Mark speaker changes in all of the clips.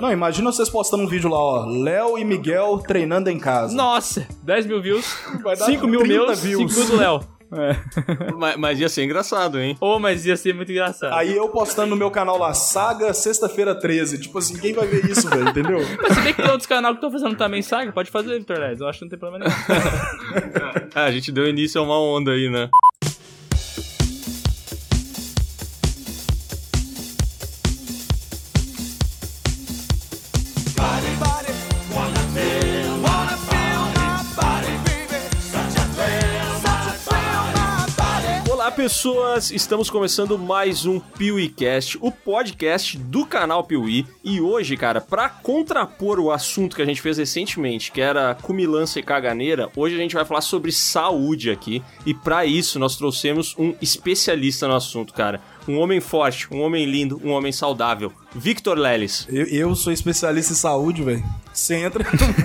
Speaker 1: Não, imagina vocês postando um vídeo lá, ó. Léo e Miguel treinando em casa.
Speaker 2: Nossa, 10 mil views,
Speaker 1: Vai dar
Speaker 2: 5 mil
Speaker 1: 30
Speaker 2: meus,
Speaker 1: views.
Speaker 2: 5 mil do Léo.
Speaker 3: mas, mas ia ser engraçado, hein?
Speaker 2: Ô, mas ia ser muito engraçado.
Speaker 1: Aí eu postando no meu canal lá, Saga Sexta-feira 13. Tipo assim, quem vai ver isso, velho? Entendeu?
Speaker 2: Mas se bem que tem outros canais que estão fazendo também saga, pode fazer, Vitor. Eu acho que não tem problema nenhum.
Speaker 3: Ah, a gente deu início a uma onda aí, né? Pessoas! Estamos começando mais um PeeWeeCast, o podcast do canal Piuí. E hoje, cara, pra contrapor o assunto que a gente fez recentemente, que era cumilança e caganeira, hoje a gente vai falar sobre saúde aqui. E pra isso, nós trouxemos um especialista no assunto, cara. Um homem forte, um homem lindo, um homem saudável. Victor Lelis.
Speaker 1: Eu, eu sou especialista em saúde, velho. Você entra,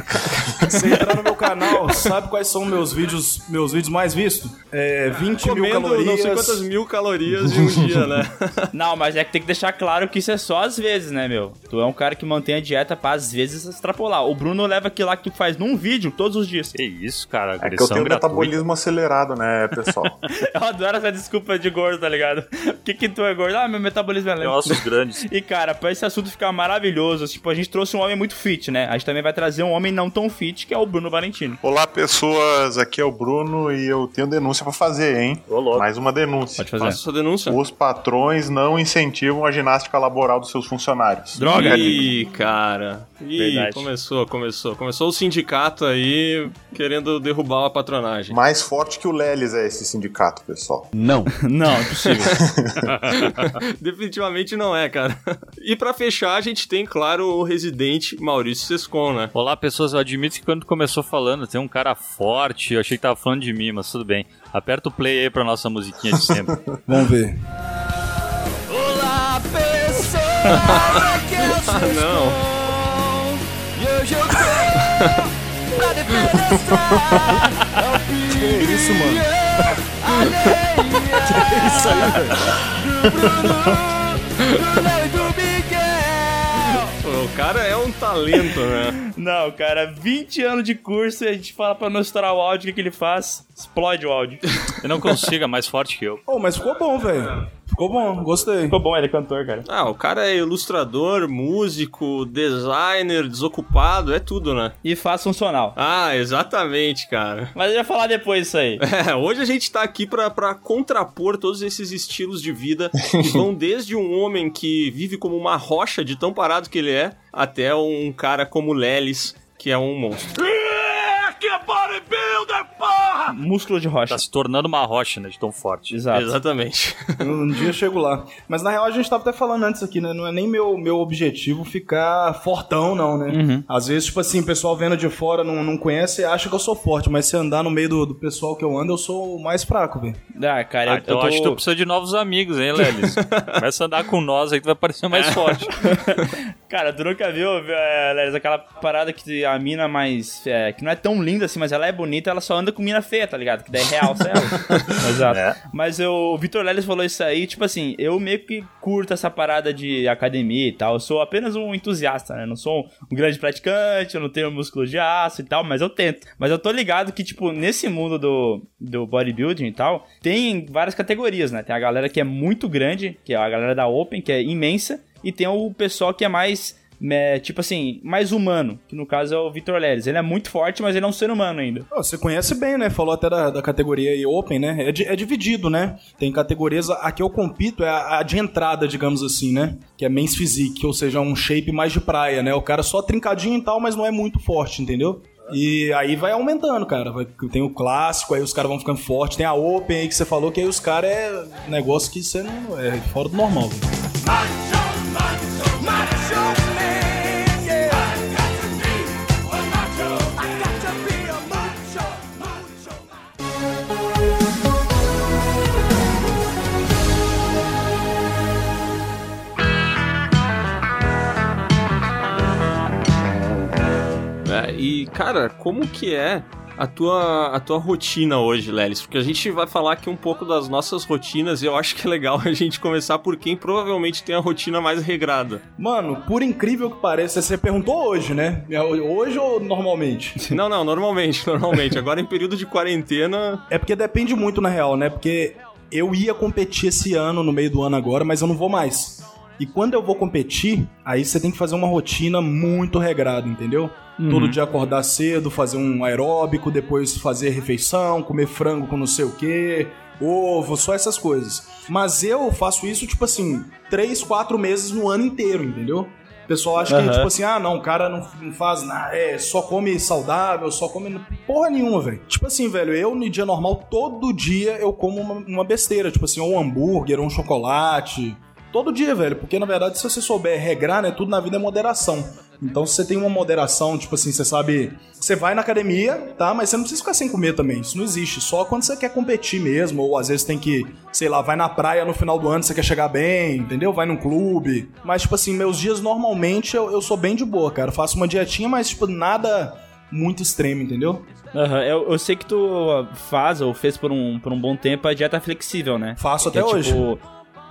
Speaker 1: você entra no meu canal, sabe quais são meus vídeos, meus vídeos mais vistos? É 20 mil
Speaker 3: Comendo
Speaker 1: calorias.
Speaker 3: não sei quantas mil calorias em um dia, né?
Speaker 2: Não, mas é que tem que deixar claro que isso é só às vezes, né, meu? Tu é um cara que mantém a dieta pra às vezes extrapolar. O Bruno leva aquilo lá que tu faz num vídeo todos os dias.
Speaker 4: Que isso, cara,
Speaker 5: É que eu tenho
Speaker 4: gratuita.
Speaker 5: metabolismo acelerado, né, pessoal?
Speaker 2: Eu adoro essa desculpa de gordo, tá ligado? O que que tu é gordo? Ah, meu metabolismo é lento.
Speaker 4: ossos grandes.
Speaker 2: E cara, pra esse assunto ficar maravilhoso, tipo, a gente trouxe um homem muito fit, né? A gente também vai trazer um homem não tão fit, que é o Bruno Valentino.
Speaker 5: Olá, pessoas. Aqui é o Bruno e eu tenho denúncia pra fazer, hein?
Speaker 4: Ô, louco.
Speaker 5: Mais uma denúncia.
Speaker 2: Pode fazer.
Speaker 3: Faça sua denúncia.
Speaker 5: Os patrões não incentivam a ginástica laboral dos seus funcionários.
Speaker 2: Droga!
Speaker 3: Ih, cara. Ih,
Speaker 2: Verdade.
Speaker 3: começou, começou. Começou o sindicato aí querendo derrubar a patronagem.
Speaker 5: Mais forte que o Lelis é esse sindicato, pessoal.
Speaker 2: Não, é impossível.
Speaker 3: Definitivamente não é, cara. E pra fechar, a gente tem, claro, o residente Maurício Sescon, né?
Speaker 4: Olá, pessoas. Eu admito que quando começou falando, tem um cara forte. Eu achei que tava falando de mim, mas tudo bem. Aperta o play aí pra nossa musiquinha de sempre.
Speaker 1: Vamos ver.
Speaker 2: Olá, pessoa!
Speaker 3: Ah, não.
Speaker 2: E hoje eu tô pra
Speaker 1: Que isso, mano? que isso aí, velho?
Speaker 2: do Léo e do Miguel!
Speaker 3: Pô, o cara é um talento, né?
Speaker 2: Não, cara, 20 anos de curso e a gente fala pra não estourar o áudio, o que, que ele faz? Explode o áudio.
Speaker 4: Eu não consigo, é mais forte que eu.
Speaker 1: Oh, mas ficou bom, velho. Ficou bom, gostei.
Speaker 2: Ficou bom, ele é cantor, cara.
Speaker 3: Ah, o cara é ilustrador, músico, designer, desocupado, é tudo, né?
Speaker 2: E faz funcional.
Speaker 3: Ah, exatamente, cara.
Speaker 2: Mas eu ia falar depois isso aí.
Speaker 3: É, hoje a gente tá aqui pra, pra contrapor todos esses estilos de vida que vão desde um homem que vive como uma rocha de tão parado que ele é, até um cara como Lelis, que é um monstro.
Speaker 2: Músculo de rocha.
Speaker 4: Tá se tornando uma rocha, né? De tão forte.
Speaker 2: Exato.
Speaker 3: Exatamente.
Speaker 1: Um dia eu chego lá. Mas na real a gente tava até falando antes aqui, né? Não é nem meu, meu objetivo ficar fortão, não, né? Às vezes, tipo assim, o pessoal vendo de fora não, não conhece e acha que eu sou forte, mas se andar no meio do, do pessoal que eu ando, eu sou o mais fraco, velho.
Speaker 2: Ah, cara,
Speaker 4: Ah,
Speaker 2: eu,
Speaker 4: então
Speaker 2: eu tô...
Speaker 4: acho que tu precisa de novos amigos, hein, Lelis? Começa a andar com nós aí, tu vai parecer mais forte.
Speaker 2: Cara, tu nunca viu, é, Leris, aquela parada que a mina mais... é, que não é tão linda assim, mas ela é bonita, ela só anda com mina feia, tá ligado? Que daí realça ela. Exato.
Speaker 4: É.
Speaker 2: Mas eu, o Vitor Lelis falou isso aí, tipo assim, eu meio que curto essa parada de academia e tal. Eu sou apenas um entusiasta, né? Não sou um, um grande praticante, eu não tenho músculo de aço e tal, mas eu tento. Mas eu tô ligado que, tipo, nesse mundo do, do bodybuilding e tal, tem várias categorias, né? Tem a galera que é muito grande, que é a galera da Open, que é imensa, e tem o pessoal que é mais. É, tipo assim, mais humano, que no caso é o Vitor Leles. Ele é muito forte, mas ele é um ser humano ainda.
Speaker 1: Ô, Você conhece bem, né? Falou até da, da categoria aí Open, né? É, é dividido, né? Tem categorias. A que eu compito é a, a de entrada, digamos assim, né? Que é Men's Physique, ou seja, um shape mais de praia, né? O cara só trincadinho e tal, mas não é muito forte, entendeu? E aí vai aumentando, cara. Vai- tem o clássico, aí os caras vão ficando fortes. Tem a Open aí que você falou, que aí os caras é negócio que você não. É fora do normal, velho.
Speaker 3: É, e, cara, como que é a tua, a tua rotina hoje, Lelis? Porque a gente vai falar aqui um pouco das nossas rotinas e eu acho que é legal a gente começar por quem provavelmente tem a rotina mais regrada.
Speaker 1: Mano, por incrível que pareça, você perguntou hoje, né? É Hoje ou normalmente?
Speaker 3: Não, não, normalmente, normalmente. Agora em período de quarentena.
Speaker 1: É porque depende muito, na real, né? Porque eu ia competir esse ano, no meio do ano agora, mas eu não vou mais. E quando eu vou competir, aí você tem que fazer uma rotina muito regrada, entendeu? Todo dia acordar cedo, fazer um aeróbico, depois fazer refeição, comer frango com não sei o quê, ovo, só essas coisas. Mas eu faço isso, tipo assim, três, quatro meses no ano inteiro, entendeu? O pessoal acha que,
Speaker 2: Aham.
Speaker 1: tipo assim, ah, não, o cara não, não faz nada, é, só come saudável, só come. Porra nenhuma, velho. Tipo assim, velho, eu no dia normal, todo dia eu como uma, uma besteira, tipo assim, ou um hambúrguer, ou um chocolate. Todo dia, velho, porque na verdade, se você souber regrar, né, tudo na vida é moderação. Então, se você tem uma moderação, tipo assim, você sabe. Você vai na academia, tá? Mas você não precisa ficar sem comer também. Isso não existe. Só quando você quer competir mesmo, ou às vezes tem que, sei lá, vai na praia no final do ano, você quer chegar bem, entendeu? Vai num clube. Mas, tipo assim, meus dias normalmente eu, eu sou bem de boa, cara. Faço uma dietinha, mas, tipo, nada muito extremo, entendeu?
Speaker 2: Aham, eu, eu sei que tu faz ou fez por um, por um bom tempo a dieta flexível, né?
Speaker 1: Faço
Speaker 2: Que
Speaker 1: até
Speaker 2: é,
Speaker 1: hoje.
Speaker 2: Tipo,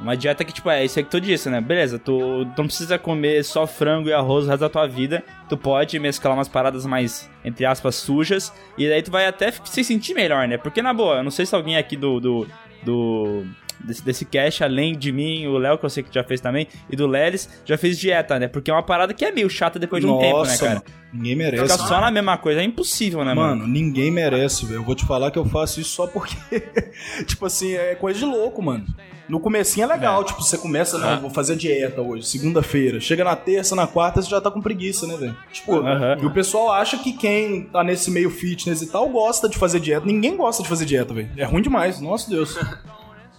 Speaker 2: uma dieta que, tipo, é isso aí que tu disse, né? Beleza, tu, tu não precisa comer só frango e arroz o resto da tua vida. Tu pode mesclar umas paradas mais, entre aspas, sujas. E daí tu vai até se sentir melhor, né? Porque, na boa, eu não sei se alguém aqui do. do, do desse, desse cast, além de mim, o Léo, que eu sei que já fez também, e do Lelis, já fez dieta, né? Porque é uma parada que é meio chata depois de um tempo, né, cara?
Speaker 1: mano, ninguém merece.
Speaker 2: Ficar só na mesma coisa é impossível, né, mano?
Speaker 1: Mano, ninguém merece, velho. Eu vou te falar que eu faço isso só porque, tipo assim, é coisa de louco, mano. No comecinho é legal, tipo, você começa, não, vou fazer dieta hoje, segunda-feira. Chega na terça, na quarta, você já tá com preguiça, né, velho? Tipo, e o pessoal acha que quem tá nesse meio fitness e tal gosta de fazer dieta. Ninguém gosta de fazer dieta, velho. É ruim demais, nossa Deus.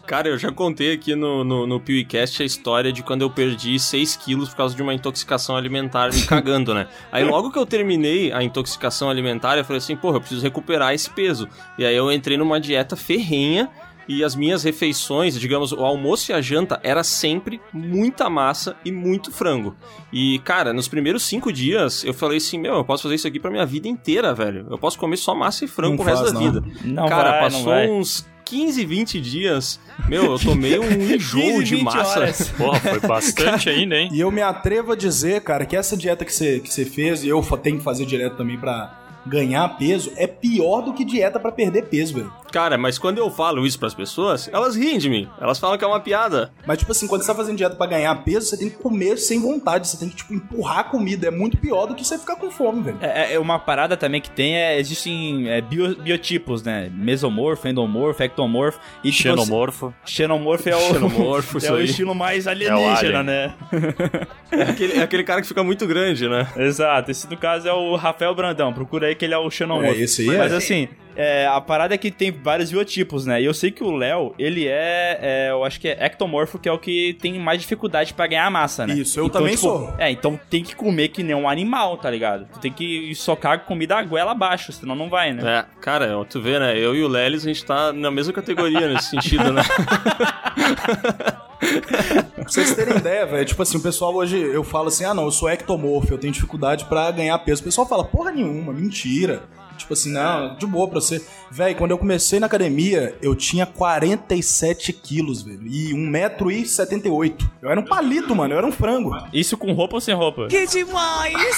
Speaker 3: Cara, eu já contei aqui no, no, no PewCast a história de quando eu perdi 6 quilos por causa de uma intoxicação alimentar me cagando, né? Aí logo que eu terminei a intoxicação alimentar, eu falei assim, porra, eu preciso recuperar esse peso. E aí eu entrei numa dieta ferrenha e as minhas refeições, digamos, o almoço e a janta era sempre muita massa e muito frango. E, cara, nos primeiros cinco dias eu falei assim, meu, eu posso fazer isso aqui pra minha vida inteira, velho. Eu posso comer só massa e frango
Speaker 1: Não
Speaker 3: pro resto
Speaker 1: faz,
Speaker 3: da
Speaker 1: não.
Speaker 3: vida.
Speaker 2: Não
Speaker 3: cara,
Speaker 2: vai,
Speaker 3: passou uns 15, 20 dias, meu, eu tomei um enjoo
Speaker 2: 15,
Speaker 3: de
Speaker 2: 20
Speaker 3: massa.
Speaker 4: Porra, foi bastante ainda, hein?
Speaker 1: E eu me atrevo a dizer, cara, que essa dieta que você, que você fez, e eu tenho que fazer direto também pra ganhar peso, é pior do que dieta pra perder peso, velho.
Speaker 3: Cara, mas quando eu falo isso pras pessoas, elas riem de mim. Elas falam que é uma piada.
Speaker 1: Mas, tipo assim, quando você tá fazendo dieta pra ganhar peso, você tem que comer sem vontade. Você tem que, tipo, empurrar a comida. É muito pior do que você ficar com fome, velho.
Speaker 2: É, é uma parada também que tem, é, existem é, bio- biotipos, né? Mesomorfo, endomorfo, ectomorfo e tipo,
Speaker 4: Xenomorfo.
Speaker 2: Xenomorfo é o,
Speaker 3: Xenomorfo, isso
Speaker 2: é o estilo mais alienígena,
Speaker 4: alien.
Speaker 2: né?
Speaker 3: É aquele, é aquele cara que fica muito grande, né?
Speaker 2: Exato, esse no caso é o Rafael Brandão, procura aí que ele é o Xenomorfo.
Speaker 1: É, esse aí
Speaker 2: Mas
Speaker 1: é.
Speaker 2: assim, é, a parada é que tem vários biotipos, né? E eu sei que o Léo, ele é, é, eu acho que é ectomorfo, que é o que tem mais dificuldade pra ganhar massa, né?
Speaker 1: Isso, eu
Speaker 2: Então,
Speaker 1: também
Speaker 2: tipo,
Speaker 1: sou.
Speaker 2: É, então tem que comer que nem um animal, tá ligado? Tu tem que socar comida a goela abaixo, senão não vai, né?
Speaker 3: É, cara, tu vê, né? Eu e o Lelis, a gente tá na mesma categoria nesse sentido, né?
Speaker 1: Pra vocês terem ideia, velho. Tipo assim, o pessoal hoje, eu falo assim, ah não, eu sou ectomorfo, eu tenho dificuldade pra ganhar peso. O pessoal fala, porra nenhuma, mentira. Tipo assim, não, de boa pra você. Velho, quando eu comecei na academia, eu tinha 47 quilos, velho. E 1,78m. Eu era um palito, mano. Eu era um frango.
Speaker 2: Isso com roupa ou sem roupa?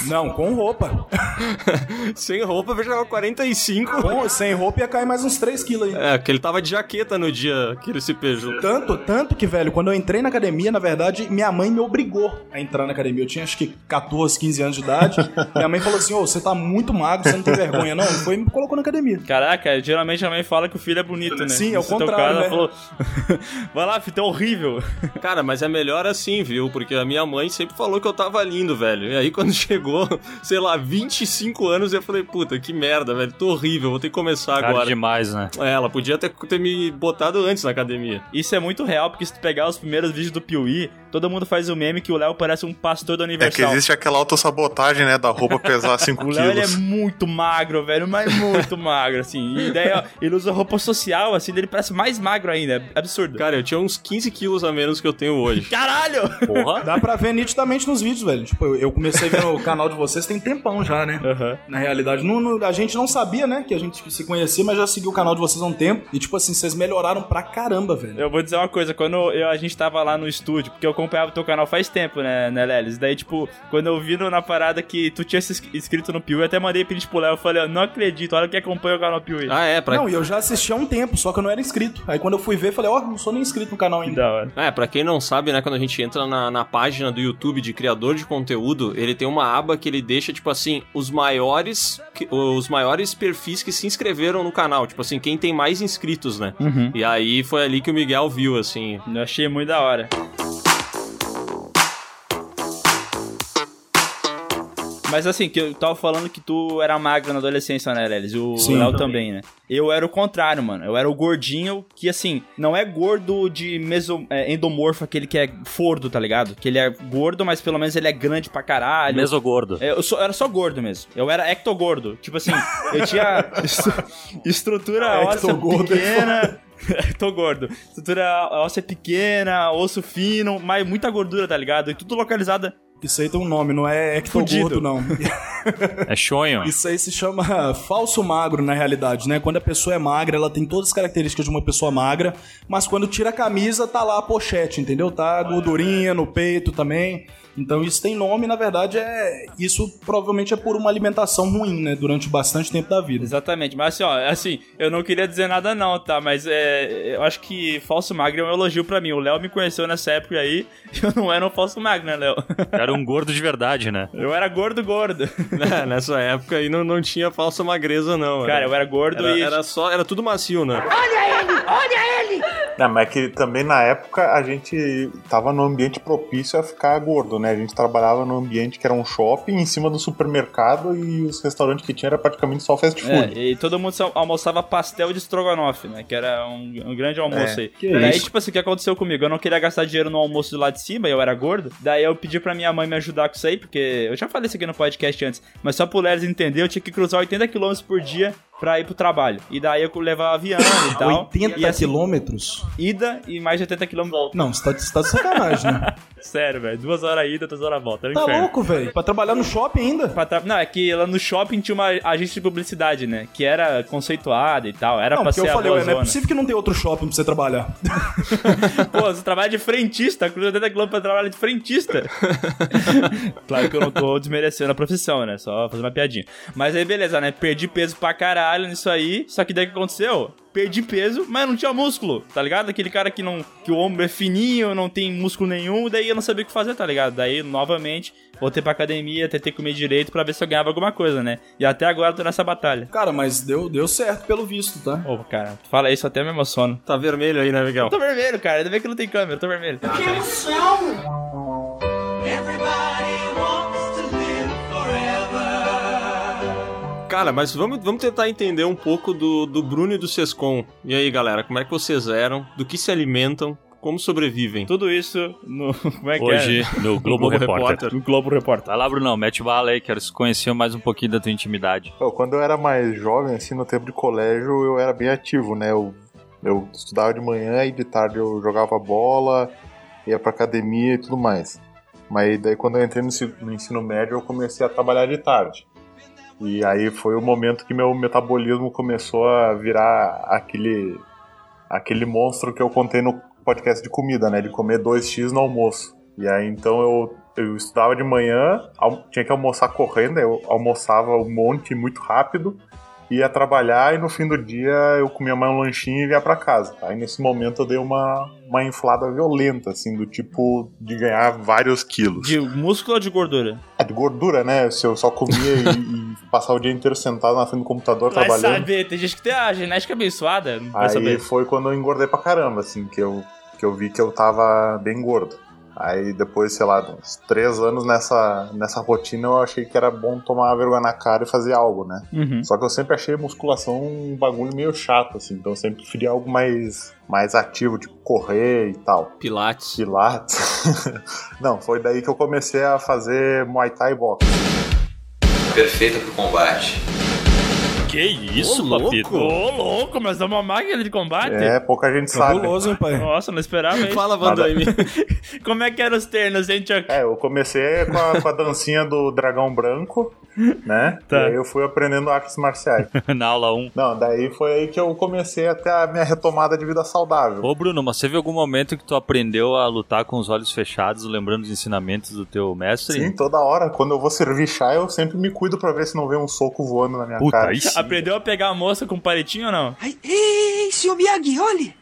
Speaker 1: Não, com roupa.
Speaker 3: Sem roupa, eu já 45.
Speaker 1: Com, sem roupa ia cair mais uns 3 quilos aí.
Speaker 3: É, que ele tava de jaqueta no dia que ele se pejou.
Speaker 1: Tanto, tanto que, velho, quando eu entrei na academia, na verdade, minha mãe me obrigou a entrar na academia. Eu tinha acho que 14, 15 anos de idade. minha mãe falou assim: Ô, você tá muito magro, você não tem vergonha, não? Foi e me colocou na academia.
Speaker 2: Caraca, geralmente a mãe fala que o filho é bonito, né?
Speaker 1: Sim, é o contrário,
Speaker 2: caso, ela
Speaker 1: né?
Speaker 2: falou, Vai lá, filho, tá horrível.
Speaker 3: Cara, mas é melhor assim, viu? Porque a minha mãe sempre falou que eu tava lindo, velho. E aí quando chegou, sei lá, 25 anos, eu falei, puta, que merda, velho. Tô horrível, vou ter que começar
Speaker 4: Cara
Speaker 3: agora.
Speaker 4: demais, né?
Speaker 3: É, ela podia ter, ter me botado antes na academia.
Speaker 2: Isso é muito real, porque se tu pegar os primeiros vídeos do Piuí, todo mundo faz o meme que o Léo parece um pastor da
Speaker 5: É que
Speaker 2: Universal.
Speaker 5: existe aquela autossabotagem, né, da roupa pesar 5
Speaker 2: O Léo ele é
Speaker 5: quilos.
Speaker 2: muito magro, velho, mas muito magro, assim. E daí ó, ele usa roupa social, assim, ele parece mais magro ainda. É absurdo.
Speaker 3: Cara, eu tinha uns 15 quilos a menos que eu tenho hoje.
Speaker 2: Caralho!
Speaker 4: Porra.
Speaker 1: Dá pra ver nitidamente nos vídeos, velho. Tipo, eu- comecei a ver no canal de vocês tem tempão já, né?
Speaker 2: Aham.
Speaker 1: Na realidade, não- não- a gente não sabia, né, que a gente se conhecia, mas já seguiu o canal de vocês há um tempo. E, tipo assim, vocês melhoraram pra caramba, velho.
Speaker 2: Eu vou dizer uma coisa, quando eu- a gente tava lá no estúdio, porque eu acompanhava o teu canal faz tempo, né, né, Lelis? Daí, tipo, quando eu vi na parada que tu tinha se ins- inscrito no Piuí, eu até mandei print pro Léo, eu falei, eu não acredito, olha que acompanha o canal Piuí.
Speaker 3: Ah, é, pra,
Speaker 1: Não, e eu já assisti há um tempo, só que eu não era inscrito. Aí quando eu fui ver, falei, ó, não sou nem inscrito no canal
Speaker 2: Que
Speaker 1: ainda.
Speaker 2: da hora.
Speaker 3: É, pra quem não sabe, né, quando a gente entra na, na página do YouTube de criador de conteúdo, ele tem uma aba que ele deixa, tipo assim, os maiores os maiores perfis que se inscreveram no canal, tipo assim, quem tem mais inscritos, né?
Speaker 2: Uhum.
Speaker 3: E aí foi ali que o Miguel viu, assim.
Speaker 2: Eu achei muito da hora. Mas assim, que eu tava falando que tu era magro na adolescência, né, Lelis? O Léo
Speaker 1: também.
Speaker 2: também, né? Eu era o contrário, mano. Eu era o gordinho que, assim, não é gordo de meso, é, endomorfo, aquele que é fordo, tá ligado? Que ele é gordo, mas pelo menos ele é grande pra caralho.
Speaker 4: Mesogordo.
Speaker 2: É, Eu, só- eu era só gordo mesmo. Eu era ectogordo. Tipo assim, eu tinha estru- estrutura óssea
Speaker 1: Ectogordo é
Speaker 2: pequena. Tô gordo. Estrutura óssea pequena, osso fino, mas muita gordura, tá ligado? E tudo localizada.
Speaker 1: Isso aí tem um nome, não é ectogordo, não.
Speaker 4: É chonho.
Speaker 1: Isso aí se chama falso magro, na realidade, né? Quando a pessoa é magra, ela tem todas as características de uma pessoa magra, mas quando tira a camisa, tá lá a pochete, entendeu? Tá gordurinha no peito também. Então isso tem nome, na verdade, é. Isso provavelmente é por uma alimentação ruim, né? Durante bastante tempo da vida.
Speaker 2: Exatamente. Mas assim, ó, assim, eu não queria dizer nada não, tá? Mas é, eu acho que falso magro é um elogio pra mim. O Léo me conheceu nessa época aí e eu não era um falso magro, né, Léo?
Speaker 4: Era um gordo de verdade, né?
Speaker 2: Eu era gordo, gordo.
Speaker 3: né, nessa época aí não, não tinha falsa magreza, não.
Speaker 2: Cara, eu era gordo
Speaker 3: era,
Speaker 2: e...
Speaker 3: era só, era tudo macio, né?
Speaker 5: Não, mas é que também na época a gente tava num ambiente propício a ficar gordo, né? A gente trabalhava num ambiente que era um shopping em cima do supermercado e os restaurantes que tinha era praticamente só fast food.
Speaker 2: É, e todo mundo almoçava pastel de estrogonofe, né? Que era um, um grande almoço
Speaker 5: É,
Speaker 2: aí.
Speaker 1: que
Speaker 2: Daí,
Speaker 1: isso.
Speaker 2: tipo assim, o que aconteceu comigo? Eu não queria gastar dinheiro no almoço do lado de cima, eu era gordo. Daí eu pedi pra minha mãe me ajudar com isso aí, porque eu já falei isso aqui no podcast antes, mas só pro Leris entender, eu tinha que cruzar 80 km por dia pra ir pro trabalho. E daí eu levava avião e tal.
Speaker 1: 80
Speaker 2: e assim,
Speaker 1: quilômetros?
Speaker 2: ida e mais de 80 km volta.
Speaker 1: Não, você tá, você tá de sacanagem, né?
Speaker 2: Sério, velho. Duas horas ida, duas horas volta. Era um
Speaker 1: Tá
Speaker 2: inferno.
Speaker 1: louco, velho? Pra trabalhar no shopping ainda?
Speaker 2: Pra tra- Não, é que lá no shopping tinha uma agência de publicidade, né? Que era conceituada e tal. Era
Speaker 1: Não,
Speaker 2: pra
Speaker 1: porque
Speaker 2: ser
Speaker 1: eu falei, não é possível que não tenha outro shopping pra você trabalhar.
Speaker 2: Pô, você trabalha de frentista, cruza 80 km pra trabalhar de frentista. claro que eu não tô desmerecendo a profissão, né? Só fazer uma piadinha. Mas aí, beleza, né? Perdi peso pra caralho nisso aí. Só que daí o que aconteceu? Perdi peso, mas não tinha músculo, tá ligado? Aquele cara que não. que o ombro é fininho, não tem músculo nenhum, daí eu não sabia o que fazer, tá ligado? Daí, novamente, voltei pra academia, tentei comer direito pra ver se eu ganhava alguma coisa, né? E até agora eu tô nessa batalha.
Speaker 1: Cara, mas deu, deu certo pelo visto, tá?
Speaker 2: Ô, cara, tu fala isso até me emociono.
Speaker 3: Tá vermelho aí, né, Miguel?
Speaker 2: Eu tô vermelho, cara. Ainda bem que não tem câmera, eu tô vermelho.
Speaker 3: Cara, mas vamos, vamos tentar entender um pouco do, do Bruno e do Sescon. E aí, galera, como é que vocês eram? Do que se alimentam? Como sobrevivem?
Speaker 2: Tudo isso no. Como é que
Speaker 4: Hoje,
Speaker 2: é?
Speaker 4: no Globo Repórter.
Speaker 2: No Globo Repórter.
Speaker 4: Vai lá, Brunão, mete bala aí, quero se conhecer mais um pouquinho da tua intimidade.
Speaker 5: Pô, Quando eu era mais jovem, assim, no tempo de colégio, eu era bem ativo, né? Eu, eu estudava de manhã e de tarde eu jogava bola, ia pra academia e tudo mais. Mas daí quando eu entrei no ensino médio, eu comecei a trabalhar de tarde. E aí foi o momento que meu metabolismo começou a virar aquele aquele monstro que eu contei no podcast de comida, né? De comer 2x no almoço. E aí então eu, eu estudava de manhã, tinha que almoçar correndo, eu almoçava um monte muito rápido, ia trabalhar e no fim do dia eu comia mais um lanchinho e ia pra casa. Aí nesse momento eu dei uma, uma inflada violenta, assim, do tipo de ganhar vários quilos.
Speaker 2: De músculo ou de gordura?
Speaker 5: É de gordura, né? Se eu só comia e, e passava o dia inteiro sentado na frente do computador
Speaker 2: Vai
Speaker 5: trabalhando.
Speaker 2: saber, tem gente que tem a genética abençoada.
Speaker 5: Aí
Speaker 2: saber.
Speaker 5: foi quando eu engordei pra caramba, assim, que eu, que eu vi que eu tava bem gordo. Aí depois, sei lá, uns três anos nessa, nessa rotina, eu achei que era bom tomar vergonha na cara e fazer algo, né?
Speaker 2: Uhum.
Speaker 5: Só que eu sempre achei musculação um bagulho meio chato, assim. Então eu sempre preferi algo mais, mais ativo, tipo correr e tal.
Speaker 3: Pilates.
Speaker 5: Pilates. Não, foi daí que eu comecei a fazer Muay Thai e boxe.
Speaker 6: Perfeita pro combate.
Speaker 4: Que isso,
Speaker 3: Ô,
Speaker 4: papito?
Speaker 3: louco.
Speaker 2: Ô, louco, mas é uma máquina de combate?
Speaker 5: É, pouca gente sabe.
Speaker 1: Cabuloso, hein, pai?
Speaker 2: Nossa, não esperava isso.
Speaker 3: Fala, Van. Damme.
Speaker 2: Como é que eram os ternos, hein, Chuck?
Speaker 5: É, eu comecei com a, com a dancinha do dragão branco, né?
Speaker 2: Tá.
Speaker 5: E aí eu fui aprendendo artes marciais.
Speaker 4: Na aula 1.
Speaker 5: Não, daí foi aí que eu comecei até a minha retomada de vida saudável.
Speaker 4: Ô, Bruno, mas viu algum momento que tu aprendeu a lutar com os olhos fechados, lembrando os ensinamentos do teu mestre?
Speaker 5: Sim, toda hora. Quando eu vou servir chá, eu sempre me cuido pra ver se não vem um soco voando na minha
Speaker 4: Puta,
Speaker 5: cara.
Speaker 4: sim.
Speaker 2: Aprendeu a pegar a moça com palitinho ou não?
Speaker 7: Ai, ei, seu Miyagi, olhe!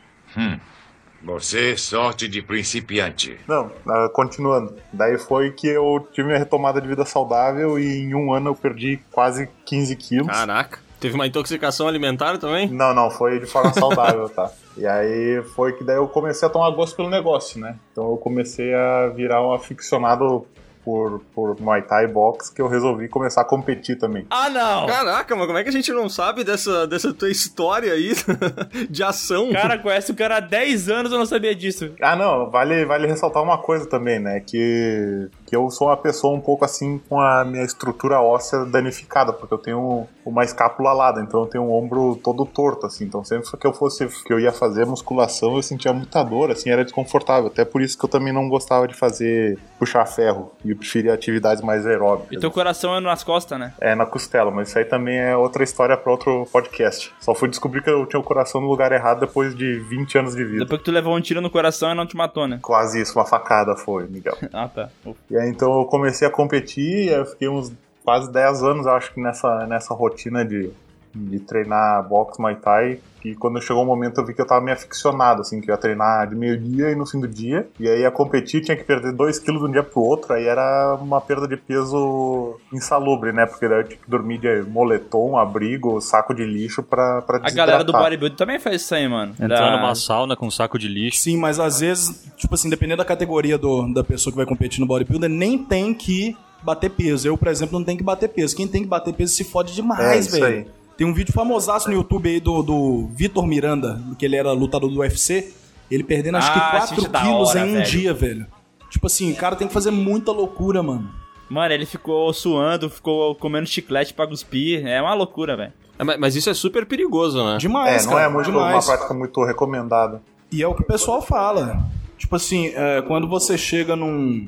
Speaker 6: Você, sorte de principiante.
Speaker 5: Não, ah, continuando. Daí foi que eu tive minha retomada de vida saudável e em um ano eu perdi quase 15 quilos.
Speaker 3: Caraca. Teve uma intoxicação alimentar também?
Speaker 5: Não, não, foi de forma saudável, tá? E aí foi que daí eu comecei a tomar gosto pelo negócio, né? Então eu comecei a virar um aficionado por, por Muay Thai boxe que eu resolvi começar a competir também.
Speaker 2: Ah, não!
Speaker 3: Caraca, mas como é que a gente não sabe dessa, dessa tua história aí de ação?
Speaker 2: Cara conhece o cara há 10 anos, eu não sabia disso.
Speaker 5: Ah, não, vale, vale ressaltar uma coisa também, né? Que, que eu sou uma pessoa um pouco assim com a minha estrutura óssea danificada, porque eu tenho uma escápula alada, então eu tenho um ombro todo torto, assim. Então sempre que eu fosse, que eu ia fazer musculação, eu sentia muita dor, assim, era desconfortável. Até por isso que eu também não gostava de fazer puxar ferro e eu preferia atividades mais aeróbicas.
Speaker 2: E teu coração é nas costas, né?
Speaker 5: É, na costela, mas isso aí também é outra história para outro podcast. Só fui descobrir que eu tinha o coração no lugar errado depois de 20 anos de vida.
Speaker 2: Depois que tu levou um tiro no coração e não te matou, né?
Speaker 5: Quase isso, uma facada foi, Miguel.
Speaker 2: Ah, tá. Ufa.
Speaker 5: E aí então eu comecei a competir, e eu fiquei uns quase 10 anos, acho que nessa, nessa rotina de, de treinar boxe Muay Thai. E quando chegou o momento eu vi que eu tava meio aficionado, assim, que eu ia treinar de meio-dia e no fim do dia. E aí ia competir, tinha que perder 2 quilos de um dia pro outro, aí era uma perda de peso insalubre, né? Porque daí eu tinha que dormir de moletom, abrigo, saco de lixo pra, pra
Speaker 2: A galera do bodybuilding também faz isso aí, mano.
Speaker 4: Entrar
Speaker 2: Da-
Speaker 4: numa sauna com um saco de lixo.
Speaker 1: Sim, mas às vezes, tipo assim, dependendo da categoria do, da pessoa que vai competir no bodybuilder, nem tem que bater peso. Eu, por exemplo, não tenho que bater peso. Quem tem que bater peso se fode
Speaker 5: É,
Speaker 1: demais,
Speaker 5: isso
Speaker 1: velho. Tem um vídeo famosaço no YouTube aí do, do Vitor Miranda, que ele era lutador do UFC. Ele perdendo acho
Speaker 2: Ah,
Speaker 1: que
Speaker 2: esse
Speaker 1: 4
Speaker 2: vídeo é da
Speaker 1: quilos
Speaker 2: hora,
Speaker 1: em um
Speaker 2: velho.
Speaker 1: dia, velho. Tipo assim, o cara tem que fazer muita loucura, mano.
Speaker 2: Mano, ele ficou suando, ficou comendo chiclete pra cuspir. É uma loucura, velho.
Speaker 3: É, mas- Mas isso é super perigoso, né?
Speaker 1: Demais,
Speaker 5: É, não
Speaker 1: cara.
Speaker 5: é muito,
Speaker 1: demais.
Speaker 5: uma prática muito recomendada.
Speaker 1: E é o que o pessoal fala. Tipo assim, é, quando você chega num,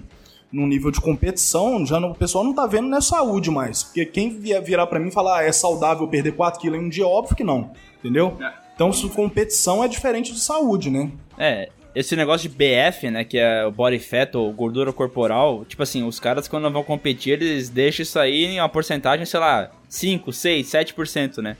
Speaker 1: num nível de competição, já não- o pessoal não tá vendo não é saúde mais. Porque quem vier virar pra mim e falar, ah, é saudável perder 4 quilos em um dia, óbvio que não. Entendeu? Então, se competição é diferente de saúde, né?
Speaker 2: É, esse negócio de BF, né, que é o body fat ou gordura corporal, tipo assim, os caras quando vão competir, eles deixam isso aí em uma porcentagem, sei lá, 5, 6, 7%, né?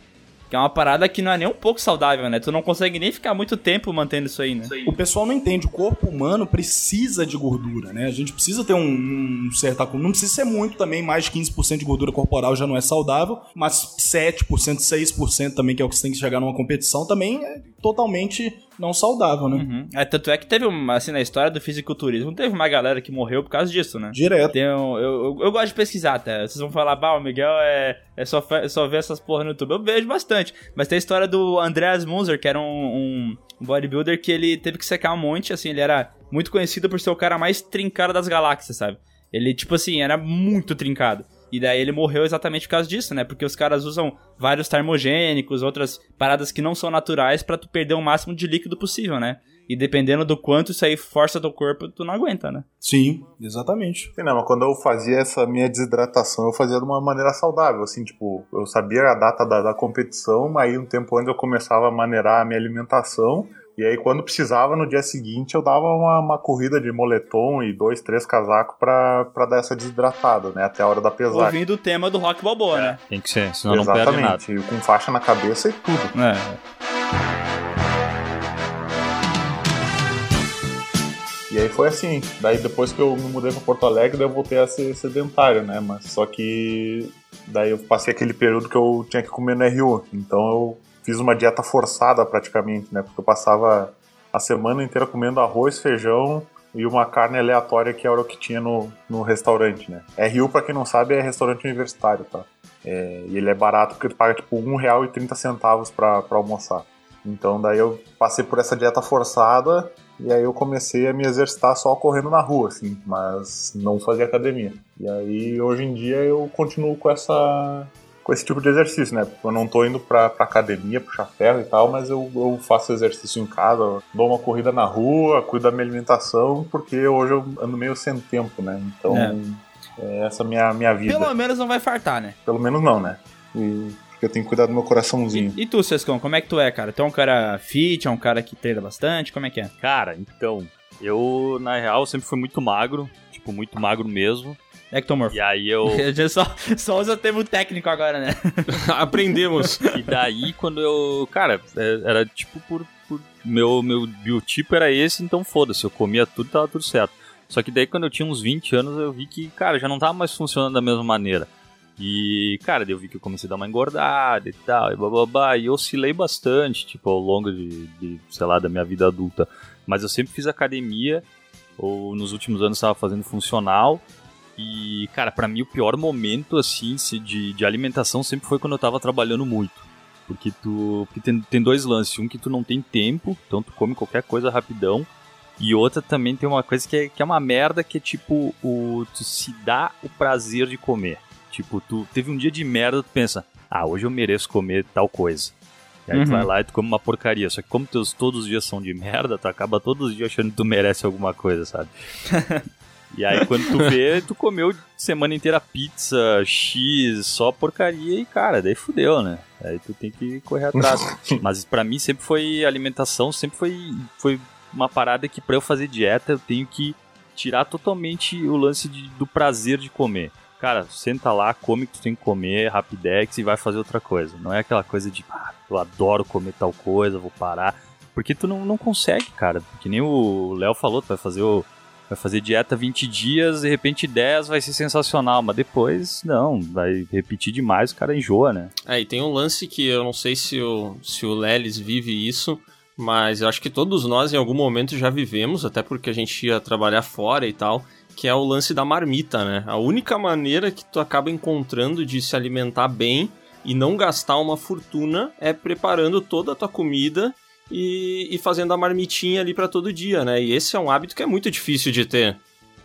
Speaker 2: Que é uma parada que não é nem um pouco saudável, né? Tu não consegue nem ficar muito tempo mantendo isso aí, né?
Speaker 1: O pessoal não entende, o corpo humano precisa de gordura, né? A gente precisa ter um, um certo acúmulo. Não precisa ser muito também, mais de 15% de gordura corporal já não é saudável, mas 7%, 6% também, que é o que você tem que chegar numa competição, também é totalmente não saudável, né?
Speaker 2: Uhum. É, tanto é que teve, uma, assim, na história do fisiculturismo, teve uma galera que morreu por causa disso, né?
Speaker 1: Direto.
Speaker 2: Tem um- eu, eu, eu gosto de pesquisar até. Vocês vão falar, bah, o Miguel é, é só, só ver essas porra no YouTube. Eu vejo bastante. Mas tem a história do Andreas Munzer, que era um, um- um bodybuilder que ele teve que secar um monte, assim, ele era muito conhecido por ser o cara mais trincado das galáxias, sabe? Ele, tipo assim, era muito trincado. E daí ele morreu exatamente por causa disso, né? Porque os caras usam vários termogênicos, outras paradas que não são naturais pra tu perder o máximo de líquido possível, né? E dependendo do quanto isso aí força teu corpo, tu não aguenta, né?
Speaker 1: Sim, exatamente.
Speaker 5: Sim, não, mas quando eu fazia essa minha desidratação, eu fazia de uma maneira saudável, assim, tipo, eu sabia a data da, da competição, aí um tempo antes eu começava a maneirar a minha alimentação, e aí quando precisava, no dia seguinte, eu dava uma, uma corrida de moletom e dois, três casacos pra, pra dar essa desidratada, né, até a hora da pesagem.
Speaker 2: Ouvindo o tema do Rock Balboa, né?
Speaker 4: Tem que ser, senão não perde nada.
Speaker 5: Exatamente, e com faixa na cabeça e tudo.
Speaker 2: É.
Speaker 5: E aí foi assim. Daí depois que eu me mudei pra Porto Alegre, eu voltei a ser sedentário, né? Mas só que daí eu passei aquele período que eu tinha que comer no RU. Então eu fiz uma dieta forçada praticamente, né? Porque eu passava a semana inteira comendo arroz, feijão e uma carne aleatória que era o que tinha no, no restaurante, né? RU, pra quem não sabe, é restaurante universitário, tá? É, e ele é barato porque tu paga tipo R$1,30 pra, pra almoçar. Então daí eu passei por essa dieta forçada e aí eu comecei a me exercitar só correndo na rua, assim, mas não fazia academia. E aí hoje em dia eu continuo com essa com esse tipo de exercício, né? Eu não tô indo pra, pra academia, puxar ferro e tal, mas eu, eu faço exercício em casa, dou uma corrida na rua, cuido da minha alimentação, porque hoje eu ando meio sem tempo, né? Então,
Speaker 2: É.
Speaker 5: é essa minha, minha vida.
Speaker 2: Pelo menos não vai fartar, né?
Speaker 5: Pelo menos não, né? E porque eu tenho que cuidar do meu coraçãozinho.
Speaker 2: E tu, Sescon, como é que tu é, cara? Tu é um cara fit, é um cara que treina bastante, como é que é?
Speaker 4: Cara, então, eu, na real, sempre fui muito magro, tipo, muito magro mesmo.
Speaker 2: Ectomorfo.
Speaker 4: E aí eu.
Speaker 2: A gente só, só usa o termo técnico agora, né?
Speaker 3: Aprendemos.
Speaker 4: E daí, quando eu. Cara, é- era tipo por. por- meu, meu biotipo era esse, então foda-se, eu comia tudo tava tudo certo. Só que daí, quando eu tinha uns 20 anos, eu vi que, cara, já não tava mais funcionando da mesma maneira. E, cara, daí eu vi que eu comecei a dar uma engordada e tal, e bababá, e eu oscilei bastante, tipo, ao longo de, de, sei lá, da minha vida adulta. Mas eu sempre fiz academia, ou nos últimos anos estava fazendo funcional, e, cara, pra mim o pior momento, assim, de, de alimentação sempre foi quando eu tava trabalhando muito. Porque tu. Porque tem, tem dois lances. Um que tu não tem tempo, então tu come qualquer coisa rapidão. E outra também tem uma coisa que é, que é uma merda, que é tipo, o, tu se dá o prazer de comer. Tipo, tu teve um dia de merda, tu pensa, ah, hoje eu mereço comer tal coisa. E aí tu
Speaker 2: Uhum.
Speaker 4: vai lá e tu come uma porcaria. Só que como teus todos os dias são de merda, tu acaba todos os dias achando que tu merece alguma coisa, sabe? E aí quando tu vê, tu comeu semana inteira pizza, X, só porcaria e, cara, daí fudeu, né? Aí tu tem que correr atrás. Mas pra mim sempre foi alimentação, sempre foi, foi uma parada que pra eu fazer dieta eu tenho que tirar totalmente o lance de- do prazer de comer. Cara, senta lá, come o que tu tem que comer, rapidex e vai fazer outra coisa. Não é aquela coisa de, ah, eu adoro comer tal coisa, vou parar. Porque tu não, não consegue, cara. Que nem o Léo falou, tu vai fazer o, vai fazer dieta 20 dias, de repente 10 vai ser sensacional, mas depois não, vai repetir demais, o cara enjoa, né?
Speaker 3: É, e tem um lance que eu não sei se o, se o Lelis vive isso, mas eu acho que todos nós em algum momento já vivemos, até porque a gente ia trabalhar fora e tal, que é o lance da marmita, né? A única maneira que tu acaba encontrando de se alimentar bem e não gastar uma fortuna é preparando toda a tua comida e, e fazendo a marmitinha ali pra todo dia, né? E esse é um hábito que é muito difícil de ter.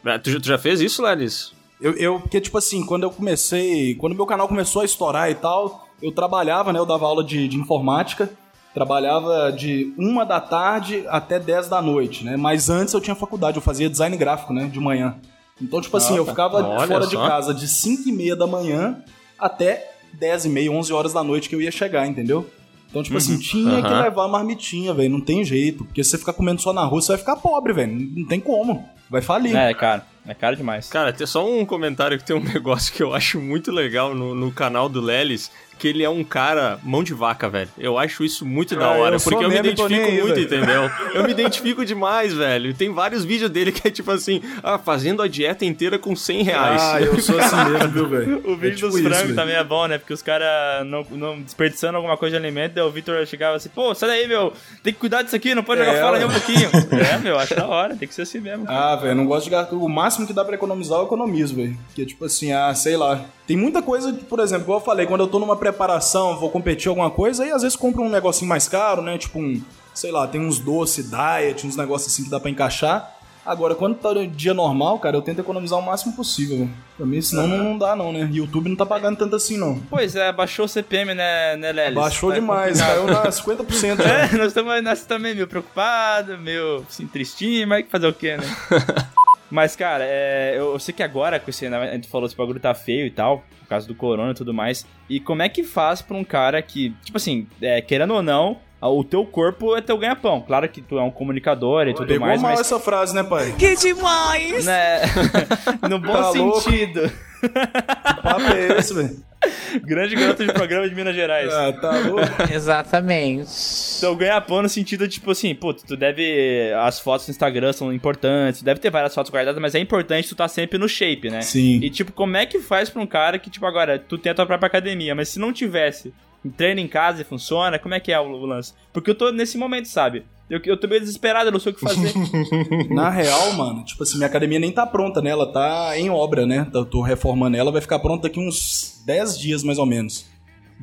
Speaker 3: É, Tu, já- tu já fez isso, Lelis?
Speaker 1: Eu, eu, porque, tipo assim, quando eu comecei. Quando meu canal começou a estourar e tal, eu trabalhava, né? Eu dava aula de, de informática. Trabalhava de uma da tarde até 10 da noite, né? Mas antes eu tinha faculdade, eu fazia design gráfico, né? De manhã. Então, tipo assim, eu ficava
Speaker 3: Olha
Speaker 1: fora de
Speaker 3: só.
Speaker 1: casa de 5 e meia da manhã até 10 e meia, 11 horas da noite que eu ia chegar, entendeu? Então, tipo assim, tinha que
Speaker 3: Aham.
Speaker 1: levar a marmitinha, velho. Não tem jeito. Porque se você ficar comendo só na rua, você vai ficar pobre, velho. Não tem como. Vai falir.
Speaker 2: É, cara. É caro demais.
Speaker 3: Cara, tem só um comentário que tem um negócio que eu acho muito legal no, no canal do Lelis, que ele é um cara mão de vaca, velho. Eu acho isso muito da
Speaker 1: Ah,
Speaker 3: hora,
Speaker 1: eu
Speaker 3: porque eu me identifico
Speaker 1: aí,
Speaker 3: muito,
Speaker 1: velho.
Speaker 3: entendeu? Eu me identifico demais, velho. Tem vários vídeos dele que é tipo assim, ah, fazendo a dieta inteira com 100 reais.
Speaker 1: Ah, eu sou assim mesmo, viu, velho?
Speaker 2: O vídeo
Speaker 1: É tipo
Speaker 2: dos
Speaker 1: isso,
Speaker 2: frangos
Speaker 1: velho.
Speaker 2: também é bom, né? Porque os caras não, não desperdiçando alguma coisa de alimento, daí o Victor chegava assim, pô, sai daí, meu, tem que cuidar disso aqui, não pode jogar
Speaker 1: É,
Speaker 2: fora nem um pouquinho. é, meu, acho da hora, tem que ser assim mesmo.
Speaker 1: Ah, velho, não gosto de gastar. O máximo que dá pra economizar, eu economizo, velho. Porque, tipo assim, ah, sei lá. Tem muita coisa, por exemplo, igual eu falei, quando eu tô numa preparação, vou competir alguma coisa, aí às vezes compro um negocinho mais caro, né? Tipo um, sei lá, tem uns doce, diet, uns negócios assim que dá pra encaixar. Agora, quando tá no dia normal, cara, eu tento economizar o máximo possível, velho. Pra mim, senão não, não dá, não, né? YouTube não tá pagando tanto assim, não.
Speaker 2: Pois é, baixou o CPM, né, né Lelis?
Speaker 1: Baixou
Speaker 2: Tá
Speaker 1: demais,
Speaker 2: complicado.
Speaker 1: caiu na 50% já.
Speaker 2: É, nós estamos nós também meio preocupados, meio assim, tristinho, mas fazer o quê, né? mas, cara, é, eu, eu sei que agora, com esse, né, a gente falou que esse bagulho tá feio e tal, por causa do corona e tudo mais. E como é que faz pra um cara que, tipo assim, é, querendo ou não, o teu corpo é teu ganha-pão. Claro que tu é um comunicador e tudo
Speaker 1: Pegou
Speaker 2: mais,
Speaker 1: mal
Speaker 2: mas.
Speaker 1: essa frase, né, pai?
Speaker 7: Que demais!
Speaker 2: Né, no bom
Speaker 1: Tá louco?
Speaker 2: sentido.
Speaker 1: Que papo é esse, velho?
Speaker 2: Grande garoto de programa de Minas Gerais.
Speaker 1: Ah, tá louco.
Speaker 8: Exatamente.
Speaker 2: Então ganhar pão no sentido, tipo assim, pô, tu deve. As fotos no Instagram são importantes, deve ter várias fotos guardadas, mas é importante tu tá sempre no shape, né?
Speaker 1: Sim.
Speaker 2: E tipo, como é que faz pra um cara que, tipo, agora, tu tem a tua própria academia, mas se não tivesse treino em casa e funciona, como é que é o, lance? Porque eu tô nesse momento, sabe? Eu, eu tô meio desesperado, eu não sei o que fazer.
Speaker 1: Na real, mano, tipo assim, minha academia nem tá pronta, né? Ela tá em obra, né? Eu tô reformando ela, vai ficar pronta daqui uns 10 dias mais ou menos.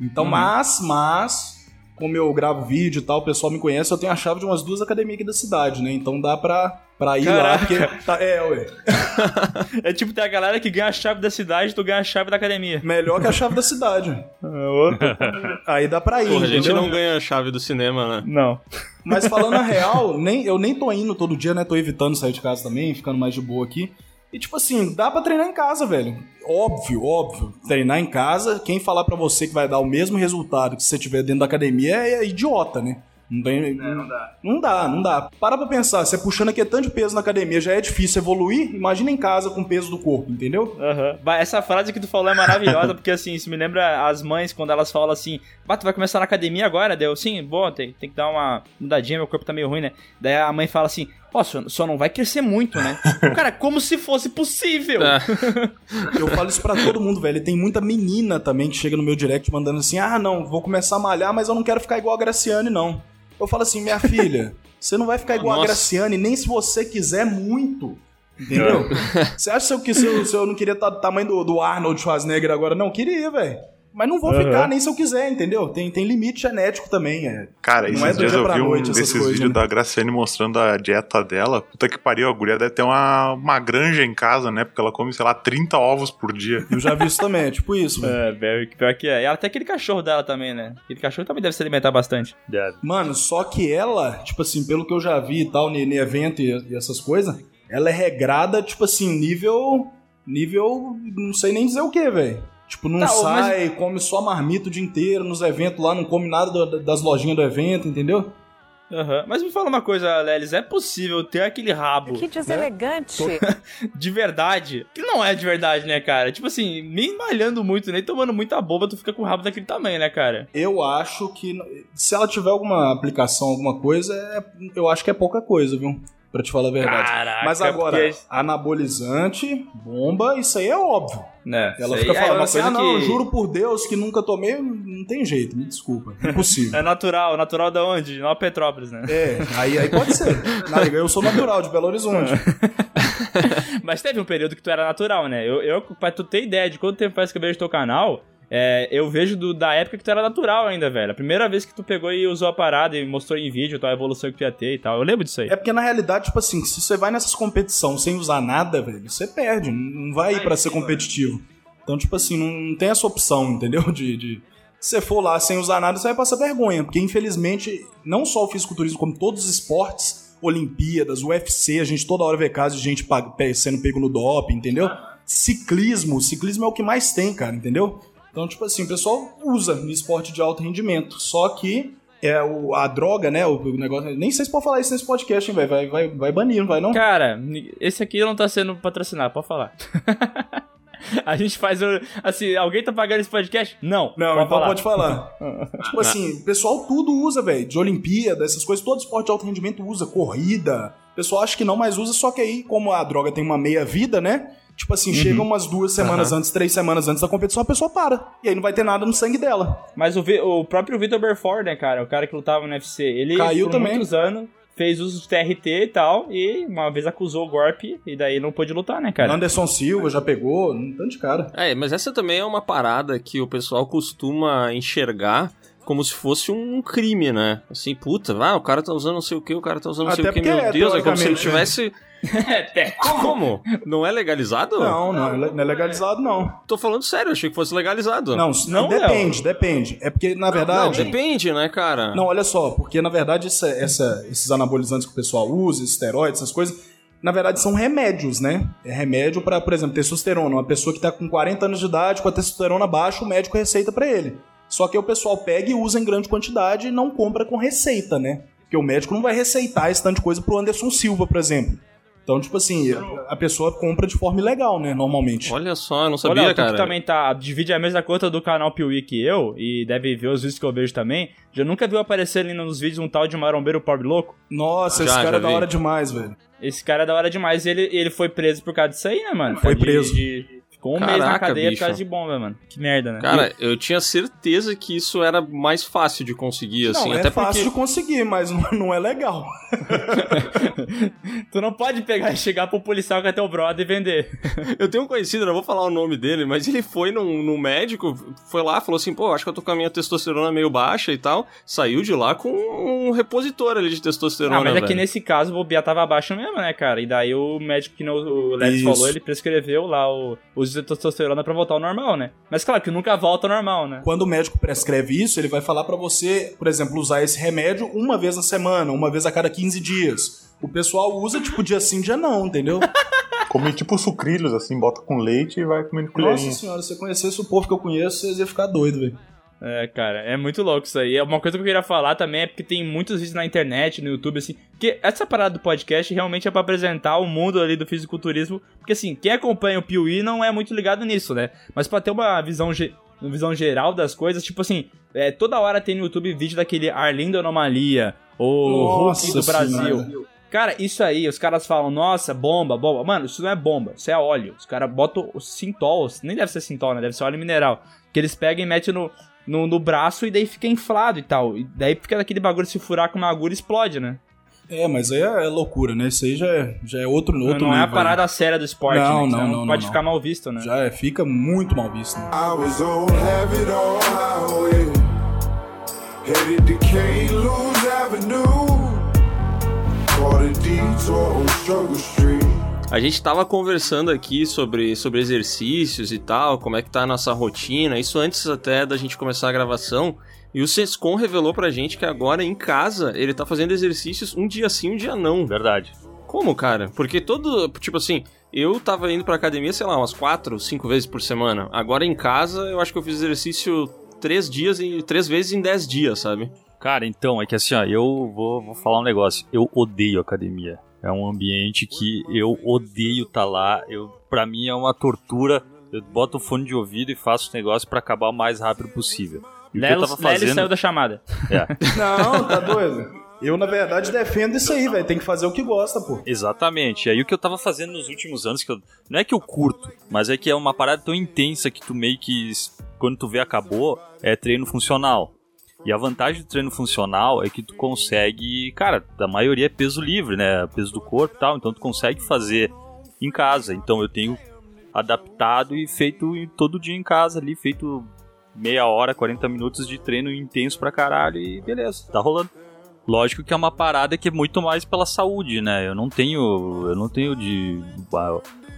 Speaker 1: Então, mas, mas, como eu gravo vídeo e tal, o pessoal me conhece, eu tenho a chave de umas duas academias aqui da cidade, né? Então dá pra, pra ir lá,
Speaker 2: Caraca.
Speaker 1: porque. Tá, é, ué.
Speaker 2: é tipo, tem a galera que ganha a chave da cidade, tu ganha a chave da academia.
Speaker 1: Melhor que a chave da cidade. Aí dá pra ir,
Speaker 3: Porra, a gente
Speaker 1: entendeu?
Speaker 3: não ganha a chave do cinema, né?
Speaker 2: Não.
Speaker 1: Mas falando a real, nem, eu nem tô indo todo dia, né? Tô evitando sair de casa também, ficando mais de boa aqui. E tipo assim, dá pra treinar em casa, velho. Óbvio, óbvio. Treinar em casa, quem falar pra você que vai dar o mesmo resultado que se você tiver dentro da academia é, é idiota, né? Não, tem, não, dá. não dá, não dá. Para pra pensar, você puxando aqui tanto de peso na academia já é difícil evoluir, imagina em casa com o peso do corpo, entendeu?
Speaker 2: Aham. Bah, Essa frase que tu falou é maravilhosa, porque assim, isso me lembra as mães quando elas falam assim: Bah, tu vai começar na academia agora? Deu, sim, bom, tem, tem que dar uma mudadinha, meu corpo tá meio ruim, né? Daí a mãe fala assim: Ó, só, só não vai crescer muito, né? Cara, como se fosse possível.
Speaker 3: É.
Speaker 1: Eu falo isso pra todo mundo, velho. Tem muita menina também que chega no meu direct mandando assim: ah, não, vou começar a malhar, mas eu não quero ficar igual a Graciane, não. Eu falo assim, minha filha, você não vai ficar igual a
Speaker 3: Nossa.
Speaker 1: Graciane, nem se você quiser muito. Entendeu? Você acha que se eu, se eu não queria estar do tamanho do, do Arnold Schwarzenegger agora? Não, queria, velho. Mas não vou ficar nem se eu quiser, entendeu? Tem, tem limite genético também. É.
Speaker 5: Cara,
Speaker 1: Não
Speaker 5: esses
Speaker 1: é
Speaker 5: dias
Speaker 1: dia
Speaker 5: eu
Speaker 1: pra
Speaker 5: vi um desses vídeos
Speaker 1: né?
Speaker 5: da Graciane mostrando a dieta dela. Puta que pariu, a guria deve ter uma, uma granja em casa, né? Porque ela come, sei lá, 30 ovos por dia.
Speaker 1: Eu já vi isso também, é tipo isso, velho.
Speaker 2: É, velho, que pior que é. E ela tem aquele cachorro dela também, né? Aquele cachorro também deve se alimentar bastante.
Speaker 4: Deve.
Speaker 1: Mano, só que ela, tipo assim, pelo que eu já vi e tal, em em evento e, e essas coisas, ela é regrada, tipo assim, nível. Nível. Não sei nem dizer o que, velho. Tipo, não
Speaker 2: Tá,
Speaker 1: sai, come só marmita o dia inteiro nos eventos lá, não come nada do- das lojinhas do evento, entendeu?
Speaker 2: Aham. Mas me fala uma coisa, Lelis, é possível ter aquele rabo
Speaker 8: Que deselegante.
Speaker 2: de verdade? Que não é de verdade, né, cara? Tipo assim, nem malhando muito, nem tomando muita boba, tu fica com o rabo daquele tamanho, né, cara?
Speaker 1: Eu acho que. Se ela tiver alguma aplicação, alguma coisa, é- eu acho que é pouca coisa, viu? Pra te falar a verdade.
Speaker 2: Caraca,
Speaker 1: Mas agora,
Speaker 2: porque-
Speaker 1: anabolizante, bomba, isso aí é óbvio.
Speaker 2: Né?
Speaker 1: Ela fica
Speaker 2: aí é
Speaker 1: falando
Speaker 2: uma
Speaker 1: assim,
Speaker 2: coisa
Speaker 1: ah não,
Speaker 2: que-
Speaker 1: juro por Deus que nunca tomei, não tem jeito, me desculpa, impossível.
Speaker 2: É natural, natural da onde? De Nova Petrópolis, né?
Speaker 1: É, aí, aí pode ser. Não, eu sou natural, de Belo Horizonte.
Speaker 2: Mas teve um período que tu era natural, né? Eu, eu pra tu ter ideia de quanto tempo faz que eu vejo teu canal, é, eu vejo do- da época que tu era natural ainda, velho. A primeira vez que tu pegou e usou a parada e mostrou em vídeo tal, a evolução que tu ia ter e tal. Eu lembro disso aí.
Speaker 1: É porque na realidade, tipo assim, se você vai nessas competições sem usar nada, velho, você perde, não vai ir pra ser competitivo. Então, tipo assim, não tem essa opção, entendeu? De, de... Se você for lá sem usar nada, você vai passar vergonha, porque infelizmente, não só o fisiculturismo, como todos os esportes, Olimpíadas, UFC, a gente toda hora vê casos de gente sendo pego no doping, entendeu? Ciclismo, ciclismo é o que mais tem, cara, entendeu? Então, tipo assim, o pessoal usa no esporte de alto rendimento, só que é o, a droga, né, o, o negócio, nem sei se pode falar isso nesse podcast, hein, velho, vai, vai, vai banir, não vai não?
Speaker 2: Cara, esse aqui não tá sendo patrocinado, pode falar. a gente faz. Assim, alguém tá pagando esse podcast? Não.
Speaker 1: Não,
Speaker 2: pode
Speaker 1: então
Speaker 2: falar.
Speaker 1: pode falar. tipo assim, o pessoal tudo usa, velho. De Olimpíada, essas coisas, todo esporte de alto rendimento usa. Corrida. O pessoal acha que não, mas usa, só que aí, como a droga tem uma meia vida, né? Tipo assim, chega umas duas semanas antes, três semanas antes da competição, a pessoa para. E aí não vai ter nada no sangue dela.
Speaker 2: Mas o, o próprio Vitor Belfort, né, cara? O cara que lutava no UFC, ele
Speaker 1: Caiu
Speaker 2: por
Speaker 1: também.
Speaker 2: muitos anos fez uso de TRT e tal, e uma vez acusou o golpe, e daí não pôde lutar, né, cara?
Speaker 1: Anderson Silva já pegou, um tanto de cara.
Speaker 3: É, mas essa também é uma parada que o pessoal costuma enxergar como se fosse um crime, né? Assim, puta, ah, o cara tá usando não sei o que, o cara tá usando não sei o que, meu
Speaker 1: é,
Speaker 3: Deus, é como se ele
Speaker 1: teoricamente,
Speaker 3: tivesse.
Speaker 2: É,
Speaker 3: Como? Não é legalizado?
Speaker 1: Não, não, é não é legalizado, não.
Speaker 3: Tô falando sério, achei que fosse legalizado.
Speaker 1: Não,
Speaker 2: Não,
Speaker 1: depende, depende. É porque, na
Speaker 3: Não,
Speaker 1: verdade.
Speaker 3: depende, né, cara?
Speaker 1: Não, olha só, porque na verdade essa- essa- esses anabolizantes que o pessoal usa, esteroides, essas coisas, na verdade são remédios, né? É remédio pra, por exemplo, testosterona. Uma pessoa que tá com 40 anos de idade, com a testosterona baixa, o médico receita pra ele. Só que o pessoal pega e usa em grande quantidade e não compra com receita, né? Porque o médico não vai receitar esse tanto de coisa pro Anderson Silva, por exemplo. Então, tipo assim, a pessoa compra de forma ilegal, né? Normalmente.
Speaker 3: Olha só, eu não
Speaker 2: Olha,
Speaker 3: sabia,
Speaker 2: tu
Speaker 3: cara.
Speaker 2: que também tá, divide a mesma conta do canal Piuí que eu, e deve ver os vídeos que eu vejo também, já nunca viu aparecer ali nos vídeos um tal de marombeiro pobre louco?
Speaker 1: Nossa,
Speaker 3: Já,
Speaker 1: esse cara é da
Speaker 3: vi.
Speaker 1: hora demais, velho.
Speaker 2: Esse cara é da hora demais, e ele, ele foi preso por causa disso aí, né, mano?
Speaker 1: Foi
Speaker 2: De-
Speaker 1: preso.
Speaker 2: De, Ficou um mês na
Speaker 3: Caraca,
Speaker 2: cadeia
Speaker 3: bicho.
Speaker 2: por causa de bomba, mano. Que merda, né?
Speaker 3: Cara, eu tinha certeza que isso era mais fácil de conseguir, assim.
Speaker 1: não, é
Speaker 3: até
Speaker 1: fácil
Speaker 3: porque.
Speaker 1: de conseguir, mas não, não é legal.
Speaker 2: tu não pode pegar e chegar pro policial que é teu brother e vender.
Speaker 3: Eu tenho um conhecido, não vou falar o nome dele, mas ele foi num, num médico, foi lá, falou assim, pô, acho que eu tô com a minha testosterona meio baixa e tal. Saiu de lá com um repositor ali de testosterona.
Speaker 2: Ah, mas é
Speaker 3: velho.
Speaker 2: que nesse caso o bobear tava baixo mesmo, né, cara? E daí o médico que não- o
Speaker 1: Isso.
Speaker 2: falou, ele prescreveu lá o uso de testosterona pra voltar ao normal, né? Mas claro que nunca volta ao normal, né?
Speaker 1: Quando o médico prescreve isso, ele vai falar pra você, por exemplo, usar esse remédio uma vez na semana, uma vez a cada 15 dias. O pessoal usa, tipo, dia sim, dia não, entendeu?
Speaker 5: Come tipo sucrilhos, assim, bota com leite e vai comendo colherinha.
Speaker 1: Nossa senhora, se você conhecesse o povo que eu conheço, vocês iam ficar doido, velho.
Speaker 2: É, cara, é muito louco isso aí. É Uma coisa que eu queria falar também é porque tem muitos vídeos na internet, no YouTube, assim. Porque essa parada do podcast realmente é pra apresentar o mundo ali do fisiculturismo. Porque, assim, quem acompanha o Piuí não é muito ligado nisso, né? Mas pra ter uma visão, ge- uma visão geral das coisas, tipo assim, é, toda hora tem no YouTube vídeo daquele Arlindo Anomalia, ou Hulk do Brasil.
Speaker 1: Senhora.
Speaker 2: Cara, isso aí, os caras falam, nossa, bomba, bomba. Mano, isso não é bomba, isso é óleo. Os caras botam o sintol, nem deve ser sintol, né? Deve ser óleo mineral. Que eles pegam e metem no, no, no braço e daí fica inflado e tal. E daí fica aquele bagulho se furar com uma agulha e explode, né?
Speaker 1: É, mas aí é loucura, né? Isso aí já é, já é outro, outro
Speaker 2: não é a
Speaker 1: nível,
Speaker 2: parada
Speaker 1: né?
Speaker 2: séria do esporte,
Speaker 1: Não,
Speaker 2: né?
Speaker 1: Não,
Speaker 2: senão
Speaker 1: não,
Speaker 2: pode
Speaker 1: não,
Speaker 2: ficar
Speaker 1: não.
Speaker 2: mal visto, né?
Speaker 1: Já é, fica muito mal visto, né?
Speaker 8: I was on have it all highway, headed to Lou's Avenue. Caught a detour on Struggle Street.
Speaker 3: A gente tava conversando aqui sobre, sobre exercícios e tal, como é que tá a nossa rotina, isso antes até da gente começar a gravação. E o Sescon revelou pra gente que agora em casa ele tá fazendo exercícios um dia sim, um dia não.
Speaker 4: Verdade.
Speaker 3: Como, cara? Porque todo. Tipo assim, eu tava indo pra academia, sei lá, umas quatro, cinco vezes por semana. Agora em casa eu acho que eu fiz exercício três dias e três vezes em dez dias, sabe?
Speaker 4: Cara, então, é que assim, ó, eu vou, vou falar um negócio. Eu odeio academia. É um ambiente que eu odeio estar lá. Eu, pra mim é uma tortura. Eu boto o fone de ouvido e faço o negócio pra acabar o mais rápido possível. E o que eu
Speaker 2: Lelo,
Speaker 4: fazendo...
Speaker 2: saiu da chamada.
Speaker 4: É,
Speaker 1: Não, tá doido. Eu, na verdade, defendo isso aí, velho. Tem que fazer o que gosta, pô.
Speaker 4: exatamente. E aí o que eu tava fazendo nos últimos anos, que eu, não é que eu curto, mas é que é uma parada tão intensa que tu meio que, quando tu vê acabou, é treino funcional. E a vantagem do treino funcional é que tu consegue, cara, da maioria é peso livre, né? Peso do corpo e tal, então tu consegue fazer em casa. Então eu tenho adaptado e feito todo dia em casa ali, feito meia hora, 40 minutos de treino intenso pra caralho e beleza, tá rolando. Lógico que é uma parada que é muito mais pela saúde, né? Eu não tenho, eu não tenho de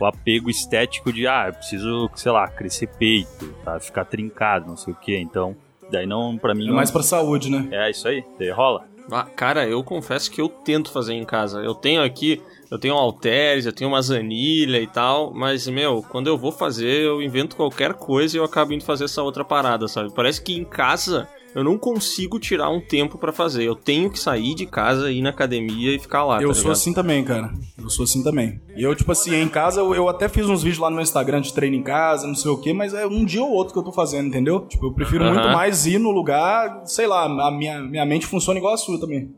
Speaker 4: o apego estético de ah, eu preciso, sei lá, crescer peito, tá? Ficar trincado, não sei o que. Então, daí não pra mim
Speaker 1: É
Speaker 4: não-
Speaker 1: mais pra saúde, né?
Speaker 4: é isso aí, daí rola.
Speaker 3: Ah, cara, eu confesso que eu tento fazer em casa. Eu tenho aqui, eu tenho halteres, eu tenho uma zanilha e tal, mas, meu, quando eu vou fazer, eu invento qualquer coisa e eu acabo indo fazer essa outra parada, sabe? Parece que em casa eu não consigo tirar um tempo pra fazer. Eu tenho que sair de casa, ir na academia e ficar lá,
Speaker 1: eu
Speaker 3: tá
Speaker 1: sou
Speaker 3: ligado?
Speaker 1: assim também, cara. Eu sou assim também. E eu, tipo assim, em casa, eu, eu até fiz uns vídeos lá no meu Instagram de treino em casa, não sei o quê, mas é um dia ou outro que eu tô fazendo, entendeu? Tipo, eu prefiro
Speaker 3: Aham.
Speaker 1: muito mais ir no lugar, sei lá, a minha, minha mente funciona igual a sua também.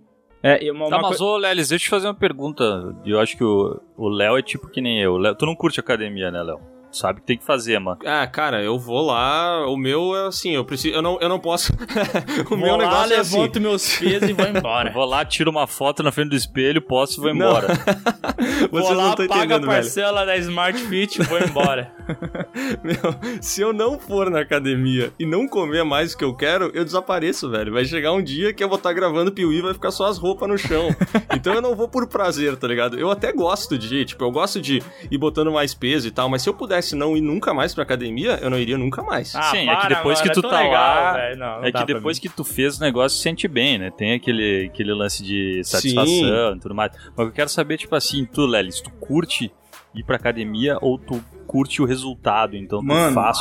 Speaker 2: É, e uma,
Speaker 4: Tá,
Speaker 2: uma
Speaker 4: mas
Speaker 2: coi-
Speaker 4: ô Lelis, deixa eu te fazer uma pergunta. Eu acho que o o Léo é tipo que nem eu. Léo- tu não curte academia, né, Léo? Sabe que tem que fazer, mano.
Speaker 3: Ah, cara, eu vou lá, o meu é assim, eu preciso, eu não, eu não posso, o
Speaker 2: Vou
Speaker 3: meu
Speaker 2: lá,
Speaker 3: negócio é assim.
Speaker 2: levanto meus pesos e vou
Speaker 4: Eu
Speaker 2: embora.
Speaker 4: vou lá, tiro uma foto na frente do espelho, posto e vou
Speaker 3: Não.
Speaker 4: embora.
Speaker 2: vou lá,
Speaker 3: não
Speaker 2: pago a
Speaker 3: entendendo, velho.
Speaker 2: parcela da Smart Fit e vou embora.
Speaker 3: Meu, se eu não for na academia e não comer mais o que eu quero, eu desapareço, velho. Vai chegar um dia que eu vou estar gravando Piuí e vai ficar só as roupas no chão. então eu não vou por prazer, tá ligado? Eu até gosto de ir, tipo, eu gosto de ir botando mais peso e tal, mas se eu pudesse não ir nunca mais pra academia, eu não iria nunca mais.
Speaker 2: Ah,
Speaker 4: Sim, é que depois
Speaker 2: mano,
Speaker 4: que tu
Speaker 2: é
Speaker 4: tá
Speaker 2: legal,
Speaker 4: lá,
Speaker 2: velho. Não, não
Speaker 4: é que depois que tu fez o negócio, sente bem, né? Tem aquele, aquele lance de satisfação e tudo mais. Mas eu quero saber, tipo assim, tu, Lelis, tu curte ir pra academia ou tu curte o resultado? Então tu
Speaker 1: Mano.
Speaker 4: faz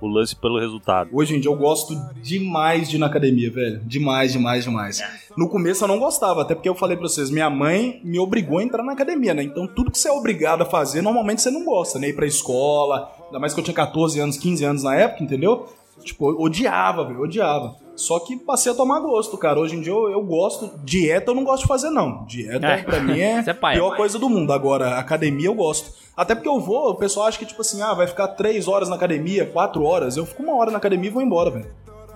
Speaker 4: o lance pelo resultado.
Speaker 1: Hoje em dia eu gosto demais de ir na academia, velho. Demais, demais, demais. No começo eu não gostava, até porque eu falei pra vocês, minha mãe me obrigou a entrar na academia, né? Então tudo que você é obrigado a fazer, normalmente você não gosta, né? Ir pra escola, ainda mais que eu tinha 14 anos, 15 anos na época, entendeu? Tipo, odiava, velho, odiava. Só que passei a tomar gosto, cara. Hoje em dia eu, eu gosto. Dieta eu não gosto de fazer, não. Dieta,
Speaker 2: É.
Speaker 1: pra mim, é
Speaker 2: é
Speaker 1: pior coisa do mundo. Agora, academia eu gosto. Até porque eu vou, o pessoal acha que, tipo assim, ah, vai ficar três horas na academia, quatro horas. Eu fico uma hora na academia e vou embora, velho.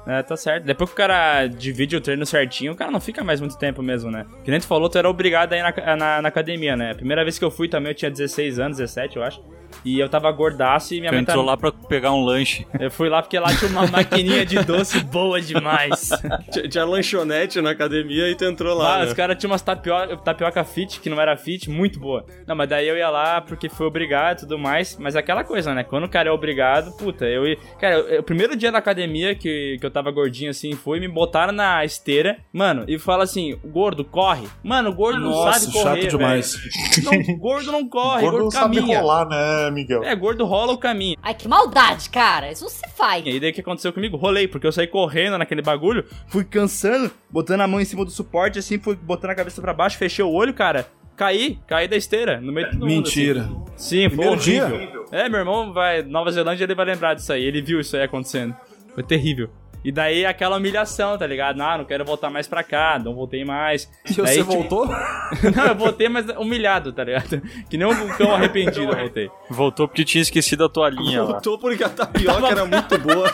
Speaker 2: É, tá certo. Depois que o cara divide o treino certinho, o cara não fica mais muito tempo mesmo, né? Que nem tu falou, tu era obrigado a ir na, na, na academia, né? A primeira vez que eu fui também eu tinha 16 anos, 17, eu acho. E eu tava gordaço e minha
Speaker 4: Tu
Speaker 2: mãe
Speaker 4: entrou
Speaker 2: tá...
Speaker 4: lá pra pegar um lanche.
Speaker 2: Eu fui lá porque lá tinha uma maquininha de doce boa demais.
Speaker 3: Tinha, tinha lanchonete na academia e tu entrou
Speaker 2: Ah,
Speaker 3: lá. né?
Speaker 2: os caras tinham umas tapioca, tapioca fit, que não era fit, muito boa. Não, mas daí eu ia lá porque fui obrigado e tudo mais. Mas aquela coisa, né? Quando o cara é obrigado, puta, eu ia. Cara, o primeiro dia da academia que, que eu tava gordinho assim, foi, me botaram na esteira, mano, e fala assim: gordo, corre. Mano, o gordo não
Speaker 1: Nossa,
Speaker 2: sabe correr.
Speaker 1: chato demais.
Speaker 2: Não, gordo não corre,
Speaker 5: Gordo
Speaker 2: gordo,
Speaker 5: não sabe
Speaker 2: caminha.
Speaker 5: rolar, né, Miguel?
Speaker 2: É, gordo rola o caminho.
Speaker 9: Ai, que maldade, cara. Isso não se faz.
Speaker 2: E aí daí o que aconteceu comigo? Rolei, porque eu saí correndo naquele bagulho, fui cansando, botando a mão em cima do suporte, assim, fui botando a cabeça pra baixo, fechei o olho, cara. Caí, caí da esteira, no meio de todo mundo,
Speaker 1: Mentira.
Speaker 2: assim. Sim, foi
Speaker 1: Primeiro dia?
Speaker 2: horrível. É, meu irmão vai. Nova Zelândia, ele vai lembrar disso aí. Ele viu isso aí acontecendo. Foi terrível. E daí aquela humilhação, tá ligado? Ah, não quero voltar mais pra cá, não voltei mais.
Speaker 1: E
Speaker 2: Daí,
Speaker 1: você
Speaker 2: tipo,
Speaker 1: voltou?
Speaker 2: não, eu voltei, mas humilhado, tá ligado? Que nem um cão arrependido eu voltei.
Speaker 4: Voltou porque tinha esquecido a toalhinha lá.
Speaker 3: Voltou porque a tapioca era muito boa.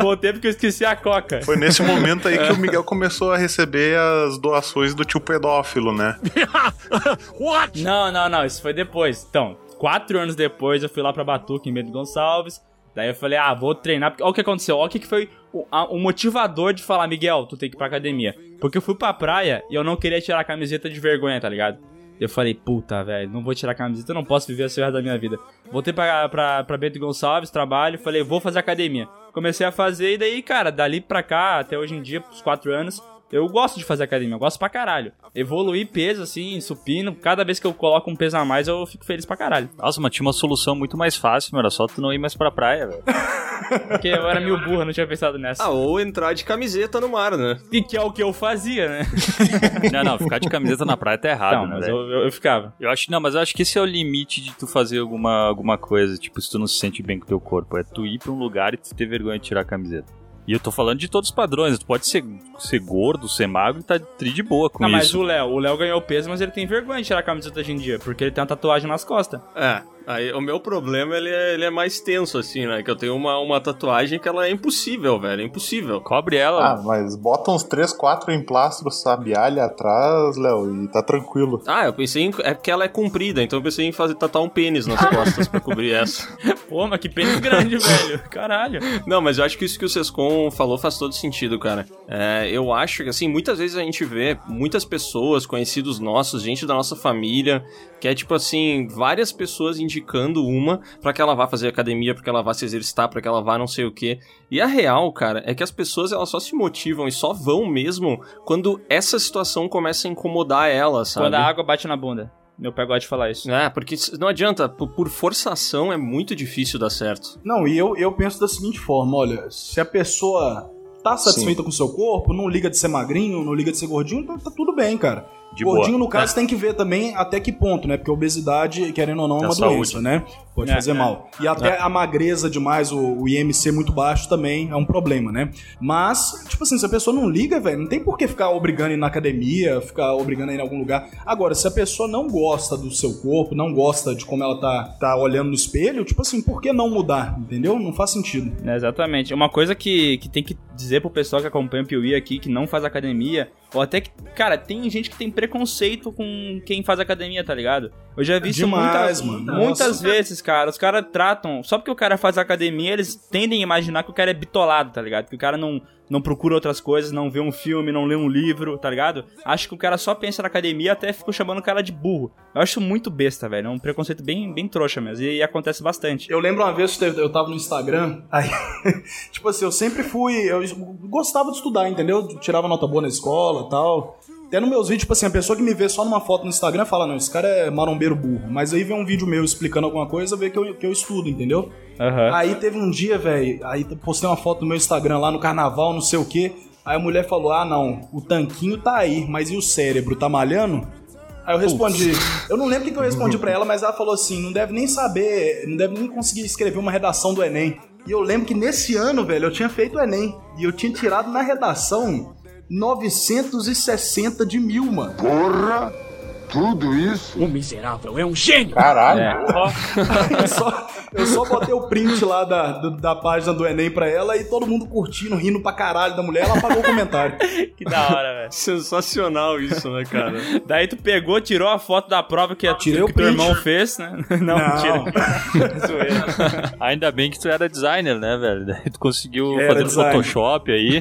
Speaker 2: Voltei porque eu esqueci a coca.
Speaker 5: Foi nesse momento aí que o Miguel começou a receber as doações do tio pedófilo, né?
Speaker 2: Não, não, não, isso foi depois. Então, quatro anos depois eu fui lá pra Batuque, em Bento Gonçalves. Daí eu falei, ah, vou treinar. Porque, olha o que aconteceu, olha o que foi o, a- o motivador de falar, Miguel, tu tem que ir pra academia. Porque eu fui pra praia e eu não queria tirar a camiseta de vergonha, tá ligado? Eu falei, puta, velho, não vou tirar a camiseta, não posso viver esse resto da minha vida. Voltei pra, pra, pra Bento Gonçalves, trabalho, falei, vou fazer academia. Comecei a fazer e daí, cara, dali pra cá, até hoje em dia, pros quatro anos, eu gosto de fazer academia, eu gosto pra caralho. Evoluir peso, assim, supino, cada vez que eu coloco um peso a mais, eu fico feliz pra caralho.
Speaker 4: Nossa, mas tinha uma solução muito mais fácil, meu. Era só tu não ir mais pra praia, velho.
Speaker 2: Porque eu era meio burro, não tinha pensado nessa.
Speaker 3: Ah, ou entrar de camiseta no mar, né?
Speaker 2: E que é o que eu fazia, né?
Speaker 4: Não, não, ficar de camiseta na praia tá errado,
Speaker 2: Não,
Speaker 4: né?
Speaker 2: mas eu, eu, eu ficava.
Speaker 4: Eu acho, não, mas eu acho que esse é o limite de tu fazer alguma, alguma coisa, tipo, se tu não se sente bem com o teu corpo. É tu ir pra um lugar e tu ter vergonha de tirar a camiseta. E eu tô falando de todos os padrões. Tu pode ser, ser gordo, ser magro e tá tri de boa com
Speaker 2: Não, mas
Speaker 4: isso.
Speaker 2: o Léo, o Léo ganhou peso, mas ele tem vergonha de tirar a camiseta hoje em dia, porque ele tem uma tatuagem nas costas.
Speaker 3: É, aí o meu problema ele é, ele é mais tenso, assim, né? Que eu tenho uma, uma tatuagem que ela é impossível, velho. É impossível.
Speaker 4: Cobre ela.
Speaker 5: Ah, mas bota uns 3, 4 emplastros sabialha atrás, Léo, e tá tranquilo.
Speaker 3: Ah, eu pensei em. É porque ela é comprida, então eu pensei em fazer tatuar um pênis nas costas pra cobrir essa.
Speaker 2: Pô, mas que pênis grande, velho. Caralho.
Speaker 3: Não, mas eu acho que isso que o Sescon falou faz todo sentido, cara. É, eu acho que, assim, muitas vezes a gente vê muitas pessoas, conhecidos nossos, gente da nossa família, que é tipo assim, várias pessoas indicando uma pra que ela vá fazer academia, pra que ela vá se exercitar, pra que ela vá não sei o quê. E a real, cara, é que as pessoas elas só se motivam e só vão mesmo quando essa situação começa a incomodar elas, sabe?
Speaker 2: Quando a água bate na bunda. Meu pai gosta de falar isso.
Speaker 3: É, porque não adianta, por, forçação é muito difícil dar certo.
Speaker 1: Não, e eu, eu penso da seguinte forma: olha, se a pessoa tá satisfeita com o seu corpo, não liga de ser magrinho, não liga de ser gordinho, tá, tá tudo bem, cara.
Speaker 4: De
Speaker 1: gordinho,
Speaker 4: boa.
Speaker 1: no caso, tem que ver também até que ponto, né? Porque a obesidade, querendo ou não, é
Speaker 4: É
Speaker 1: uma
Speaker 4: saúde.
Speaker 1: doença, né? Pode
Speaker 2: É,
Speaker 1: fazer
Speaker 2: é.
Speaker 1: mal. E até a magreza demais, o, o IMC muito baixo também é um problema, né? Mas, tipo assim, se a pessoa não liga, velho, não tem por que ficar obrigando a ir na academia, ficar obrigando a ir em algum lugar. Agora, se a pessoa não gosta do seu corpo, não gosta de como ela tá, tá olhando no espelho, tipo assim, por que não mudar? Entendeu? Não faz sentido.
Speaker 2: É, exatamente. Uma coisa que, que tem que dizer pro pessoal que acompanha o Piuí aqui, que não faz academia, ou até que, cara, tem gente que tem preconceito com quem faz academia, tá ligado? Eu já vi isso
Speaker 1: Demais,
Speaker 2: muitas,
Speaker 1: mano.
Speaker 2: muitas
Speaker 1: Nossa.
Speaker 2: vezes, cara. Os caras tratam. Só porque o cara faz academia, eles tendem a imaginar que o cara é bitolado, tá ligado? Que o cara não, não procura outras coisas, não vê um filme, não lê um livro, tá ligado? Acho que o cara só pensa na academia até ficou chamando o cara de burro. Eu acho muito besta, velho. É um preconceito bem, bem trouxa mesmo. E, e acontece bastante.
Speaker 1: Eu lembro uma vez que eu tava no Instagram, aí, tipo assim, eu sempre fui. Eu gostava de estudar, entendeu? Tirava nota boa na escola e tal. Até nos meus vídeos, tipo assim, a pessoa que me vê só numa foto no Instagram fala, não, esse cara é marombeiro burro. Mas aí vem um vídeo meu explicando alguma coisa, vê que eu, que eu estudo, entendeu?
Speaker 2: Aham.
Speaker 1: Aí teve um dia, velho, aí postei uma foto no meu Instagram lá no carnaval, não sei o quê. Aí a mulher falou: Ah, não, o tanquinho tá aí, mas e o cérebro, tá malhando? Aí eu respondi, eu não lembro o que que eu respondi pra ela, mas ela falou assim: não deve nem saber, não deve nem conseguir escrever uma redação do Enem. E eu lembro que nesse ano, velho, eu tinha feito o Enem. E eu tinha tirado na redação 960 de mil, mano.
Speaker 8: Porra! Tudo isso?
Speaker 7: O miserável é um gênio!
Speaker 5: Caralho.
Speaker 2: É.
Speaker 1: Eu só, eu só botei o print lá da, do- da página do Enem pra ela e todo mundo curtindo, rindo pra caralho da mulher. Ela apagou o comentário.
Speaker 2: Que da hora, velho.
Speaker 3: Sensacional isso, né, cara?
Speaker 2: Daí tu pegou, tirou a foto da prova que, a,
Speaker 1: Tirei
Speaker 2: que
Speaker 1: o
Speaker 2: teu
Speaker 1: print.
Speaker 2: irmão fez, né? Não,
Speaker 1: Não.
Speaker 2: mentira. Zoeira.
Speaker 4: Ainda bem que tu era designer, né, velho? Daí tu conseguiu
Speaker 1: Era
Speaker 4: fazer
Speaker 1: designer.
Speaker 4: Photoshop aí.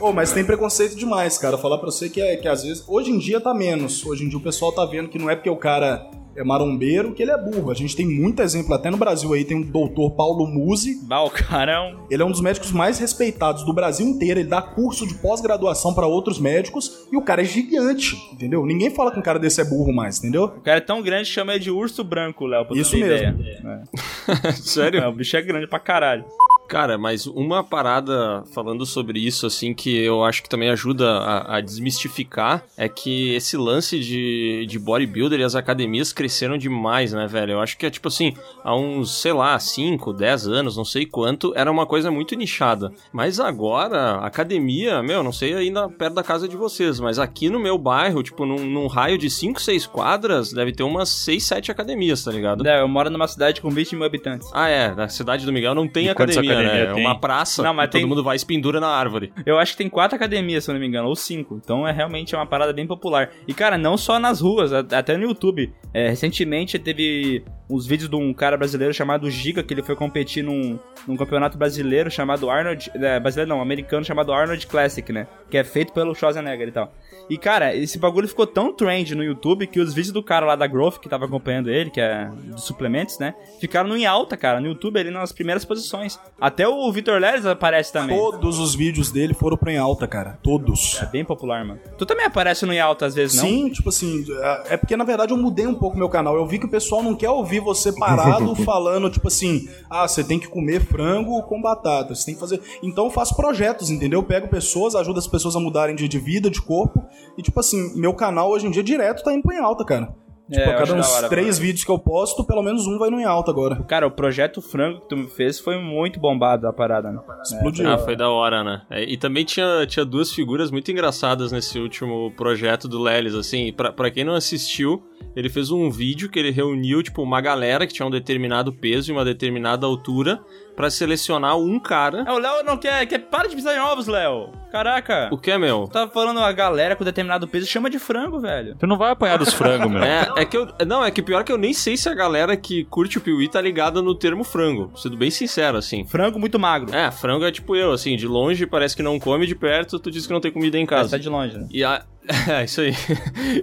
Speaker 1: Ô, mas tem preconceito demais, cara. Falar pra você que, é, que às vezes. Hoje em dia tá menos. Hoje em dia o pessoal tá vendo que não é porque o cara é marombeiro que ele é burro. A gente tem muito exemplo. Até no Brasil aí tem o doutor Paulo Musi.
Speaker 2: Bah, o cara é um.
Speaker 1: Ele é um dos médicos mais respeitados do Brasil inteiro. Ele dá curso de pós-graduação pra outros médicos. E o cara é gigante, entendeu? Ninguém fala que um cara desse é burro mais, entendeu?
Speaker 2: O cara é tão grande que chama ele de urso branco, Léo, pra
Speaker 1: Isso
Speaker 2: ter
Speaker 1: mesmo.
Speaker 2: ideia.
Speaker 3: Sério?
Speaker 2: É, o bicho é grande pra caralho.
Speaker 3: Cara, mas uma parada falando sobre isso, assim, que eu acho que também ajuda a, a desmistificar é que esse lance de, de bodybuilder e as academias cresceram demais, né, velho? Eu acho que é tipo assim, há uns, sei lá, 5, 10 anos, não sei quanto, era uma coisa muito nichada. Mas agora, academia, meu, não sei ainda perto da casa de vocês, mas aqui no meu bairro, tipo, num, num raio de 5, 6 quadras, deve ter umas 6, 7 academias, tá ligado?
Speaker 2: É, eu moro numa cidade com 20 mil habitantes.
Speaker 3: Ah, é, na cidade do Miguel não tem
Speaker 4: E
Speaker 3: academia, né? É
Speaker 4: tem?
Speaker 3: uma praça
Speaker 2: Não, mas
Speaker 3: e todo
Speaker 2: tem-
Speaker 3: mundo vai e se pendura na árvore.
Speaker 2: Eu acho que tem quatro academias, se eu não me engano, ou cinco. Então é realmente uma parada bem popular. E, cara, não só nas ruas, a- até no YouTube. É, recentemente teve uns vídeos de um cara brasileiro chamado Giga, que ele foi competir num, num campeonato brasileiro chamado Arnold. É, brasileiro não, americano chamado Arnold Classic, né? Que é feito pelo Schwarzenegger e tal. E, cara, esse bagulho ficou tão trend no YouTube que os vídeos do cara lá da Growth, que tava acompanhando ele, que é dos suplementos, né? Ficaram em alta, cara, no YouTube, ali nas primeiras posições. Até o Vitor Leres aparece também.
Speaker 1: Todos os vídeos dele foram pro em alta, cara. Todos.
Speaker 2: É bem popular, mano. Tu também aparece no em alta às vezes, não?
Speaker 1: Sim, tipo assim, é porque na verdade eu mudei um pouco meu canal. Eu vi que o pessoal não quer ouvir você parado falando, tipo assim, ah, você tem que comer frango com batata, você tem que fazer. Então eu faço projetos, entendeu? Eu pego pessoas, ajudo as pessoas a mudarem de, de vida, de corpo. E, tipo assim, meu canal hoje em dia direto tá indo pro em alta, cara. Tipo,
Speaker 2: É,
Speaker 1: a cada uns
Speaker 2: hora,
Speaker 1: três vídeos que eu posto, pelo menos um vai no em alta agora.
Speaker 2: Cara, o projeto frango que tu me fez foi muito bombado a parada, né?
Speaker 1: Explodiu.
Speaker 3: Ah, foi da hora, né? É, e também tinha, tinha duas figuras muito engraçadas nesse último projeto do Lelis, assim. Pra, pra quem não assistiu, ele fez um vídeo que ele reuniu, tipo, uma galera que tinha um determinado peso e uma determinada altura pra selecionar um cara.
Speaker 2: É, o Léo não quer, quer. Para de pisar em ovos, Léo. Caraca.
Speaker 3: O que é, meu?
Speaker 2: Tu tava falando a galera com determinado peso chama de frango, velho.
Speaker 4: Tu não vai apanhar dos frangos, meu.
Speaker 3: É, é que eu. Não, é que pior que eu nem sei se a galera que curte o Piuí tá ligada no termo frango. Sendo bem sincero, assim.
Speaker 2: Frango muito magro.
Speaker 3: É, frango é tipo eu, assim, de longe parece que não come, de perto tu diz que não tem comida em casa.
Speaker 2: tá de longe, né?
Speaker 3: E a... É, isso aí.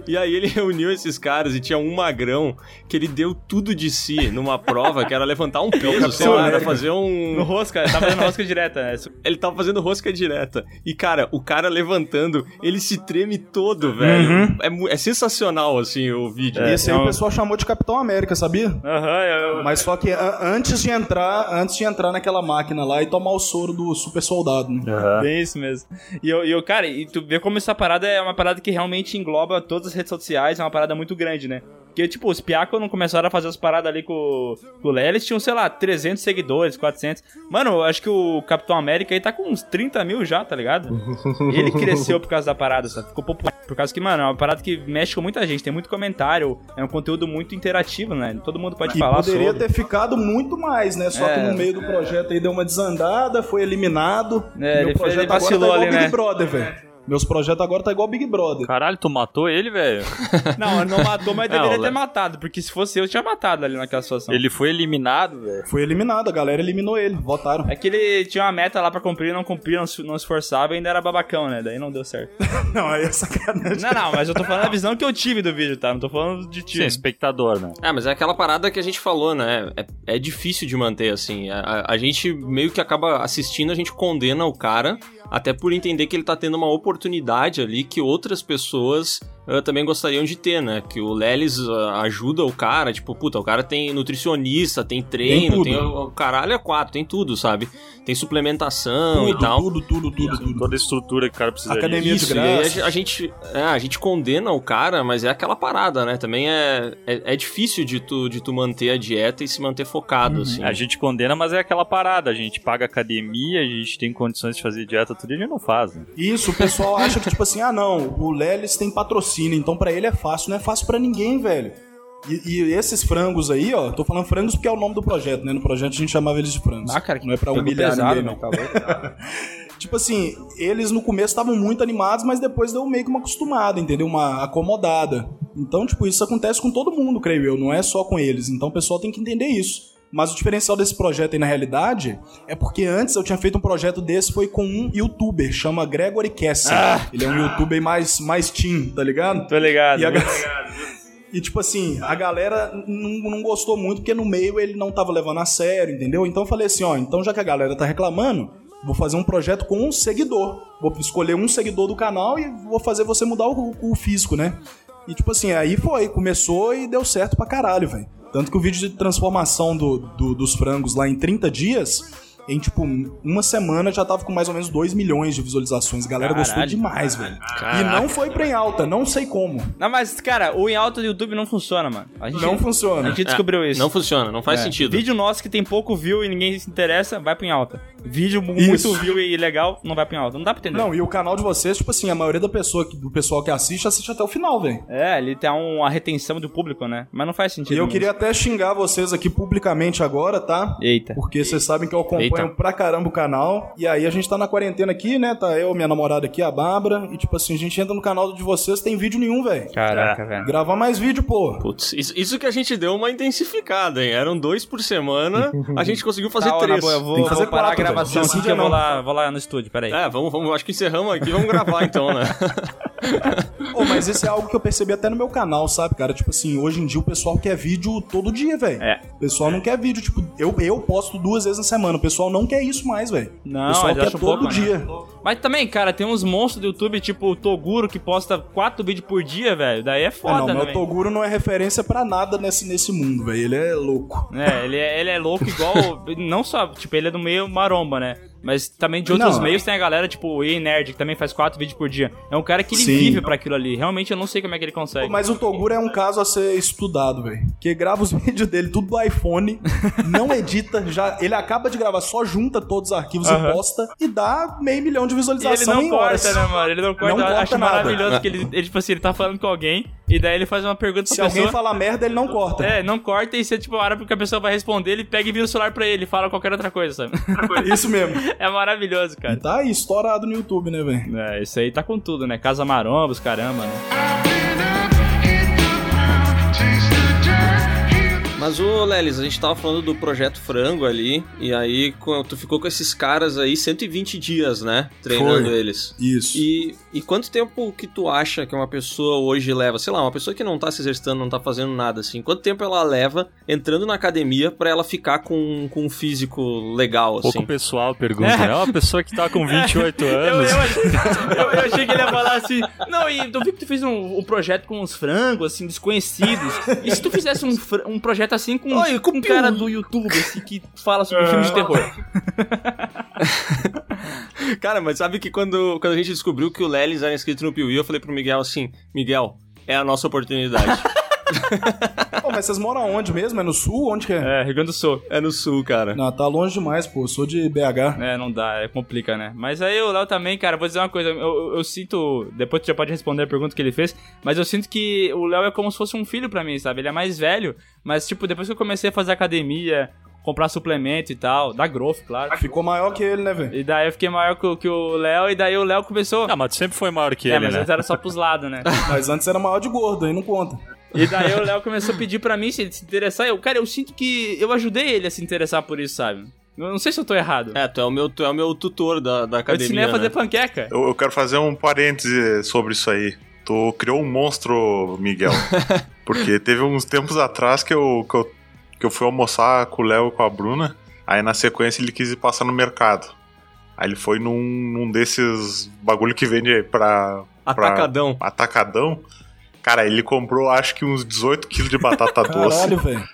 Speaker 3: E aí ele reuniu esses caras e tinha um magrão que ele deu tudo de si numa prova que era levantar um peso, sei lá, era fazer
Speaker 2: No
Speaker 3: um...
Speaker 2: rosca, tá fazendo rosca direta, né?
Speaker 3: Ele tava fazendo rosca direta. E, cara, o cara levantando, ele se treme todo, velho.
Speaker 2: Uhum.
Speaker 3: É, é sensacional, assim, o vídeo.
Speaker 2: É,
Speaker 1: Esse aí
Speaker 2: então-
Speaker 1: o pessoal chamou de Capitão América, sabia?
Speaker 2: Aham, eu...
Speaker 1: Mas só que antes de entrar, antes de entrar naquela máquina lá e tomar o soro do super soldado, né?
Speaker 2: Bem isso mesmo. E eu, e eu, cara, e tu vê como essa parada é uma parada que realmente engloba todas as redes sociais, é uma parada muito grande, né? Porque, tipo, os Piá, quando começaram a fazer as paradas ali com, com o Léo, eles tinham, sei lá, 300 seguidores, 400. Mano, eu acho que o Capitão América aí tá com uns 30 mil já, tá ligado? Ele cresceu por causa da parada, sabe? Ficou popular. Por causa que, mano, é uma parada que mexe com muita gente, tem muito comentário, é um conteúdo muito interativo, né? Todo mundo pode
Speaker 1: Que
Speaker 2: falar
Speaker 1: poderia
Speaker 2: sobre.
Speaker 1: ter ficado muito mais, né? Só que
Speaker 2: É.
Speaker 1: no meio do projeto aí deu uma desandada, foi eliminado.
Speaker 2: É,
Speaker 1: Meu
Speaker 2: ele
Speaker 1: projeto
Speaker 2: ele
Speaker 1: agora tá
Speaker 2: vacilou
Speaker 1: igual
Speaker 2: ali,
Speaker 1: Big
Speaker 2: né?
Speaker 1: Brother, velho. Meus projetos agora tá igual Big Brother.
Speaker 4: Caralho, tu matou ele, velho?
Speaker 2: Não, ele não matou, mas
Speaker 3: Não,
Speaker 2: deveria
Speaker 3: Léo.
Speaker 2: ter matado, porque se fosse eu, eu tinha matado ali naquela situação.
Speaker 4: Ele foi eliminado, velho.
Speaker 1: Foi eliminado, a galera eliminou ele, votaram.
Speaker 2: É que ele tinha uma meta lá pra cumprir, não cumpria, não se, não esforçava e ainda era babacão, né? Daí não deu certo.
Speaker 1: Não, aí é sacanagem.
Speaker 2: não, não, mas eu tô falando a visão que eu tive do vídeo, tá? Não tô falando de ti.
Speaker 4: Sim, espectador, né?
Speaker 3: É, mas é aquela parada que a gente falou, né? É, é difícil de manter, assim. A, a- a gente meio que acaba assistindo, a gente condena o cara, até por entender que ele tá tendo uma oportunidade ali que outras pessoas uh, também gostariam de ter, né? Que o Lelis uh, ajuda o cara, tipo, puta, o cara tem nutricionista, tem treino,
Speaker 1: tudo.
Speaker 3: tem, o, o caralho é quatro, tem tudo, sabe? Tem suplementação e
Speaker 1: Tudo,
Speaker 3: tal.
Speaker 1: tudo, tudo, tudo, tudo.
Speaker 4: Toda a estrutura que o cara precisa
Speaker 1: Academia de
Speaker 3: Isso, e aí
Speaker 1: graça.
Speaker 3: a, a gente, é, a gente condena o cara, mas é aquela parada, né? Também é, é, é difícil de tu, de tu manter a dieta e se manter focado, assim.
Speaker 4: A gente condena, mas é aquela parada. A gente paga academia, a gente tem condições de fazer dieta, tudo e a gente não faz. Né?
Speaker 1: Isso, o pessoal acha que, tipo assim, ah não, o Lelis tem patrocínio, então pra ele é fácil. Não é fácil pra ninguém, velho. E, e esses frangos aí, ó, tô falando frangos porque é o nome do projeto, né? No projeto a gente chamava eles de frangos.
Speaker 2: Ah, cara, que
Speaker 1: não é pra humilhar
Speaker 2: pesado,
Speaker 1: ninguém, não.
Speaker 2: Tá?
Speaker 1: Tipo assim, eles no começo estavam muito animados, mas depois deu meio que uma acostumada, entendeu? Uma acomodada. Então, tipo, isso acontece com todo mundo, creio eu, não é só com eles. Então o pessoal tem que entender isso. Mas o diferencial desse projeto aí, na realidade, é porque antes eu tinha feito um projeto desse, foi com um youtuber, chama Gregory Cassie. Ele é um youtuber mais, mais teen, tá ligado?
Speaker 2: Tô ligado.
Speaker 1: E, a e, tipo assim, a galera não, não gostou muito porque no meio ele não tava levando a sério, entendeu? Então eu falei assim, ó, então já que a galera tá reclamando, vou fazer um projeto com um seguidor. Vou escolher um seguidor do canal e vou fazer você mudar o, o físico, né? E tipo assim, aí foi, começou e deu certo pra caralho, velho. Tanto que o vídeo de transformação do, do- dos frangos lá em 30 dias, em tipo uma semana já tava com mais ou menos 2 milhões de visualizações. A galera gostou
Speaker 2: Caralho.
Speaker 1: demais, velho. E não foi pra em alta, não sei como.
Speaker 2: Não, mas, cara, o em alta do YouTube não funciona, mano. A gente,
Speaker 1: Não funciona.
Speaker 2: A gente descobriu isso.
Speaker 3: Não funciona, não faz
Speaker 2: É.
Speaker 3: sentido.
Speaker 2: Vídeo nosso que tem pouco view e ninguém se interessa, vai pro em alta. Vídeo
Speaker 1: Isso.
Speaker 2: muito view e legal, não vai pro em alta. Não dá pra entender.
Speaker 1: Não, e o canal de vocês, tipo assim, a maioria da pessoa, do pessoal que assiste, assiste até o final, velho.
Speaker 2: É, ele tem uma retenção do público, né? Mas não faz sentido.
Speaker 1: E eu
Speaker 2: mesmo.
Speaker 1: queria até xingar vocês aqui publicamente agora, tá?
Speaker 2: Eita.
Speaker 1: Porque vocês sabem que eu acompanho
Speaker 3: Eita.
Speaker 1: pra caramba o canal. E aí a gente tá na quarentena aqui, né? Tá eu, minha namorada aqui, a Bárbara. E tipo assim, a gente entra no canal de vocês, tem vídeo nenhum, velho.
Speaker 2: Caraca, velho.
Speaker 1: Gravar mais vídeo, pô.
Speaker 3: Putz, isso, isso que a gente deu uma intensificada, hein? Eram dois por semana, a gente conseguiu fazer
Speaker 2: Tá, ó,
Speaker 3: três.
Speaker 2: boa, eu vou,
Speaker 1: Tem que fazer
Speaker 2: vou parar
Speaker 1: quatro,
Speaker 2: gravação que eu vou lá, vou lá no estúdio, peraí.
Speaker 3: É, vamos, vamos, acho que encerramos aqui, vamos gravar então, né?
Speaker 1: Ô, mas esse é algo que eu percebi até no meu canal, sabe, cara? Tipo assim, hoje em dia o pessoal quer vídeo todo dia, velho.
Speaker 2: É.
Speaker 1: O pessoal não quer vídeo, tipo, eu, eu posto duas vezes na semana. O pessoal não quer isso mais, velho.
Speaker 2: Não,
Speaker 1: o pessoal quer todo
Speaker 2: pouco, né?
Speaker 1: dia.
Speaker 2: Mas também, cara, tem uns monstros do YouTube, tipo o Toguro, que posta quatro vídeos por dia, velho. Daí é
Speaker 1: É,
Speaker 2: foda,
Speaker 1: não,
Speaker 2: né?
Speaker 1: meu
Speaker 2: velho?
Speaker 1: Toguro não é referência pra nada nesse, nesse mundo, velho. Ele é louco.
Speaker 2: É, ele é, ele é louco igual. não só, tipo, ele é do meio maromba, né? Mas também de outros
Speaker 1: Não.
Speaker 2: meios tem a galera, tipo o E Nerd, que também faz quatro vídeos por dia. É um cara que ele
Speaker 1: Sim.
Speaker 2: vive pra aquilo ali. Realmente eu não sei como é que ele consegue.
Speaker 1: Mas o Toguro é um caso a ser estudado, velho. Que grava os vídeos dele tudo do iPhone, não edita, já ele acaba de gravar, só junta todos os arquivos
Speaker 2: Aham.
Speaker 1: e posta e dá meio milhão de
Speaker 2: E ele não corta,
Speaker 1: horas.
Speaker 2: né, mano? Ele não corta.
Speaker 1: Não corta
Speaker 2: acho
Speaker 1: nada.
Speaker 2: maravilhoso que ele, ele, tipo assim, ele tá falando com alguém e daí ele faz uma pergunta
Speaker 1: Se
Speaker 2: pra
Speaker 1: alguém
Speaker 2: pessoa.
Speaker 1: falar merda, ele não corta.
Speaker 2: É, não corta e você, tipo, a hora que a pessoa vai responder, ele pega e vira o celular pra ele fala qualquer outra coisa, sabe?
Speaker 1: Isso mesmo.
Speaker 2: é maravilhoso, cara.
Speaker 1: tá aí, estourado no YouTube, né, velho?
Speaker 2: É, isso aí tá com tudo, né? Casa Marombas, caramba, né?
Speaker 3: Mas, ô Lelis, a gente tava falando do Projeto Frango ali, e aí tu ficou com esses caras aí 120 dias, né? Treinando
Speaker 1: Foi.
Speaker 3: eles.
Speaker 1: Isso.
Speaker 3: E, e quanto tempo que tu acha que uma pessoa hoje leva? Sei lá, uma pessoa que não tá se exercitando, não tá fazendo nada assim. Quanto tempo ela leva entrando na academia pra ela ficar com, com um físico legal, assim?
Speaker 4: Pouco pessoal pergunta, né? É uma pessoa que tá com 28
Speaker 2: Eu,
Speaker 4: anos.
Speaker 2: eu, achei, eu- eu achei que ele ia falar assim. Não, e eu vi que tu fez um, um projeto com uns frangos, assim, desconhecidos. E se tu fizesse um, um projeto assim com,
Speaker 3: Oi,
Speaker 2: com um cara do YouTube, assim, que fala sobre filmes de terror?
Speaker 3: Cara, mas sabe que quando, quando a gente descobriu que o Lelis era inscrito no Piuí, eu falei pro Miguel assim, Miguel, é a nossa oportunidade.
Speaker 1: Pô, mas vocês moram onde mesmo? É no sul? Onde que é?
Speaker 2: É, Rio Grande do Sul.
Speaker 3: é no sul, cara.
Speaker 1: Não, tá longe demais, pô. Eu sou de BH.
Speaker 2: É, não dá, é complica, né? Mas aí o Léo também, cara, vou dizer uma coisa, eu, eu- eu sinto, depois tu já pode responder a pergunta que ele fez, mas eu sinto que o Léo é como se fosse um filho pra mim, sabe? Ele é mais velho, mas tipo, depois que eu comecei a fazer academia, comprar suplemento e tal, da Growth, claro.
Speaker 1: Ficou maior que ele, né, velho?
Speaker 2: E daí eu fiquei maior que, o- que o Léo, e daí o Léo começou...
Speaker 4: Ah, mas tu sempre foi maior que
Speaker 2: é,
Speaker 4: ele,
Speaker 2: mas
Speaker 4: né?
Speaker 2: antes era só pros lados, né?
Speaker 1: Mas antes era maior de gordo, aí não conta.
Speaker 2: E daí o Léo começou a pedir pra mim se ele se interessar. Eu, cara, eu sinto que eu ajudei ele a se interessar por isso, sabe? Eu não sei se eu tô errado.
Speaker 3: É, tu é o meu, tu é o meu tutor da, da
Speaker 2: eu
Speaker 3: academia,
Speaker 2: te ensinei a fazer
Speaker 3: né?
Speaker 2: panqueca.
Speaker 5: Eu, eu quero fazer um parêntese sobre isso aí. Tu criou um monstro, Miguel. Porque teve uns tempos atrás que eu, que eu, que eu fui almoçar com o Léo e com a Bruna. Aí na sequência ele quis ir passar no mercado. Aí ele foi num, num desses bagulho que vende pra, pra
Speaker 3: Atacadão.
Speaker 5: Cara, ele comprou acho que uns 18 quilos de batata doce.
Speaker 1: Caralho, velho.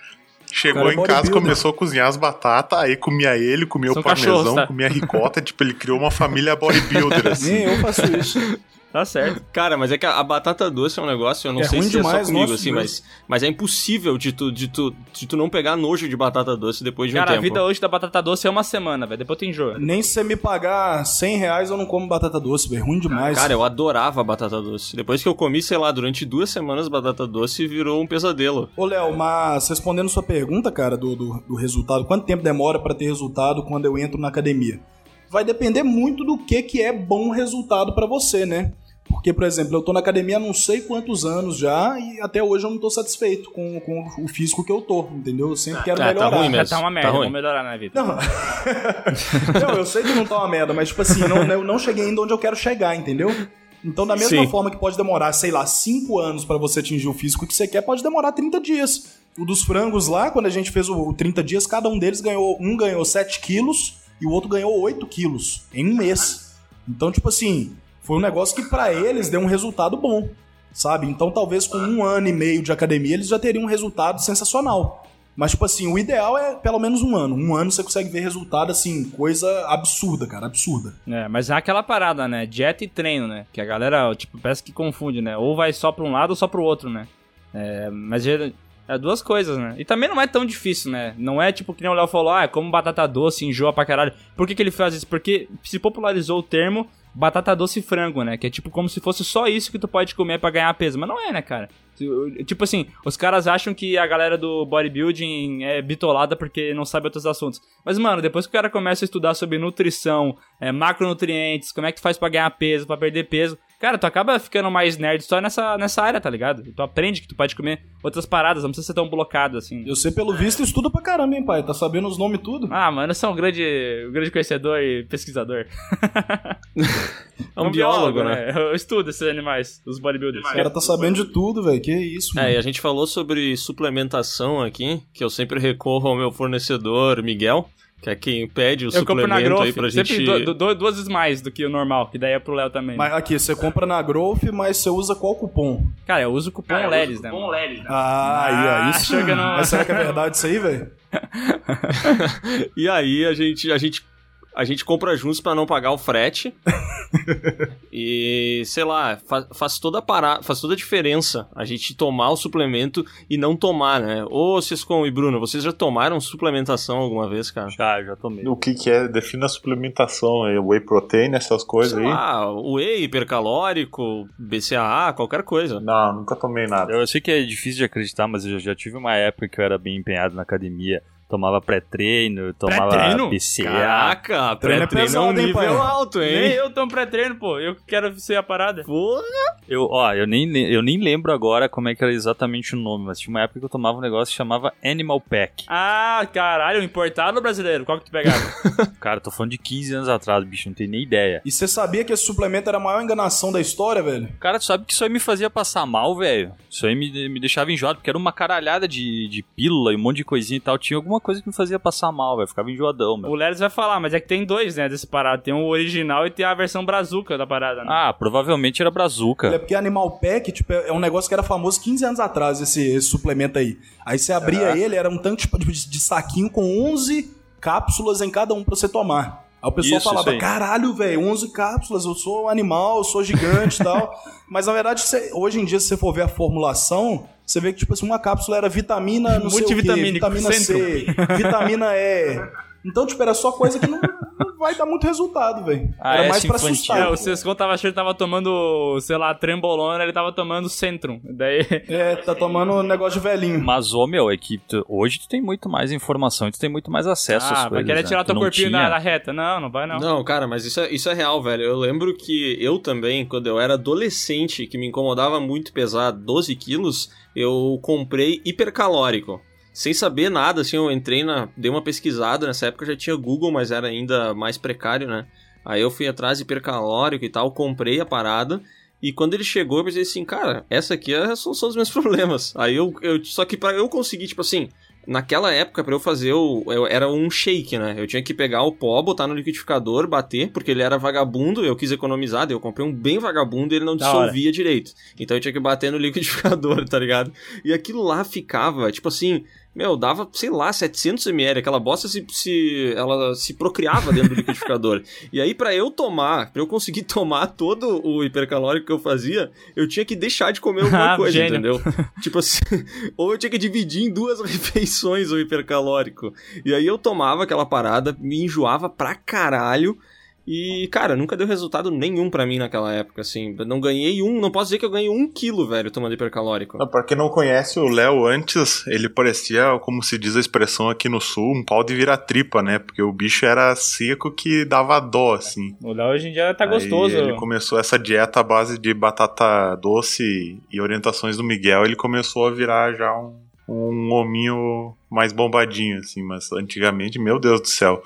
Speaker 5: Chegou
Speaker 1: Cara, é
Speaker 5: em casa, começou a cozinhar as batatas, aí comia ele, comia
Speaker 2: São
Speaker 5: o parmesão,
Speaker 2: cachorros, tá?
Speaker 5: comia a ricota, tipo, ele criou uma família bodybuilder, assim.
Speaker 1: Nem eu faço isso.
Speaker 2: Tá certo.
Speaker 3: Cara, mas é que a, a batata doce é um negócio, eu não
Speaker 1: É
Speaker 3: sei
Speaker 1: ruim
Speaker 3: se é
Speaker 1: demais,
Speaker 3: só comigo, assim,
Speaker 1: Deus.
Speaker 3: mas, mas é impossível de tu, de, tu, de tu não pegar nojo de batata doce depois de um
Speaker 2: Cara, a
Speaker 3: tempo.
Speaker 2: vida hoje da batata doce é uma semana, velho. Depois tu enjoa.
Speaker 1: Nem se você me pagar 100 reais, eu não como batata doce, velho. Ruim demais.
Speaker 3: Cara, eu adorava batata doce. Depois que eu comi, sei lá, durante duas semanas batata doce virou um pesadelo.
Speaker 1: Ô, Léo, mas respondendo sua pergunta, cara, do, do, do resultado, quanto tempo demora pra ter resultado quando eu entro na academia? Vai depender muito do que, que é bom resultado pra você, né? Porque, por exemplo, eu tô na academia há não sei quantos anos já e até hoje eu não tô satisfeito com, com o físico que eu tô, entendeu? Eu sempre quero
Speaker 3: Ah, tá
Speaker 1: melhorar.
Speaker 3: ruim mesmo.
Speaker 2: Já tá uma merda,
Speaker 3: Tá ruim.
Speaker 2: vamos melhorar na vida.
Speaker 1: Não. não, eu sei que não tá uma merda, mas tipo assim, não, eu não cheguei ainda onde eu quero chegar, entendeu? Então, da mesma
Speaker 3: Sim.
Speaker 1: forma que pode demorar, sei lá, 5 anos pra você atingir o físico que você quer, pode demorar 30 dias. O dos frangos lá, quando a gente fez o, o 30 dias, cada um deles ganhou. Um ganhou 7 quilos e o outro ganhou 8 quilos em um mês. Então, tipo assim, foi um negócio que pra eles deu um resultado bom. Sabe? Então, talvez com um ano e meio de academia, eles já teriam um resultado sensacional. Mas, tipo assim, o ideal é pelo menos um ano. Um ano você consegue ver resultado, assim, coisa absurda, cara, absurda.
Speaker 2: É, mas é aquela parada, né? Dieta e treino, né? Que a galera, tipo, parece que confunde, né? Ou vai só pra um lado ou só pro outro, né? É, mas é, duas coisas, né? E também não é tão difícil, né? Não é tipo que nem o Léo falou, ah, como batata doce, enjoa pra caralho. Por que, que ele faz isso? Porque se popularizou o termo batata doce e frango, né? Que é tipo como se fosse só isso que tu pode comer pra ganhar peso. Mas não é, né, cara? Tipo assim, os caras acham que a galera do bodybuilding é bitolada porque não sabe outros assuntos. Mas, mano, depois que o cara começa a estudar sobre nutrição, é, macronutrientes, como é que tu faz pra ganhar peso, pra perder peso, cara, tu acaba ficando mais nerd só nessa, nessa área, tá ligado? Tu aprende que tu pode comer outras paradas, não precisa ser tão blocado assim.
Speaker 1: Eu sei, pelo visto, estuda pra caramba, hein, pai? Tá sabendo os nomes tudo?
Speaker 2: Ah, mano, eu sou um grande, um grande conhecedor e pesquisador.
Speaker 3: É um biólogo, né?
Speaker 2: Eu estudo esses animais, os bodybuilders.
Speaker 1: O cara tá sabendo de tudo, velho. Que isso, mano.
Speaker 3: É, e a gente falou sobre suplementação aqui, que eu sempre recorro ao meu fornecedor Miguel, que é quem pede o
Speaker 2: Eu
Speaker 3: suplemento
Speaker 2: Growth,
Speaker 3: aí pra
Speaker 2: sempre
Speaker 3: gente.
Speaker 2: du- du- duas vezes mais do que o normal, que daí é pro Léo também.
Speaker 1: Mas aqui, você compra na Growth, mas você usa qual cupom?
Speaker 2: Cara, eu uso o cupom LEDs, né? mano?
Speaker 1: Ah, aí, aí
Speaker 2: Ah,
Speaker 1: sim.
Speaker 2: chega no-
Speaker 1: Mas será que é verdade isso aí, velho?
Speaker 3: E aí a gente, a gente, a gente compra juntos pra não pagar o frete. e, sei lá, fa- faz toda a para... faz toda a diferença a gente tomar o suplemento e não tomar, né? Ô, Sescon e Bruno, vocês já tomaram suplementação alguma vez, cara?
Speaker 4: Já, já tomei.
Speaker 5: O que que é? Defina a suplementação aí, whey protein, essas coisas
Speaker 3: Sei
Speaker 5: aí.
Speaker 3: lá, whey, hipercalórico, BCAA, qualquer coisa.
Speaker 5: Não, nunca tomei nada.
Speaker 4: Eu sei que é difícil de acreditar, mas eu já, já tive uma época que eu era bem empenhado na academia. Tomava pré-treino, tomava
Speaker 2: Pré-treino?
Speaker 4: BCA.
Speaker 3: Caraca,
Speaker 1: é
Speaker 3: pré-treino é um
Speaker 1: hein,
Speaker 3: nível
Speaker 1: pai?
Speaker 3: alto,
Speaker 2: Nem
Speaker 3: hein?
Speaker 2: eu tomo pré-treino, pô. Eu quero ser a parada.
Speaker 4: Eu, ó, eu nem, eu nem lembro agora como é que era exatamente o nome, mas tinha uma época que eu tomava um negócio que chamava Animal Pack.
Speaker 2: Ah, caralho, importado brasileiro? Qual que tu pegava?
Speaker 4: Cara, tô falando de 15 anos atrás, bicho, não tenho nem ideia.
Speaker 1: E você sabia que esse suplemento era a maior enganação da história, velho?
Speaker 4: Cara, tu sabe que isso aí me fazia passar mal, velho? Isso aí me, me deixava enjoado, porque era uma caralhada de, de pílula e um monte de coisinha e tal. Tinha alguma coisa que me fazia passar mal, velho. Ficava enjoadão,
Speaker 2: o
Speaker 4: meu.
Speaker 2: Lelis vai falar, mas é que tem dois, né, desse parado. Tem o original e tem a versão brazuca da parada, né?
Speaker 4: Ah, provavelmente era
Speaker 1: É
Speaker 4: brazuca.
Speaker 1: porque Animal Pack, tipo, é um negócio que era famoso 15 anos atrás, esse, esse suplemento aí. Aí você abria ele, era um tanto tipo, de, de saquinho com 11 cápsulas em cada um pra você tomar. Aí o pessoal
Speaker 4: Isso,
Speaker 1: falava,
Speaker 4: isso
Speaker 1: caralho, velho, 11 cápsulas, eu sou um animal, eu sou gigante e tal. Mas na verdade, você- hoje em dia, se você for ver a formulação, você vê que, tipo assim, uma cápsula era vitamina, não sei o quê, vitamina C, vitamina E. Então, tipo, era só coisa que não, não vai dar muito resultado, velho.
Speaker 4: Ah,
Speaker 1: era
Speaker 4: essa
Speaker 1: mais pra
Speaker 4: infantil.
Speaker 1: assustar.
Speaker 2: É, o Sescon tava achando que tava tomando, sei lá, trembolona, ele tava tomando Centrum. Daí.
Speaker 1: É, tá tomando um negócio de velhinho.
Speaker 4: Mas, ô, meu, é que tu- hoje tu tem muito mais informação e tu tem muito mais acesso às
Speaker 2: Ah,
Speaker 4: coisas.
Speaker 2: vai querer
Speaker 4: né?
Speaker 2: tirar teu corpinho da, da reta. Não, não vai não.
Speaker 3: Não, cara, mas isso é, isso é real, velho. Eu lembro que eu também, quando eu era adolescente, que me incomodava muito pesar 12 quilos, eu comprei hipercalórico. Sem saber nada, assim, eu entrei na. Dei uma pesquisada, nessa época já tinha Google, mas era ainda mais precário, né? Aí eu fui atrás de hipercalórico e tal, comprei a parada. E quando ele chegou, eu pensei assim, cara, essa aqui é a solução dos meus problemas. Aí eu. eu só que pra eu conseguir, tipo assim, naquela época, pra eu fazer o. eu- era um shake, né? Eu tinha que pegar o pó, botar no liquidificador, bater, porque ele era vagabundo, eu quis economizar, daí eu comprei um bem vagabundo e ele não
Speaker 2: Da hora.
Speaker 3: dissolvia direito. Então eu tinha que bater no liquidificador, tá ligado? E aquilo lá ficava, tipo assim. Meu, dava, sei lá, 700ml. Aquela bosta se, se, ela se procriava dentro do liquidificador. E aí, pra eu tomar, pra eu conseguir tomar todo o hipercalórico que eu fazia, eu tinha que deixar de comer alguma
Speaker 2: Ah,
Speaker 3: coisa,
Speaker 2: gênio.
Speaker 3: entendeu? tipo assim, ou eu tinha que dividir em duas refeições o hipercalórico. E aí eu tomava aquela parada, me enjoava pra caralho. E, cara, nunca deu resultado nenhum pra mim naquela época, assim. Não ganhei um, não posso dizer que eu ganhei um quilo, velho, tomando hipercalórico.
Speaker 5: Não, Pra quem não conhece o Léo antes, ele parecia, como se diz a expressão aqui no sul, um pau de vira-tripa, né? Porque o bicho era seco que dava dó, assim.
Speaker 2: O Léo hoje em dia tá
Speaker 5: Aí
Speaker 2: gostoso.
Speaker 5: ele começou essa dieta à base de batata doce e orientações do Miguel. Ele começou a virar já um, um hominho mais bombadinho, assim. Mas antigamente, meu Deus do céu.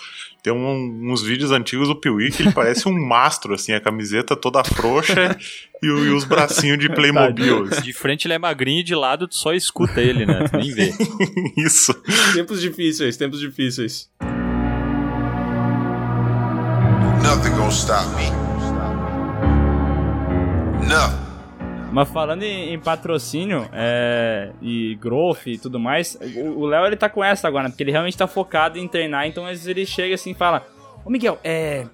Speaker 5: Tem um- uns vídeos antigos do Piuí que ele parece um mastro, assim. A camiseta toda frouxa e, e os bracinhos de Playmobil. assim.
Speaker 4: De frente ele é magrinho e de lado tu só escuta ele, né? Tu nem vê.
Speaker 5: Isso.
Speaker 3: Tempos difíceis, tempos difíceis.
Speaker 6: Nothing gonna stop me. Nothing.
Speaker 2: Mas falando em, em patrocínio é, e growth e tudo mais, o Léo ele tá com essa agora, né? porque ele realmente tá focado em treinar, então às vezes ele chega assim e fala: Ô Miguel, é.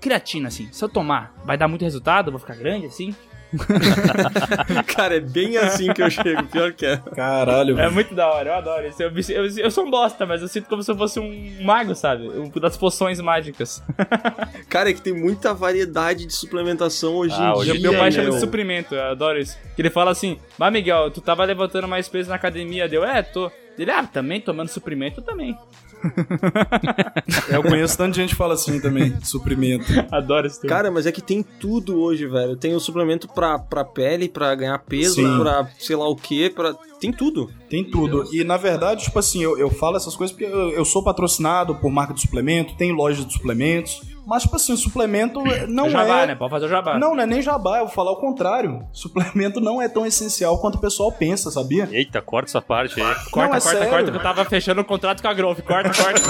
Speaker 2: Creatina, assim, se eu tomar, vai dar muito resultado? Vou ficar grande assim?
Speaker 3: Cara, é bem assim que eu chego, pior que é.
Speaker 1: Caralho,
Speaker 2: É muito da hora, eu adoro isso. Eu, eu, eu sou um bosta, mas eu sinto como se eu fosse um mago, sabe? Um das poções mágicas.
Speaker 3: Cara, é que tem muita variedade de suplementação hoje
Speaker 4: Ah,
Speaker 3: em
Speaker 4: hoje
Speaker 3: dia.
Speaker 2: Meu pai chama
Speaker 3: meu.
Speaker 2: de suprimento, eu adoro isso. Que ele fala assim: Mas Miguel, tu tava levantando mais peso na academia? Deu, é, tô. Ele, ah, também tomando suprimento? Eu também.
Speaker 1: Eu conheço tanta gente que fala assim também, suprimento.
Speaker 2: Adoro esse termo.
Speaker 3: Cara, mas é que tem tudo hoje, velho. Tem o suplemento pra, pra pele, pra ganhar peso,
Speaker 1: Sim.
Speaker 3: pra sei lá o que, pra... Tem tudo.
Speaker 1: Tem tudo. E na verdade, tipo assim, eu, eu falo essas coisas porque eu, eu sou patrocinado por marca de suplemento, tem loja de suplementos. Mas, tipo assim, suplemento não
Speaker 2: É jabá,
Speaker 1: é.
Speaker 2: né? Pode fazer o jabá.
Speaker 1: Não, não é nem jabá, eu vou falar o contrário. Suplemento não é tão essencial quanto o pessoal pensa, sabia?
Speaker 4: Eita, corta essa parte aí.
Speaker 2: Corta,
Speaker 1: Não, é
Speaker 2: corta,
Speaker 1: sério.
Speaker 2: corta, que eu tava fechando o contrato com a Growth. Corta, corta.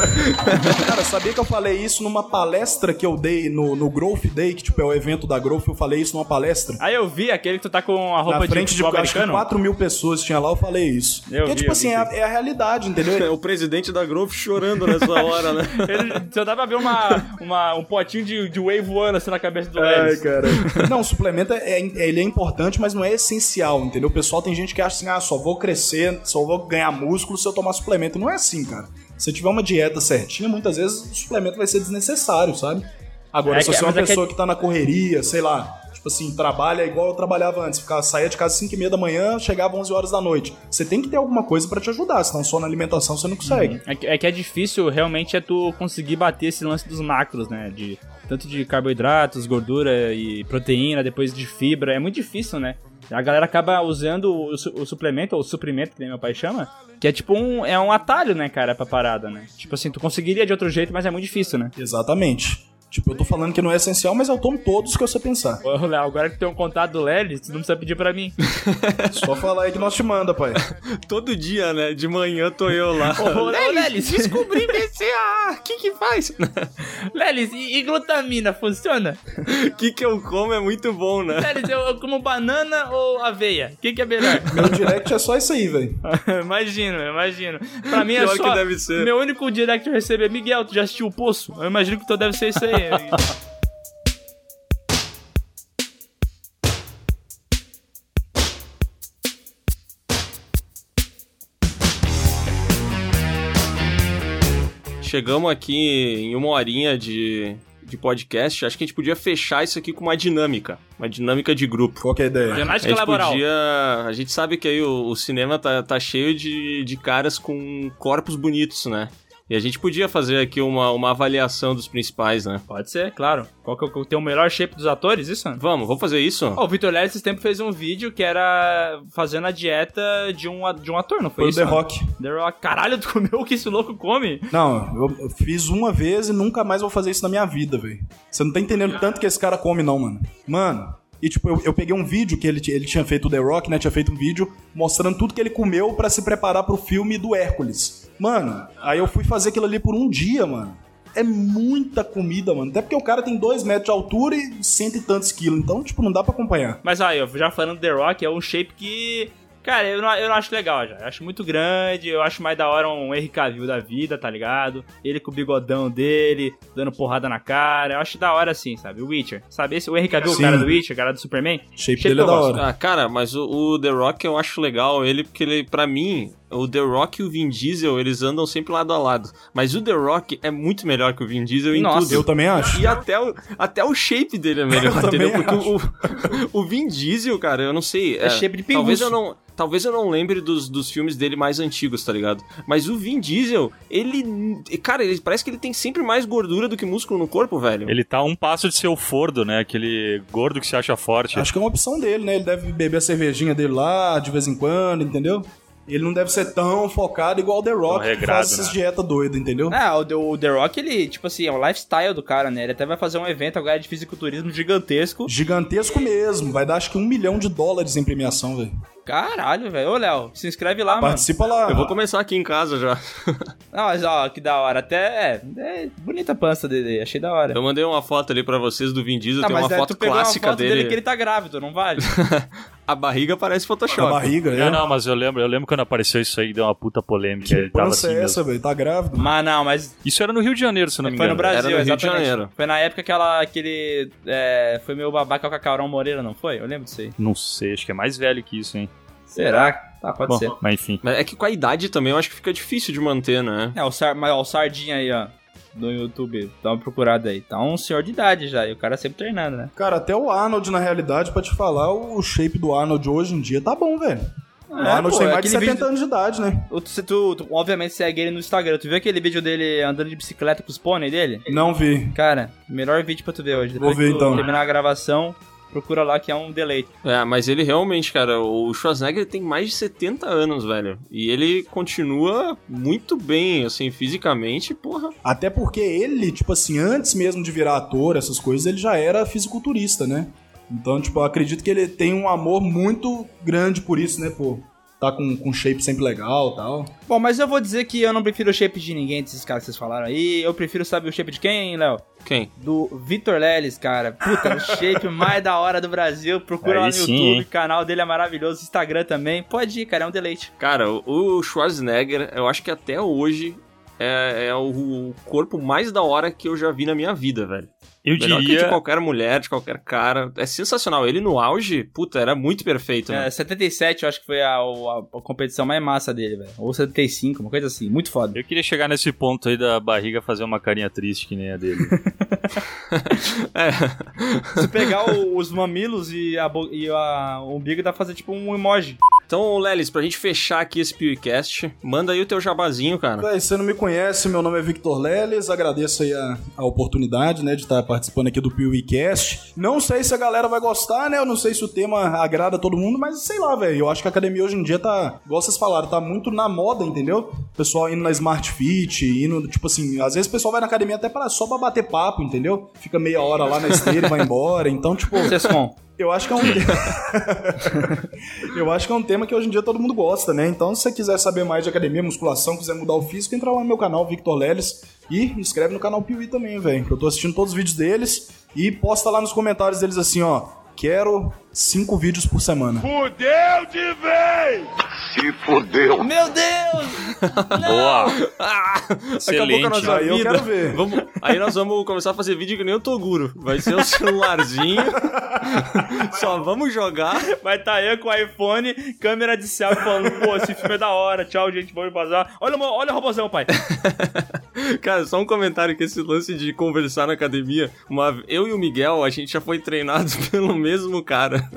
Speaker 1: Cara, sabia que eu falei isso numa palestra que eu dei no, no Growth Day, que tipo é o evento da Growth, eu falei isso numa palestra.
Speaker 2: Aí eu vi aquele que tu tá com a roupa
Speaker 1: Na
Speaker 2: de
Speaker 1: frente de,
Speaker 2: futebol
Speaker 1: acho que
Speaker 2: americano.
Speaker 1: 4 mil pessoas tinha lá, eu falei isso.
Speaker 2: Eu
Speaker 1: Porque,
Speaker 2: vi,
Speaker 1: tipo
Speaker 2: eu
Speaker 1: assim,
Speaker 2: vi,
Speaker 1: é, a- é a realidade, entendeu?
Speaker 3: É o presidente da Grove chorando nessa hora, né?
Speaker 2: Ele, só dá pra ver uma, uma, um potinho de, de whey voando assim na cabeça do Lelis.
Speaker 1: cara. Não, o suplemento é, é- ele é importante, mas não é essencial, entendeu? O pessoal tem gente que acha assim, ah, só vou crescer, só vou ganhar músculo se eu tomar suplemento. Não é assim, cara. Se tiver uma dieta certinha, muitas vezes o suplemento vai ser desnecessário, sabe? Agora,
Speaker 2: É
Speaker 1: se
Speaker 2: que-
Speaker 1: você é uma
Speaker 2: é que-
Speaker 1: pessoa que tá na correria, sei lá, tipo assim, trabalha igual eu trabalhava antes, ficava, saía de casa às 5 e meia da manhã, chegava às 11 horas da noite. Você tem que ter alguma coisa pra te ajudar, senão só na alimentação você não consegue.
Speaker 2: É que, é que é difícil realmente é tu conseguir bater esse lance dos macros, né? De, tanto de carboidratos, gordura e proteína, depois de fibra. É muito difícil, né? A galera acaba usando o, su- o suplemento, ou suprimento, que nem meu pai chama, que é tipo um, é um atalho, né, cara, pra parada, né? Tipo assim, tu conseguiria de outro jeito, mas é muito difícil, né?
Speaker 1: Exatamente. Tipo, eu tô falando que não é essencial, mas eu tomo todos que você pensar.
Speaker 2: Ô, Léo, agora que tem um contato do Lelis, tu não precisa pedir pra mim.
Speaker 1: Só falar aí que nós te manda, pai.
Speaker 3: Todo dia, né? De manhã tô eu lá.
Speaker 2: Ô, Lelis,
Speaker 3: Descobri BCA! O que que faz?
Speaker 2: Lelis, e, e glutamina, funciona?
Speaker 3: O que que eu como é muito bom, né?
Speaker 2: Lelis, eu, eu como banana ou aveia? O que, que é melhor?
Speaker 1: Meu direct é só isso aí, velho.
Speaker 2: imagino, imagino. Pra mim é
Speaker 3: Pior
Speaker 2: só...
Speaker 3: que deve ser.
Speaker 2: Meu único direct que eu recebo é Miguel, tu já assistiu o Poço? Eu imagino que tu deve ser isso aí.
Speaker 3: Chegamos aqui em uma horinha de, de podcast. Acho que a gente podia fechar isso aqui com uma dinâmica. Uma dinâmica de grupo.
Speaker 1: Qual que é a ideia?
Speaker 3: A
Speaker 2: Ginástica
Speaker 3: gente
Speaker 2: laboral.
Speaker 3: podia. A gente sabe que aí o, o cinema tá, tá cheio de, de caras com corpos bonitos, né? E a gente podia fazer aqui uma, uma avaliação dos principais, né?
Speaker 2: Pode ser, claro. Qual que é o tem o melhor shape dos atores, isso?
Speaker 3: Vamos, vamos fazer isso?
Speaker 2: Ó, o Vitor Lelis esse tempo fez um vídeo que era fazendo a dieta de um, de um ator, não foi,
Speaker 1: Foi o
Speaker 2: isso?
Speaker 1: The
Speaker 2: né?
Speaker 1: Rock.
Speaker 2: The Rock. Caralho, tu comeu o que esse louco come?
Speaker 1: Não, eu eu fiz uma vez e nunca mais vou fazer isso na minha vida, velho. Você não tá entendendo tanto que esse cara come, não, mano. Mano, E, tipo, eu, eu peguei um vídeo que ele, ele tinha feito o The Rock, né? Tinha feito um vídeo mostrando tudo que ele comeu pra se preparar pro filme do Hércules. Mano, aí eu fui fazer aquilo ali por um dia, mano. É muita comida, mano. Até porque o cara tem dois metros de altura e cento e tantos quilos. Então, tipo, não dá pra acompanhar.
Speaker 2: Mas aí, ó, já falando do The Rock, é um shape que. Cara, eu não, eu não acho legal já. Eu acho muito grande, eu acho mais da hora um Henry Cavill da vida, tá ligado? Ele com o bigodão dele, dando porrada na cara. Eu acho da hora assim, sabe? O Witcher. Sabe esse? O Henry Cavill, o cara do Witcher, o cara do Superman?
Speaker 1: Shape
Speaker 2: Shape
Speaker 1: dele é da
Speaker 2: gosto.
Speaker 1: hora.
Speaker 3: Ah, cara, mas o, o The Rock eu acho legal ele, porque ele, pra mim, o The Rock e o Vin Diesel, eles andam sempre lado a lado. Mas o The Rock é muito melhor que o Vin Diesel em
Speaker 2: Nossa,
Speaker 3: tudo.
Speaker 1: Eu também acho.
Speaker 3: E até o, até o shape dele é melhor,
Speaker 1: Eu
Speaker 3: entendeu? Porque o, o Vin Diesel, cara, eu não sei.
Speaker 2: É shape de
Speaker 3: talvez
Speaker 2: pinguço.
Speaker 3: eu não Talvez eu não lembre dos, dos filmes dele mais antigos, tá ligado? Mas o Vin Diesel, ele. Cara, ele parece que ele tem sempre mais gordura do que músculo no corpo, velho.
Speaker 4: Ele tá um passo de ser o Fordo, né? Aquele gordo que se acha forte.
Speaker 1: Acho que é uma opção dele, né? Ele deve beber a cervejinha dele lá de vez em quando, entendeu? Ele não deve ser tão focado igual o The Rock, que
Speaker 4: regrado,
Speaker 1: faz essas
Speaker 4: né?
Speaker 1: dietas doidas, entendeu?
Speaker 2: Ah, o The, o The Rock, ele, tipo assim, é o lifestyle do cara, né? Ele até vai fazer um evento agora de fisiculturismo gigantesco.
Speaker 1: Gigantesco mesmo. Vai dar acho que um milhão de dólares em premiação, velho.
Speaker 2: Caralho, velho. Ô, Léo, se inscreve lá, mano.
Speaker 1: Participa lá.
Speaker 3: Eu vou começar aqui em casa já.
Speaker 2: Não, mas ó, que da hora. Até é, é bonita a pança dele, achei da hora.
Speaker 3: Eu mandei uma foto ali pra vocês do Vin Diesel,
Speaker 2: Tá,
Speaker 3: tem
Speaker 2: mas
Speaker 3: uma foto
Speaker 2: tu pegou
Speaker 3: clássica
Speaker 2: uma foto dele.
Speaker 3: dele.
Speaker 2: que ele tá grávido, não vale?
Speaker 3: A barriga parece
Speaker 1: A
Speaker 3: Photoshop.
Speaker 1: barriga,
Speaker 4: É,
Speaker 1: é.
Speaker 4: não, mas eu lembro, eu lembro quando apareceu isso aí, deu uma puta polêmica. ele
Speaker 1: Que
Speaker 4: tava
Speaker 1: pança
Speaker 4: assim
Speaker 1: é essa, velho? Tá grávido?
Speaker 2: mas não, mas
Speaker 4: Isso era no Rio de Janeiro, se eu não me
Speaker 2: foi
Speaker 4: engano.
Speaker 2: no Brasil,
Speaker 3: Era no Rio de. Janeiro.
Speaker 2: Foi na época que, ela, que ele é, foi meu babaca com a Caurão Moreira, não foi? Eu lembro disso aí.
Speaker 4: Não sei, acho que é mais velho que isso, hein?
Speaker 2: Será? Tá, pode
Speaker 4: Bom,
Speaker 2: ser.
Speaker 4: mas enfim.
Speaker 3: Mas é que com a idade também eu acho que fica difícil de manter, né?
Speaker 2: É, o, Sar, mas, ó, o Sardinha aí, ó, no YouTube, dá uma procurada aí. Tá um senhor de idade já, e o cara sempre treinando, né?
Speaker 1: Cara, até o Arnold, na realidade, pra te falar, o shape do Arnold hoje em dia tá bom, velho. O Arnold
Speaker 2: pô,
Speaker 1: tem mais de
Speaker 2: aquele
Speaker 1: 70
Speaker 2: vídeo-
Speaker 1: anos de idade, né?
Speaker 2: Tu, tu, tu, obviamente segue ele no Instagram. Tu viu aquele vídeo dele andando de bicicleta com os pônei dele?
Speaker 1: Não vi.
Speaker 2: Cara, melhor vídeo pra tu ver hoje. Depois
Speaker 1: Vou ver, então.
Speaker 2: terminar a gravação, procura lá que é um deleite.
Speaker 3: É, mas ele realmente, cara, o Schwarzenegger tem mais de 70 anos, velho. E ele continua muito bem, assim, fisicamente, porra.
Speaker 1: Até porque ele, tipo assim, antes mesmo de virar ator, essas coisas, ele já era fisiculturista, né? Então, tipo, eu acredito que ele tem um amor muito grande por isso, né, pô? Tá com, com shape sempre legal e tal.
Speaker 2: Bom, mas eu vou dizer que eu não prefiro o shape de ninguém desses caras que vocês falaram aí. Eu prefiro, sabe, o shape de quem, Léo?
Speaker 3: Quem?
Speaker 2: Do Vitor Leles, cara. Puta, o shape mais da hora do Brasil. Procura
Speaker 4: Aí
Speaker 2: lá no
Speaker 4: sim,
Speaker 2: YouTube,
Speaker 4: hein?
Speaker 2: o canal dele é maravilhoso. Instagram também. Pode ir, cara, é um deleite.
Speaker 3: Cara, o- o Schwarzenegger, eu acho que até hoje é, é o corpo mais da hora que eu já vi na minha vida, velho.
Speaker 4: Eu
Speaker 3: Melhor que
Speaker 4: diria.
Speaker 3: de qualquer mulher, de qualquer cara. É sensacional. Ele no auge, puta, era muito perfeito, né?
Speaker 2: É, 77 eu acho que foi a, a- a competição mais massa dele, velho. Ou 75, uma coisa assim. Muito foda.
Speaker 4: Eu queria chegar nesse ponto aí da barriga fazer uma carinha triste que nem a dele.
Speaker 3: É.
Speaker 2: Se pegar o- os mamilos e, a, e a- o umbigo, dá pra fazer tipo um emoji.
Speaker 3: Então, Lelis, pra gente fechar aqui esse PewCast, manda aí o teu jabazinho, cara.
Speaker 1: Véi, você não me conhece, meu nome é Victor Leles, agradeço aí a, a oportunidade, né, de estar participando aqui do PeeWeeCast. Não sei se a galera vai gostar, né, eu não sei se o tema agrada todo mundo, mas sei lá, velho, eu acho que a academia hoje em dia tá, igual vocês falaram, tá muito na moda, entendeu? O pessoal indo na Smart Fit, indo, tipo assim, às vezes o pessoal vai na academia até para só pra bater papo, entendeu? Fica meia hora lá na esteira e vai embora, então, tipo... Eu acho que é um Eu acho que é um tema que hoje em dia todo mundo gosta, né? Então, se você quiser saber mais de academia, musculação, quiser mudar o físico, entra lá no meu canal, Victor Leles, e inscreve no canal Piuí também, velho. Que eu tô assistindo todos os vídeos deles e posta lá nos comentários deles assim, ó. Quero cinco vídeos por semana.
Speaker 6: Fudeu de vez! Se fudeu!
Speaker 2: Meu Deus!
Speaker 4: Boa!
Speaker 3: Acabou com a
Speaker 4: Excelente.
Speaker 3: nossa
Speaker 1: Aí eu
Speaker 3: vida.
Speaker 1: quero ver.
Speaker 3: Vamos- aí nós vamos começar a fazer vídeo que nem o Toguro. Vai ser o celularzinho. Só vamos jogar.
Speaker 2: Vai tá eu com o iPhone, câmera de selfie falando, pô, esse filme é da hora, tchau, gente, vamos bazar. Olha, olha o robôzão, pai.
Speaker 3: Cara, só um comentário que esse lance de conversar na academia, uma, eu e o Miguel, a gente já foi treinado pelo mesmo cara.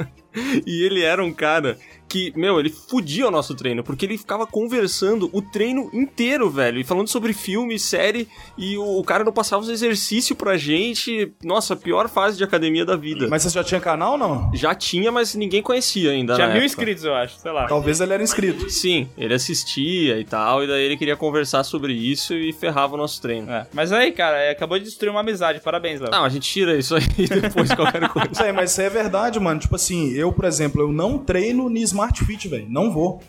Speaker 3: E ele era um cara que, meu, ele fudia o nosso treino, porque ele ficava conversando o treino inteiro, velho, e falando sobre filme, série, e o, o cara não passava os exercícios pra gente. Nossa, a pior fase de academia da vida.
Speaker 1: Mas você já tinha canal ou não?
Speaker 3: Já tinha, mas ninguém conhecia ainda.
Speaker 2: Tinha mil
Speaker 3: época.
Speaker 2: inscritos, eu acho, sei lá.
Speaker 1: Talvez ele era inscrito.
Speaker 3: Sim, ele assistia e tal, e daí ele queria conversar sobre isso e ferrava o nosso treino.
Speaker 2: É. Mas aí, cara, é, acabou de destruir uma amizade. Parabéns, Léo.
Speaker 3: Não, a gente tira isso aí depois, qualquer coisa.
Speaker 1: Isso aí, mas isso aí é verdade, mano. Tipo assim, eu, por exemplo, eu não treino no Smart Fit, velho. Não vou.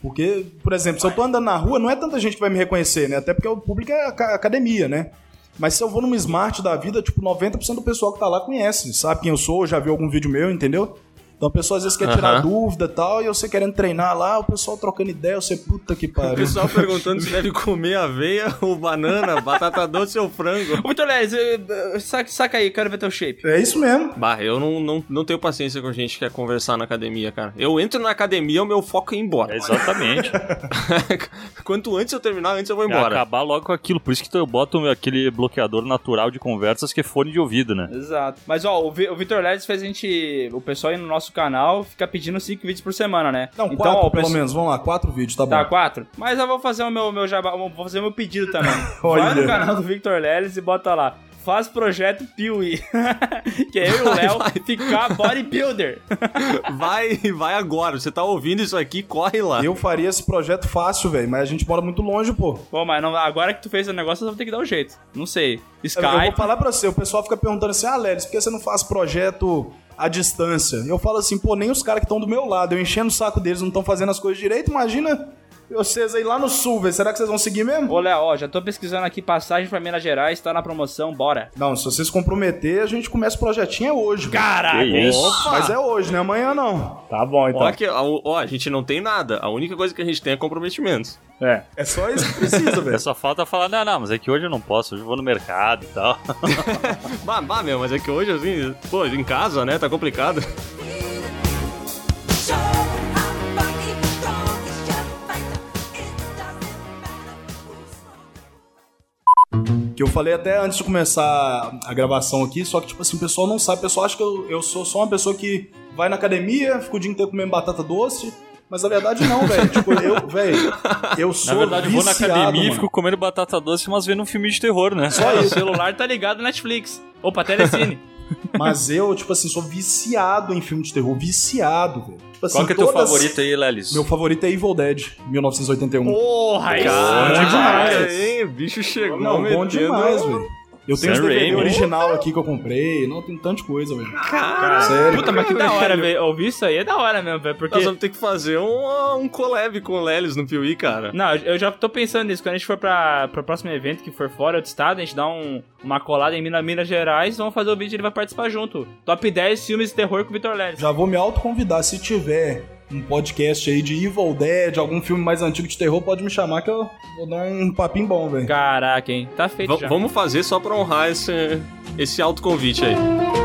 Speaker 1: Porque, por exemplo, se eu tô andando na rua, não é tanta gente que vai me reconhecer, né? Até porque o público é aca- academia, né? Mas se eu vou numa Smart da vida, tipo, 90% do pessoal que tá lá conhece, sabe quem eu sou, já viu algum vídeo meu, entendeu? Então a pessoa às vezes quer tirar dúvida e tal, e você querendo treinar lá, o pessoal trocando ideia, você, puta que
Speaker 3: O
Speaker 1: pariu.
Speaker 3: pessoal perguntando se deve comer aveia ou banana, batata doce ou frango.
Speaker 2: Ô, Vitor Leles, eh, eh, saca, saca aí, quero ver teu shape.
Speaker 1: É isso mesmo.
Speaker 3: Bah, eu não, não, não tenho paciência com gente que quer conversar na academia, cara. Eu entro na academia, o meu foco é ir embora.
Speaker 4: É exatamente.
Speaker 3: Quanto antes eu terminar, antes eu vou
Speaker 4: É
Speaker 3: embora.
Speaker 4: acabar logo com aquilo. Por isso que eu boto aquele bloqueador natural de conversas que é fone de ouvido, né?
Speaker 2: Exato. Mas, ó, o, Vi- o Vitor Leles fez a gente... O pessoal aí no nosso canal fica pedindo 5 vídeos por semana, né?
Speaker 1: Não,
Speaker 2: então,
Speaker 1: quatro
Speaker 2: ó,
Speaker 1: pelo
Speaker 2: pessoal-
Speaker 1: menos. Vamos lá, quatro vídeos, tá bom.
Speaker 2: Tá, quatro? Mas eu vou fazer o meu, meu jabá, vou fazer o meu pedido também. Vai
Speaker 1: Olha.
Speaker 2: no canal do Victor Leles e bota lá. Faz projeto Piuí. que é eu e o Léo ficar bodybuilder.
Speaker 3: Vai, vai agora. Você tá ouvindo isso aqui, corre lá.
Speaker 1: Eu faria esse projeto fácil, velho, mas a gente mora muito longe, pô.
Speaker 2: Pô, mas não- agora que tu fez o negócio, eu vou ter que dar um jeito. Não sei.
Speaker 1: Eu vou
Speaker 2: Skype.
Speaker 1: falar pra você, o pessoal fica perguntando assim, ah, Lelis, por que você não faz projeto à distância? Eu falo assim, pô, nem os caras que estão do meu lado, eu enchendo o saco deles, não estão fazendo as coisas direito, imagina vocês aí lá no sul, velho, será que vocês vão seguir mesmo?
Speaker 2: Ô, Léo, ó, já tô pesquisando aqui passagem pra Minas Gerais, tá na promoção, bora.
Speaker 1: Não, se vocês comprometer, a gente começa o projetinho é hoje.
Speaker 2: Caraca!
Speaker 1: Mas é hoje, né? Amanhã não.
Speaker 2: Tá bom, então.
Speaker 3: Ó, que, ó, ó, a gente não tem nada. A única coisa que a gente tem é comprometimentos.
Speaker 2: É.
Speaker 1: É só isso que precisa,
Speaker 4: É
Speaker 1: velho.
Speaker 4: só falta falar, não, não, mas é que hoje eu não posso, hoje eu vou no mercado e tal.
Speaker 3: Bah, bah, meu, mas é que hoje, assim, pô, em casa, né, tá complicado.
Speaker 1: Que eu falei até antes de começar a gravação aqui, só que, tipo assim, o pessoal não sabe, o pessoal acha que eu, eu sou só uma pessoa que vai na academia, fica o dia inteiro comendo batata doce, mas na verdade não, velho. Tipo, eu, velho, eu sou
Speaker 4: Na verdade, eu vou na
Speaker 1: viciado,
Speaker 4: academia e
Speaker 1: mano.
Speaker 4: fico comendo batata doce, mas vendo um filme de terror, né?
Speaker 1: Só
Speaker 2: O
Speaker 1: isso.
Speaker 2: celular tá ligado no Netflix. Opa, Telecine.
Speaker 1: Mas eu, tipo assim, sou viciado em filme de terror, viciado, velho. Tipo assim,
Speaker 4: Qual que é teu
Speaker 1: todas-
Speaker 4: favorito aí, Lelis?
Speaker 1: Meu favorito é Evil Dead, 1981.
Speaker 2: Porra,
Speaker 3: Cara,
Speaker 2: sim,
Speaker 1: demais.
Speaker 3: hein, o bicho chegou
Speaker 1: não, bom demais, velho. Eu tenho os
Speaker 4: Sam
Speaker 1: DVD
Speaker 4: Raimi.
Speaker 1: original aqui que eu comprei. Não, tem tanta coisa, velho.
Speaker 3: Cara,
Speaker 1: Sério.
Speaker 2: Puta, mas que da hora, velho. Ouvir isso aí é da hora mesmo, velho. Porque.
Speaker 3: Nós vamos ter que fazer um, um collab com o Lelis no Piuí, cara.
Speaker 2: Não, eu já tô pensando nisso. Quando a gente for pra, pro próximo evento que for fora do estado, a gente dá um, uma colada em Minas, Minas Gerais, vamos fazer o vídeo e ele vai participar junto. Top 10 filmes de terror com o Vitor Leles.
Speaker 1: Já vou me autoconvidar. Se tiver um podcast aí de Evil Dead, algum filme mais antigo de terror, pode me chamar que eu vou dar um papinho bom, velho.
Speaker 2: Caraca, hein? Tá feito
Speaker 3: V-
Speaker 2: já.
Speaker 3: vamos fazer só pra honrar esse, esse autoconvite aí.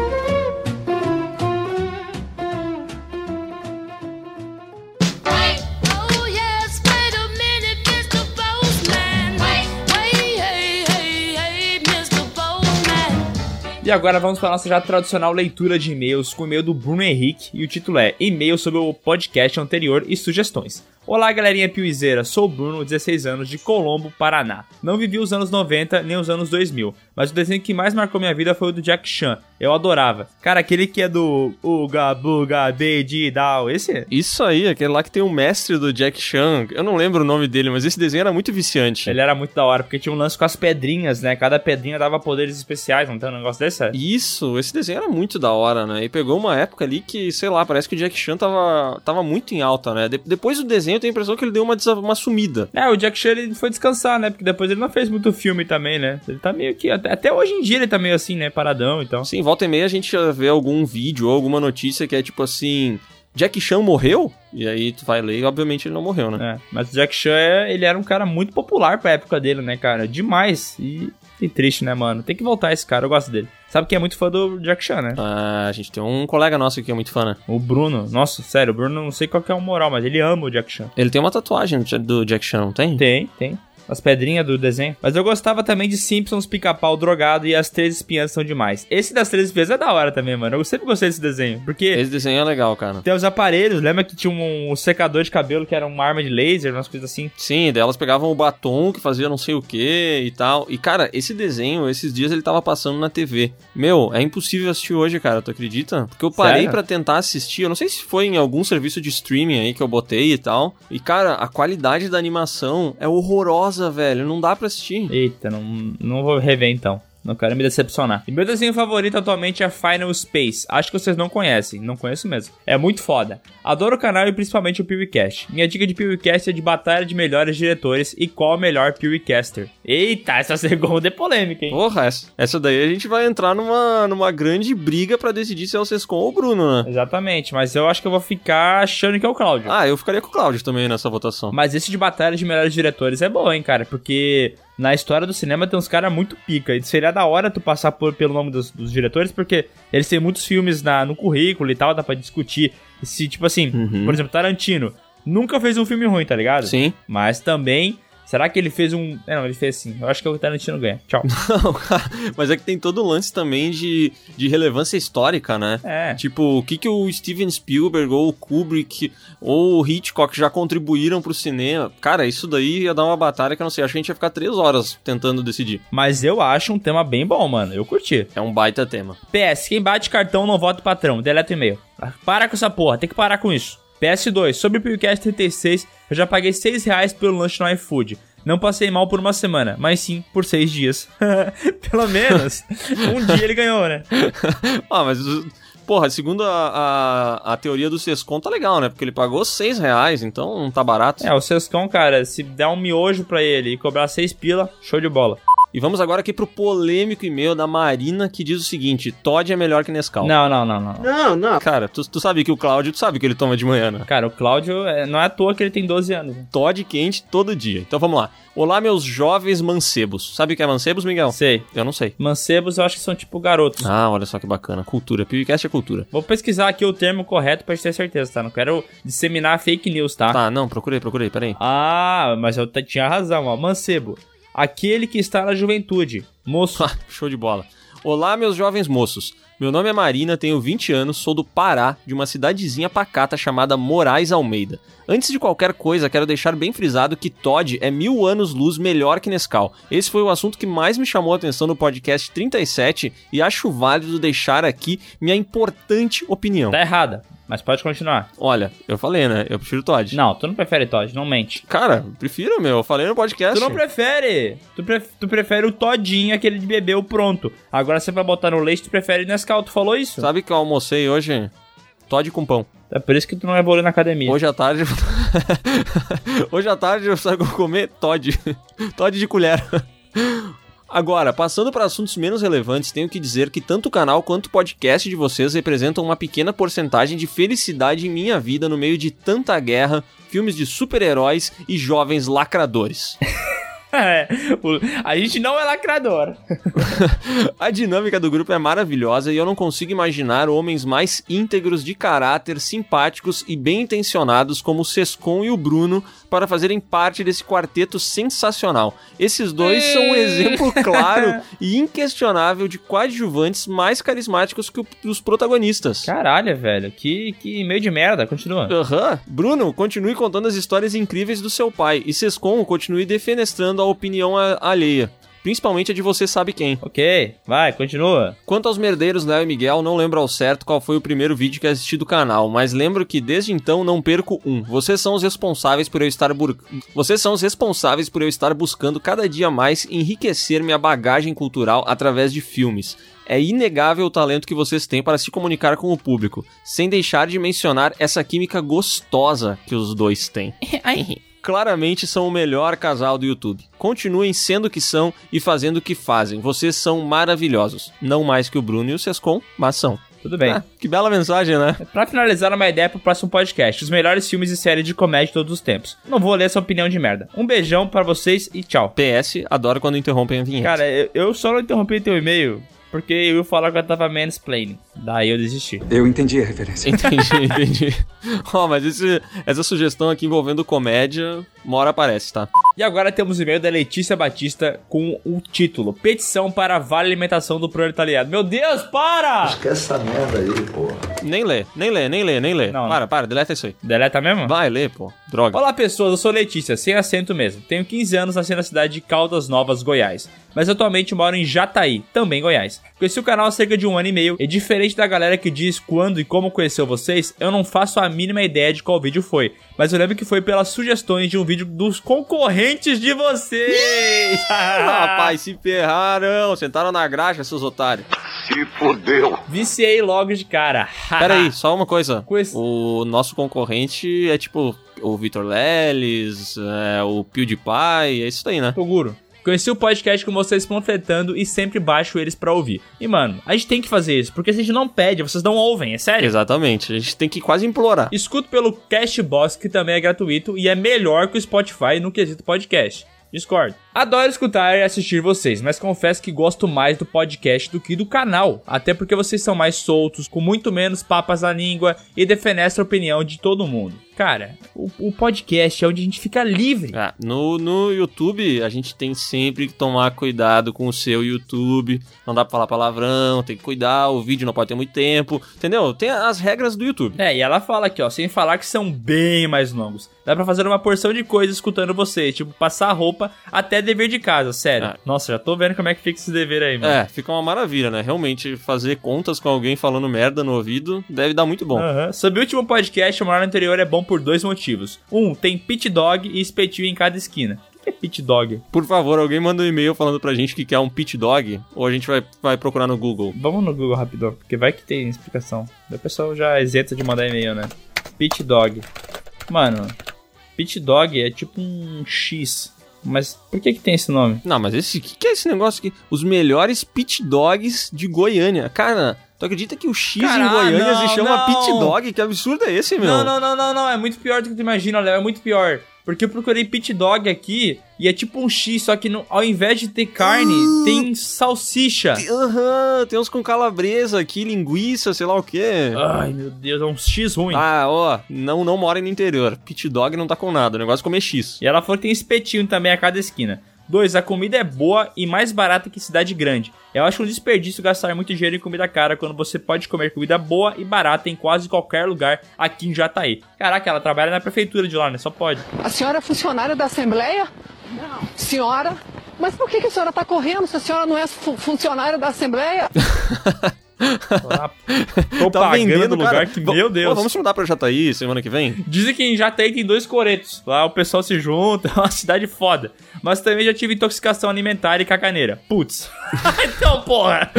Speaker 2: E agora vamos para nossa já tradicional leitura de e-mails com o e-mail do Bruno Henrique e o título é E-mail sobre o podcast anterior e sugestões. Olá, galerinha piuizeira, sou o Bruno, 16 anos, de Colombo, Paraná. Não vivi os anos 90 nem os anos 2000, mas o desenho que mais marcou minha vida foi o do Jack Chan. Eu adorava. Cara, aquele que é do Uga Buga Beiji Dao, esse?
Speaker 3: Isso aí, aquele lá que tem o mestre do Jack Chan. Eu não lembro o nome dele, mas esse desenho era muito viciante.
Speaker 2: Ele era muito da hora, porque tinha um lance com as pedrinhas, né? Cada pedrinha dava poderes especiais, não tem um negócio desse?
Speaker 3: Isso, esse desenho era muito da hora, né? E pegou uma época ali que, sei lá, parece que o Jack Chan tava, tava muito em alta, né? De- depois do desenho eu tenho a impressão que ele deu uma, uma sumida.
Speaker 2: É, o Jack Chan ele foi descansar, né? Porque depois ele não fez muito filme também, né? Ele tá meio que. Até, até hoje em dia ele tá meio assim, né? Paradão, então.
Speaker 3: Sim, volta e meia a gente já vê algum vídeo ou alguma notícia que é tipo assim... Jack Chan morreu? E aí tu vai ler e obviamente ele não morreu, né?
Speaker 2: É, mas o Jack Chan, é- ele era um cara muito popular pra época dele, né, cara? Demais. E, e triste, né, mano? Tem que voltar esse cara, eu gosto dele. Sabe quem é muito fã do Jack Chan, né?
Speaker 3: Ah, a gente tem um colega nosso que é muito fã, né?
Speaker 2: O Bruno. Nossa, sério, o Bruno não sei qual que é o moral, mas ele ama o Jack Chan.
Speaker 3: Ele tem uma tatuagem do Jack Chan, não tem?
Speaker 2: Tem, tem. As pedrinhas do desenho. Mas eu gostava também de Simpsons, Pica-Pau Drogado e As Três Espiãs São Demais. Esse das Três Espiãs é da hora também, mano. Eu sempre gostei desse desenho, porque
Speaker 3: Esse desenho é legal, cara.
Speaker 2: tem os aparelhos, lembra que tinha um, secador de cabelo que era uma arma de laser, umas coisas assim?
Speaker 3: Sim, daí elas pegavam o batom que fazia não sei o que e tal. E, cara, esse desenho, esses dias ele tava passando na TV. Meu, é impossível assistir hoje, cara, tu acredita? Porque eu parei pra tentar assistir, eu não sei se foi em algum serviço de streaming aí que eu botei e tal. E, cara, a qualidade da animação é horrorosa, velho. Não dá pra assistir.
Speaker 2: Eita, não, não vou rever então. Não quero me decepcionar. E meu desenho favorito atualmente é Final Space. Acho que vocês não conhecem. Não conheço mesmo. É muito foda. Adoro o canal e principalmente o PewCast. Minha dica de PewCast é de batalha de melhores diretores e qual o melhor PewCaster. Eita, essa segunda é polêmica, hein?
Speaker 3: Porra, essa, essa daí a gente vai entrar numa, numa grande briga pra decidir se é o Sescon ou o Bruno, né?
Speaker 2: Exatamente, mas eu acho que eu vou ficar achando que é o Cláudio.
Speaker 3: Ah, eu ficaria com o Cláudio também nessa votação.
Speaker 2: Mas esse de batalha de melhores diretores é bom, hein, cara? Porque na história do cinema tem uns caras muito pica. E seria da hora tu passar por, pelo nome dos, dos diretores, porque eles têm muitos filmes na, no currículo e tal, dá pra discutir. Se, tipo assim,
Speaker 3: Uhum.
Speaker 2: por exemplo, Tarantino nunca fez um filme ruim, tá ligado?
Speaker 3: Sim.
Speaker 2: Mas também. Será que ele fez um. É, não, ele fez sim. Eu acho que o Tarantino ganha. Tchau.
Speaker 3: Não, cara, mas é que tem todo o lance também de, de relevância histórica, né?
Speaker 2: É.
Speaker 3: Tipo, o que, que o Steven Spielberg ou o Kubrick ou o Hitchcock já contribuíram pro cinema? Cara, isso daí ia dar uma batalha que eu não sei. Acho que a gente ia ficar três horas tentando decidir.
Speaker 2: Mas eu acho um tema bem bom, mano. Eu curti.
Speaker 3: É um baita tema.
Speaker 2: PS, quem bate cartão não vota patrão. Deleta o e-mail. Para com essa porra, tem que parar com isso. PS2, sobre o PewCast 36, eu já paguei 6 reais pelo lanche no iFood. Não passei mal por uma semana, mas sim por 6 dias. Pelo menos, um dia ele ganhou, né?
Speaker 3: ah, mas. Porra, segundo a, a, a teoria do Sescon, tá legal, né? Porque ele pagou seis reais, então não tá barato.
Speaker 2: É, o Sescão, cara, se der um miojo pra ele e cobrar 6 pila, show de bola.
Speaker 3: E vamos agora aqui pro polêmico e-mail da Marina que diz o seguinte: Todd é melhor que Nescau.
Speaker 2: Não, não, não, não.
Speaker 10: Não, não.
Speaker 3: Cara, tu, tu sabe que o Cláudio, tu sabe que ele toma de manhã, né?
Speaker 2: Cara, o Cláudio, é, não é à toa que ele tem 12 anos. né?
Speaker 3: Todd quente todo dia. Então vamos lá. Olá, meus jovens mancebos. Sabe o que é mancebos, Miguel?
Speaker 2: Sei.
Speaker 3: Eu não sei.
Speaker 2: Mancebos eu acho que são tipo garotos.
Speaker 3: Ah, olha só que bacana. Cultura. PewCast é cultura.
Speaker 2: Vou pesquisar aqui o termo correto pra gente ter certeza, tá? Não quero disseminar fake news, tá?
Speaker 3: Tá, não, procurei, procurei, peraí.
Speaker 2: Ah, mas eu tinha razão, ó. Mancebo. Aquele que está na juventude. Moço.
Speaker 3: Show de bola. Olá, meus jovens moços. Meu nome é Marina, tenho 20 anos, sou do Pará, de uma cidadezinha pacata chamada Moraes Almeida. Antes de qualquer coisa, quero deixar bem frisado que Todd é mil anos-luz melhor que Nescau. Esse foi o assunto que mais me chamou a atenção no podcast 37 e acho válido deixar aqui minha importante opinião.
Speaker 2: Tá errada, mas pode continuar.
Speaker 3: Olha, eu falei, né? Eu prefiro Todd.
Speaker 2: Não, tu não prefere Todd, não mente.
Speaker 3: Cara, prefiro, meu. Eu falei no podcast.
Speaker 2: Tu não prefere. Tu, pref- tu prefere o Todinho, aquele de bebê, o pronto. Agora você vai botar no leite, tu prefere Nescau. Tu falou isso?
Speaker 3: Sabe que eu almocei hoje? Todd com pão.
Speaker 2: É por isso que tu não é bolo na academia.
Speaker 3: Hoje à tarde. Hoje à tarde eu saio comer Todd. Todd de colher. Agora, passando para assuntos menos relevantes, tenho que dizer que tanto o canal quanto o podcast de vocês representam uma pequena porcentagem de felicidade em minha vida no meio de tanta guerra, filmes de super-heróis e jovens lacradores.
Speaker 2: É, a gente não é lacrador.
Speaker 3: A dinâmica do grupo é maravilhosa e eu não consigo imaginar homens mais íntegros de caráter, simpáticos e bem intencionados como o Sescon e o Bruno para fazerem parte desse quarteto sensacional. Esses dois são um exemplo claro e inquestionável de coadjuvantes mais carismáticos que os protagonistas.
Speaker 2: Caralho, velho. Que, que meio de merda. Continua.
Speaker 3: Aham. Bruno, continue contando as histórias incríveis do seu pai. E Sescon, continue defenestrando a opinião alheia. Principalmente a de você sabe quem.
Speaker 2: Ok, vai, continua.
Speaker 3: Quanto aos merdeiros Léo e Miguel, não lembro ao certo qual foi o primeiro vídeo que assisti do canal, mas lembro que desde então não perco um. Vocês são os responsáveis por eu estar bur... Vocês são os responsáveis por eu estar buscando cada dia mais enriquecer minha bagagem cultural através de filmes. É inegável o talento que vocês têm para se comunicar com o público, sem deixar de mencionar essa química gostosa que os dois têm. Claramente são o melhor casal do YouTube. Continuem sendo o que são e fazendo o que fazem. Vocês são maravilhosos. Não mais que o Bruno e o Sescon, mas são.
Speaker 2: Tudo bem.
Speaker 3: Ah, que bela mensagem, né?
Speaker 2: Pra finalizar, uma ideia pro próximo podcast: os melhores filmes e séries de comédia de todos os tempos. Não vou ler essa opinião de merda. Um beijão pra vocês e tchau.
Speaker 3: PS, adoro quando interrompem a vinheta.
Speaker 2: Cara, eu, eu só não interrompi teu e-mail porque eu ia falar que eu tava mansplaining. Daí eu desisti.
Speaker 10: Eu entendi a referência.
Speaker 3: Entendi, entendi. Ó, mas esse- essa sugestão aqui envolvendo comédia, uma hora aparece, tá?
Speaker 2: E agora temos o e-mail da Letícia Batista com o título Petição para Vale Alimentação do Proletariado. Meu Deus, para!
Speaker 10: Esquece essa merda aí, porra.
Speaker 3: Nem lê, nem lê, nem lê, nem lê.
Speaker 2: Não.
Speaker 3: Para, para, deleta isso aí.
Speaker 2: Deleta mesmo?
Speaker 3: Vai, lê, pô. Droga.
Speaker 2: Olá pessoas, eu sou Letícia, sem acento mesmo. Tenho 15 anos, nasci na cidade de Caldas Novas, Goiás. Mas atualmente moro em Jataí, também Goiás. Conheci o canal há cerca de um ano e meio, e diferente da galera que diz quando e como conheceu vocês, eu não faço a mínima ideia de qual vídeo foi. Mas eu lembro que foi pelas sugestões de um vídeo dos concorrentes de vocês!
Speaker 3: Rapaz, se ferraram, sentaram na graxa, seus otários.
Speaker 6: Se fudeu.
Speaker 2: Viciei logo de cara.
Speaker 3: Pera aí, só uma coisa. O nosso concorrente é tipo o Vitor Leles, é, o PewDiePie, é isso aí, né?
Speaker 2: Toguro. Conheci o podcast com vocês panfletando e sempre baixo eles pra ouvir. E mano, a gente tem que fazer isso, porque se a gente não pede, vocês não ouvem, é sério?
Speaker 3: Exatamente, a gente tem que quase implorar.
Speaker 2: Escuto pelo Castbox, que também é gratuito e é melhor que o Spotify no quesito podcast. Discordo. Adoro escutar e assistir vocês, mas confesso que gosto mais do podcast do que do canal. Até porque vocês são mais soltos, com muito menos papas na língua e defenestram a opinião de todo mundo. Cara, o, o podcast é onde a gente fica livre.
Speaker 3: Ah, no, no YouTube, a gente tem sempre que tomar cuidado com o seu YouTube. Não dá pra falar palavrão, tem que cuidar, o vídeo não pode ter muito tempo, entendeu? Tem as regras do YouTube.
Speaker 2: É, e ela fala aqui, ó, sem falar que são bem mais longos. Dá pra fazer uma porção de coisas escutando vocês, tipo passar roupa até dever de casa, sério.
Speaker 3: Ah.
Speaker 2: Nossa, já tô vendo como é que fica esse dever aí, mano.
Speaker 3: É, fica uma maravilha, né? Realmente, fazer contas com alguém falando merda no ouvido deve dar muito bom.
Speaker 2: Aham. Sobre o último podcast, o morar no interior é bom por dois motivos. Um, tem pit dog e espetinho em cada esquina. O que é pit dog?
Speaker 3: Por favor, alguém manda um e-mail falando pra gente que que é um pit dog, ou a gente vai, vai procurar no Google.
Speaker 2: Vamos no Google rapidão, porque vai que tem explicação. O pessoal já isenta de mandar e-mail, né? Pit dog. Mano, pit dog é tipo um X. Mas por que que tem esse nome?
Speaker 3: Não, mas esse, o que, que é esse negócio aqui? Os melhores pit dogs de Goiânia. Cara, tu acredita que o X em Goiânia
Speaker 2: não,
Speaker 3: se chama
Speaker 2: não.
Speaker 3: pit dog? Que absurdo é esse, meu?
Speaker 2: Não, não, não, não, não. É muito pior do que tu imagina, Léo. É muito pior. Porque eu procurei pit dog aqui e é tipo um X, só que no- ao invés de ter carne, tem salsicha.
Speaker 3: Aham, tem uns com calabresa aqui, linguiça, sei lá o quê.
Speaker 2: Ai, meu Deus, é um X ruim.
Speaker 3: Ah, ó, não, não mora no interior. Pit dog não tá com nada, o negócio é comer X.
Speaker 2: E ela falou que tem espetinho também a cada esquina. Dois, a comida é boa e mais barata que cidade grande. Eu acho um desperdício gastar muito dinheiro em comida cara quando você pode comer comida boa e barata em quase qualquer lugar aqui em Jataí. Caraca, ela trabalha na prefeitura de lá, né? Só pode.
Speaker 11: A senhora é funcionária da Assembleia? Não. Senhora? Mas por que, que a senhora está correndo se a senhora não é fu- funcionária da Assembleia?
Speaker 2: Tô
Speaker 3: Tá
Speaker 2: pagando
Speaker 3: vendendo,
Speaker 2: no lugar
Speaker 3: cara.
Speaker 2: que, meu Deus.
Speaker 3: pô, vamos se mudar pra Jataí semana que vem?
Speaker 2: Dizem que em Jataí tem dois coretos. Lá o pessoal se junta, é uma cidade foda. Mas também já tive intoxicação alimentar e caganeira. Putz. então, porra.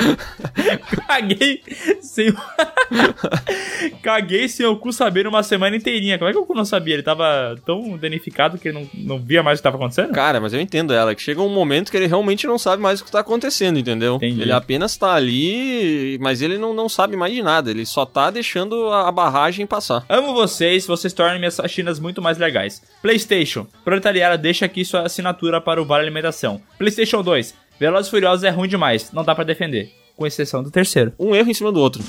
Speaker 2: Caguei sem. Caguei sem o cu saber uma semana inteirinha. Como é que o cu não sabia? Ele tava tão danificado que ele não, não via mais o que tava acontecendo?
Speaker 3: Cara, mas eu entendo ela, que chega um momento que ele realmente não sabe mais o que tá acontecendo, entendeu?
Speaker 2: Entendi.
Speaker 3: Ele apenas tá ali, mas ele não, não sabe mais de nada, ele só tá deixando a, a barragem passar.
Speaker 2: Amo vocês, vocês tornam minhas faxinas muito mais legais. PlayStation, Proletariada deixa aqui sua assinatura para o Vale Alimentação. PlayStation 2, Velozes e Furiosos é ruim demais, não dá pra defender. Com exceção do terceiro.
Speaker 3: Um erro em cima do outro.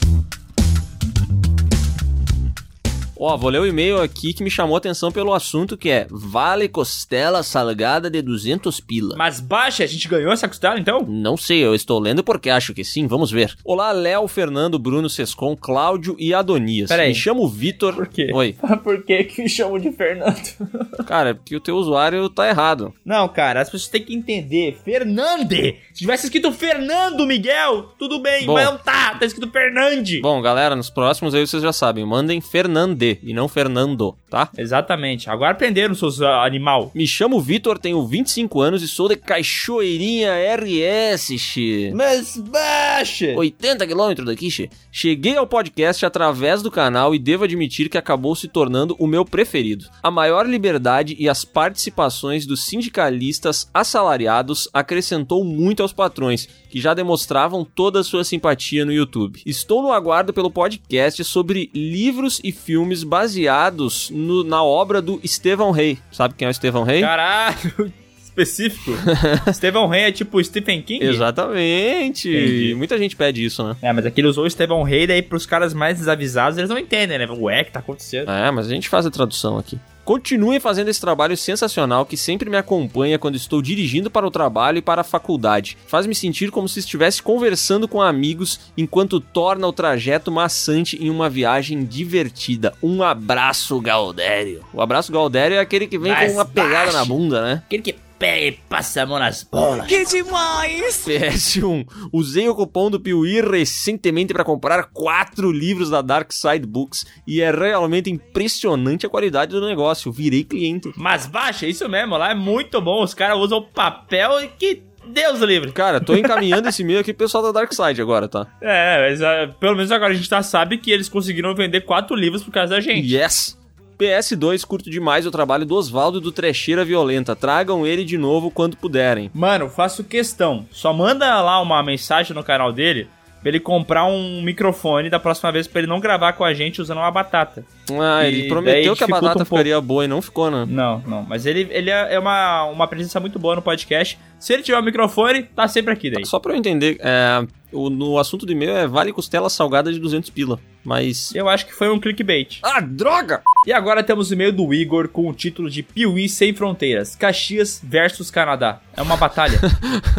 Speaker 3: Ó, vou ler o e-mail aqui que me chamou a atenção pelo assunto que é Vale Costela Salgada de 200 pila.
Speaker 2: Mas baixa, a gente ganhou essa costela então?
Speaker 3: Não sei, eu estou lendo porque acho que sim, vamos ver. Olá, Léo, Fernando, Bruno, Sescon, Cláudio e Adonias.
Speaker 2: Peraí.
Speaker 3: Me chamo Vitor.
Speaker 2: Por quê?
Speaker 3: Oi.
Speaker 2: Por que que me chamam de Fernando?
Speaker 3: Cara, é porque o teu usuário tá errado.
Speaker 2: Não, cara, as pessoas têm que entender. Fernande! Se tivesse escrito Fernando Miguel, tudo bem,
Speaker 3: Bom.
Speaker 2: mas não tá, tá escrito Fernande.
Speaker 3: Bom, galera, nos próximos aí vocês já sabem, mandem Fernande e não Fernando, tá?
Speaker 2: Exatamente. Agora aprenderam, seus ah, animal.
Speaker 3: Me chamo Vitor, tenho 25 anos e sou de Cachoeirinha RS, xê.
Speaker 2: Mas baixa!
Speaker 3: 80 quilômetros daqui, xê. Cheguei ao podcast através do canal e devo admitir que acabou se tornando o meu preferido. A maior liberdade e as participações dos sindicalistas assalariados acrescentou muito aos patrões, que já demonstravam toda a sua simpatia no YouTube. Estou no aguardo pelo podcast sobre livros e filmes baseados no- na obra do Estevão Rei. Sabe quem é o Estevão Rei?
Speaker 2: Caralho! específico. Estevão Rey é tipo Stephen King?
Speaker 3: Exatamente.
Speaker 2: Entendi.
Speaker 3: Muita gente pede isso, né?
Speaker 2: É, mas aqui ele usou o Estevão Rey, daí pros caras mais desavisados, eles não entendem, né? Ué, o que tá acontecendo?
Speaker 3: É, mas a gente faz a tradução aqui. Continuem fazendo esse trabalho sensacional que sempre me acompanha quando estou dirigindo para o trabalho e para a faculdade. Faz-me sentir como se estivesse conversando com amigos enquanto torna o trajeto maçante em uma viagem divertida. Um abraço, Galdério. O abraço Galdério é aquele que vem
Speaker 2: Mais
Speaker 3: com uma pegada
Speaker 2: baixo.
Speaker 3: na bunda, né?
Speaker 2: Aquele que pega e passa a mão nas bolas.
Speaker 7: Que demais!
Speaker 3: PS1. Usei o cupom do Piuí recentemente para comprar quatro livros da Dark Side Books e é realmente impressionante a qualidade do negócio. Virei cliente.
Speaker 2: Mas baixa, isso mesmo, lá é muito bom. Os caras usam papel e que Deus o livre.
Speaker 3: Cara, tô encaminhando esse e-mail aqui pro pessoal da Dark Side agora, tá?
Speaker 2: É, mas ah, pelo menos agora a gente já sabe que eles conseguiram vender quatro livros por causa da gente.
Speaker 3: Yes! PS2, curto demais o trabalho do Oswaldo do Trecheira Violenta. Tragam ele de novo quando puderem.
Speaker 2: Mano, faço questão. Só manda lá uma mensagem no canal dele pra ele comprar um microfone da próxima vez pra ele não gravar com a gente usando uma batata.
Speaker 3: Ah, ele
Speaker 2: E
Speaker 3: prometeu que a batata
Speaker 2: um
Speaker 3: ficaria boa e não ficou, né?
Speaker 2: Não, não. Mas ele, ele é uma, uma presença muito boa no podcast. Se ele tiver um microfone, tá sempre aqui daí.
Speaker 3: Só pra eu entender, é, o, no assunto do e-mail é vale costela salgada de 200 pila. Mas.
Speaker 2: Eu acho que foi um clickbait.
Speaker 3: Ah, droga!
Speaker 2: E agora temos o e-mail do Igor com o título de Piuí Sem Fronteiras, Caxias versus Canadá. É uma batalha.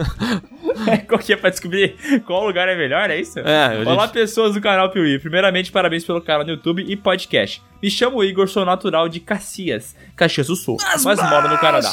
Speaker 2: Qual que é pra descobrir qual lugar é melhor, é isso?
Speaker 3: É,
Speaker 2: Olá,
Speaker 3: disse-
Speaker 2: pessoas do canal Piuí. Primeiramente, parabéns pelo canal no YouTube e podcast. Me chamo Igor, sou natural de Caxias, Caxias do Sul, mas moro no Canadá.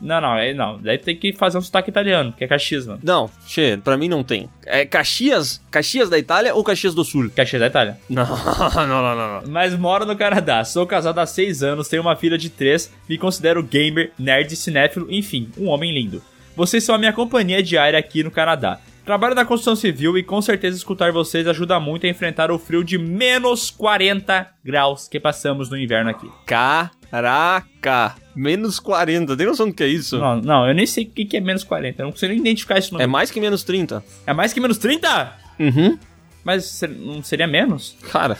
Speaker 2: Não, não, é, não. Daí tem que fazer um sotaque italiano, que é Caxias, mano.
Speaker 3: Não, che, pra mim não tem. É Caxias? Caxias da Itália ou Caxias do Sul?
Speaker 2: Caxias da Itália.
Speaker 3: Não, não, não, não, não.
Speaker 2: Mas moro no Canadá. Sou casado há 6 anos, tenho uma filha de 3, me considero gamer, nerd, cinéfilo, enfim, um homem lindo. Vocês são a minha companhia diária aqui no Canadá. Trabalho na construção civil e com certeza escutar vocês ajuda muito a enfrentar o frio de menos 40 graus que passamos no inverno aqui.
Speaker 3: Caraca! Menos 40, tem noção do que é isso?
Speaker 2: Não, não, eu nem sei o que é menos 40, eu não consigo nem identificar isso no
Speaker 3: É mais que menos 30.
Speaker 2: É mais que menos 30?
Speaker 3: Uhum.
Speaker 2: Mas não seria menos?
Speaker 3: Cara,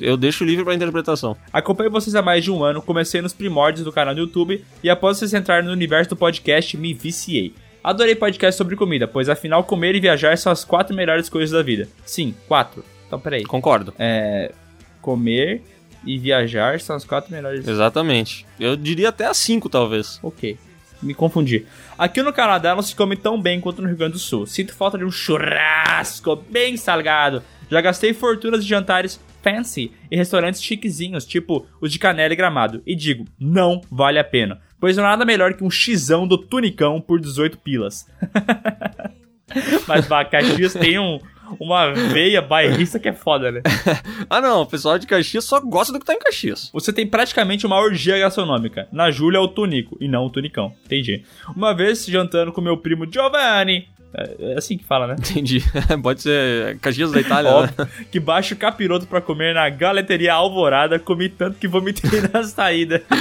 Speaker 3: eu deixo livre pra interpretação.
Speaker 2: Acompanho vocês há mais de um ano, comecei nos primórdios do canal do YouTube e após vocês entrarem no universo do podcast, me viciei. Adorei podcast sobre comida, pois afinal comer e viajar são as quatro melhores coisas da vida. Sim, quatro. Então peraí.
Speaker 3: Concordo.
Speaker 2: É. Comer e viajar são as quatro melhores.
Speaker 3: Exatamente. Eu diria até as 5, talvez.
Speaker 2: Ok. Me confundi. Aqui no Canadá não se come tão bem quanto no Rio Grande do Sul. Sinto falta de um churrasco bem salgado. Já gastei fortunas de jantares fancy em restaurantes chiquezinhos, tipo os de Canela e Gramado. E digo, não vale a pena. Pois não há nada melhor que um xizão do Tunicão por 18 pilas. Mas bah, Caxias tem um, uma veia bairrista que é foda, né?
Speaker 3: ah, não, o pessoal de Caxias só gosta do que tá em Caxias.
Speaker 2: Você tem praticamente uma orgia gastronômica. Na Júlia é o Tunico e não o Tunicão. Entendi. Uma vez jantando com meu primo Giovanni. É é assim que fala, né?
Speaker 3: Entendi. Pode ser Caxias da Itália, né?
Speaker 2: Óbvio, que baixo capiroto pra comer na galeteria Alvorada, comi tanto que vomitei na saída.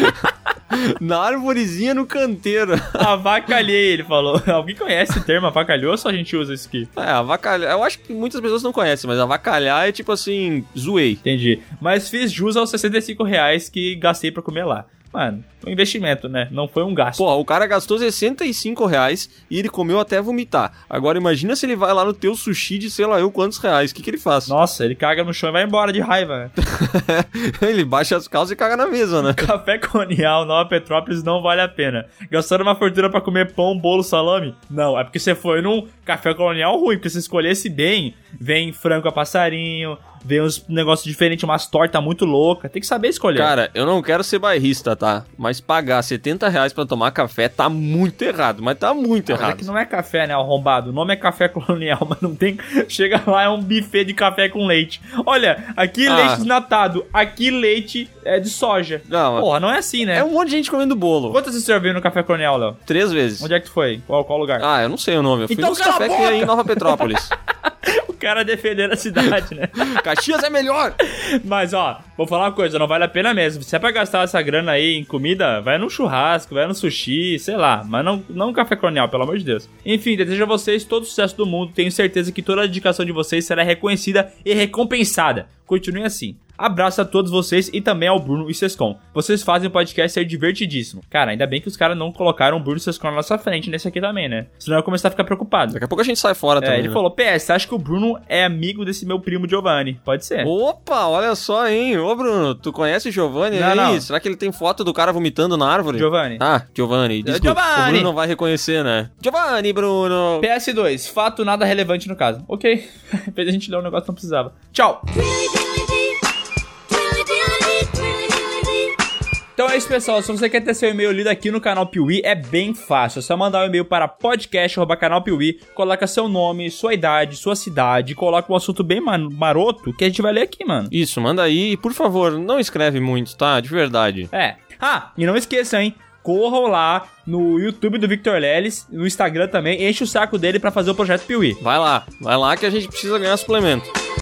Speaker 3: Na árvorezinha no canteiro.
Speaker 2: Avacalhei, ele falou. Alguém conhece esse termo, avacalhou ou só a gente usa isso aqui?
Speaker 3: É, avacalhar. Eu acho que muitas pessoas não conhecem, mas avacalhar é tipo assim, zoei.
Speaker 2: Entendi. Mas fiz jus aos 65 reais que gastei pra comer lá. Mano, um investimento, né? Não foi um gasto.
Speaker 3: Pô, o cara gastou 65 reais e ele comeu até vomitar. Agora imagina se ele vai lá no teu sushi de sei lá eu quantos reais. O que, que ele faz?
Speaker 2: Nossa, ele caga no chão e vai embora de raiva, né?
Speaker 3: ele baixa as calças e caga na mesa, né?
Speaker 2: Café Colonial, Nova Petrópolis não vale a pena. Gastaram uma fortuna pra comer pão, bolo, salame? Não, é porque você foi num café colonial ruim, porque se escolhesse bem, vem frango a passarinho, vem uns negócios diferentes, umas tortas muito loucas. Tem que saber escolher.
Speaker 3: Cara, eu não quero ser bairrista, tá? Mas pagar 70 reais pra tomar café tá muito errado. Mas tá muito
Speaker 2: Mas é
Speaker 3: errado.
Speaker 2: que não é café, né, arrombado? O nome é café colonial, mas não tem. Chega lá, é um buffet de café com leite. Olha, aqui
Speaker 3: Ah.
Speaker 2: leite desnatado, aqui leite é de soja.
Speaker 3: Não,
Speaker 2: Porra, não é assim, né?
Speaker 3: É um monte de gente comendo bolo.
Speaker 2: Quantas vezes você já viu no café colonial, Léo?
Speaker 3: Três vezes.
Speaker 2: Onde é que tu foi? Qual, qual lugar?
Speaker 3: Ah, eu não sei o nome. Eu fui
Speaker 2: Então
Speaker 3: nos café que é em Nova Petrópolis.
Speaker 2: Cara defendendo a cidade, né?
Speaker 3: Caxias é melhor!
Speaker 2: Mas, ó, vou falar uma coisa, não vale a pena mesmo. Se é pra gastar essa grana aí em comida, vai no churrasco, vai no sushi, sei lá. Mas não, não café colonial, pelo amor de Deus. Enfim, desejo a vocês todo o sucesso do mundo. Tenho certeza que toda a dedicação de vocês será reconhecida e recompensada. Continue assim. Abraço a todos vocês e também ao Bruno e Sescon. Vocês fazem o podcast ser divertidíssimo. Cara, ainda bem que os caras não colocaram o Bruno e Sescon na nossa frente nesse aqui também, né? Senão eu ia começar a ficar preocupado.
Speaker 3: Daqui a pouco a gente sai fora
Speaker 2: É,
Speaker 3: também.
Speaker 2: ele
Speaker 3: né?
Speaker 2: falou, PS, acho que o Bruno é amigo desse meu primo Giovanni. Pode ser.
Speaker 3: Opa, olha só, hein? Ô, Bruno, tu conhece o Giovanni
Speaker 2: Não,
Speaker 3: aí?
Speaker 2: não.
Speaker 3: Será que ele tem foto do cara vomitando na árvore?
Speaker 2: Giovanni.
Speaker 3: Ah, Giovanni. Desculpa,
Speaker 2: Giovanni.
Speaker 3: O Bruno não vai reconhecer, né? Giovanni, Bruno.
Speaker 2: PS2, fato nada relevante no caso. Ok. A gente ler um negócio que não precisava. Tchau. Então é isso, pessoal. Se você quer ter seu e-mail lido aqui no canal Piuí, é bem fácil. É só mandar um e-mail para podcast.canalpiuí, coloca seu nome, sua idade, sua cidade, coloca um assunto bem maroto que a gente vai ler aqui, mano.
Speaker 3: Isso, manda aí. E, por favor, não escreve muito, tá? De verdade.
Speaker 2: É. Ah, e não esqueça, hein? Corram lá no YouTube do Victor Leles, no Instagram também, enche o saco dele pra fazer o projeto Piuí.
Speaker 3: Vai lá, vai lá que a gente precisa ganhar suplemento.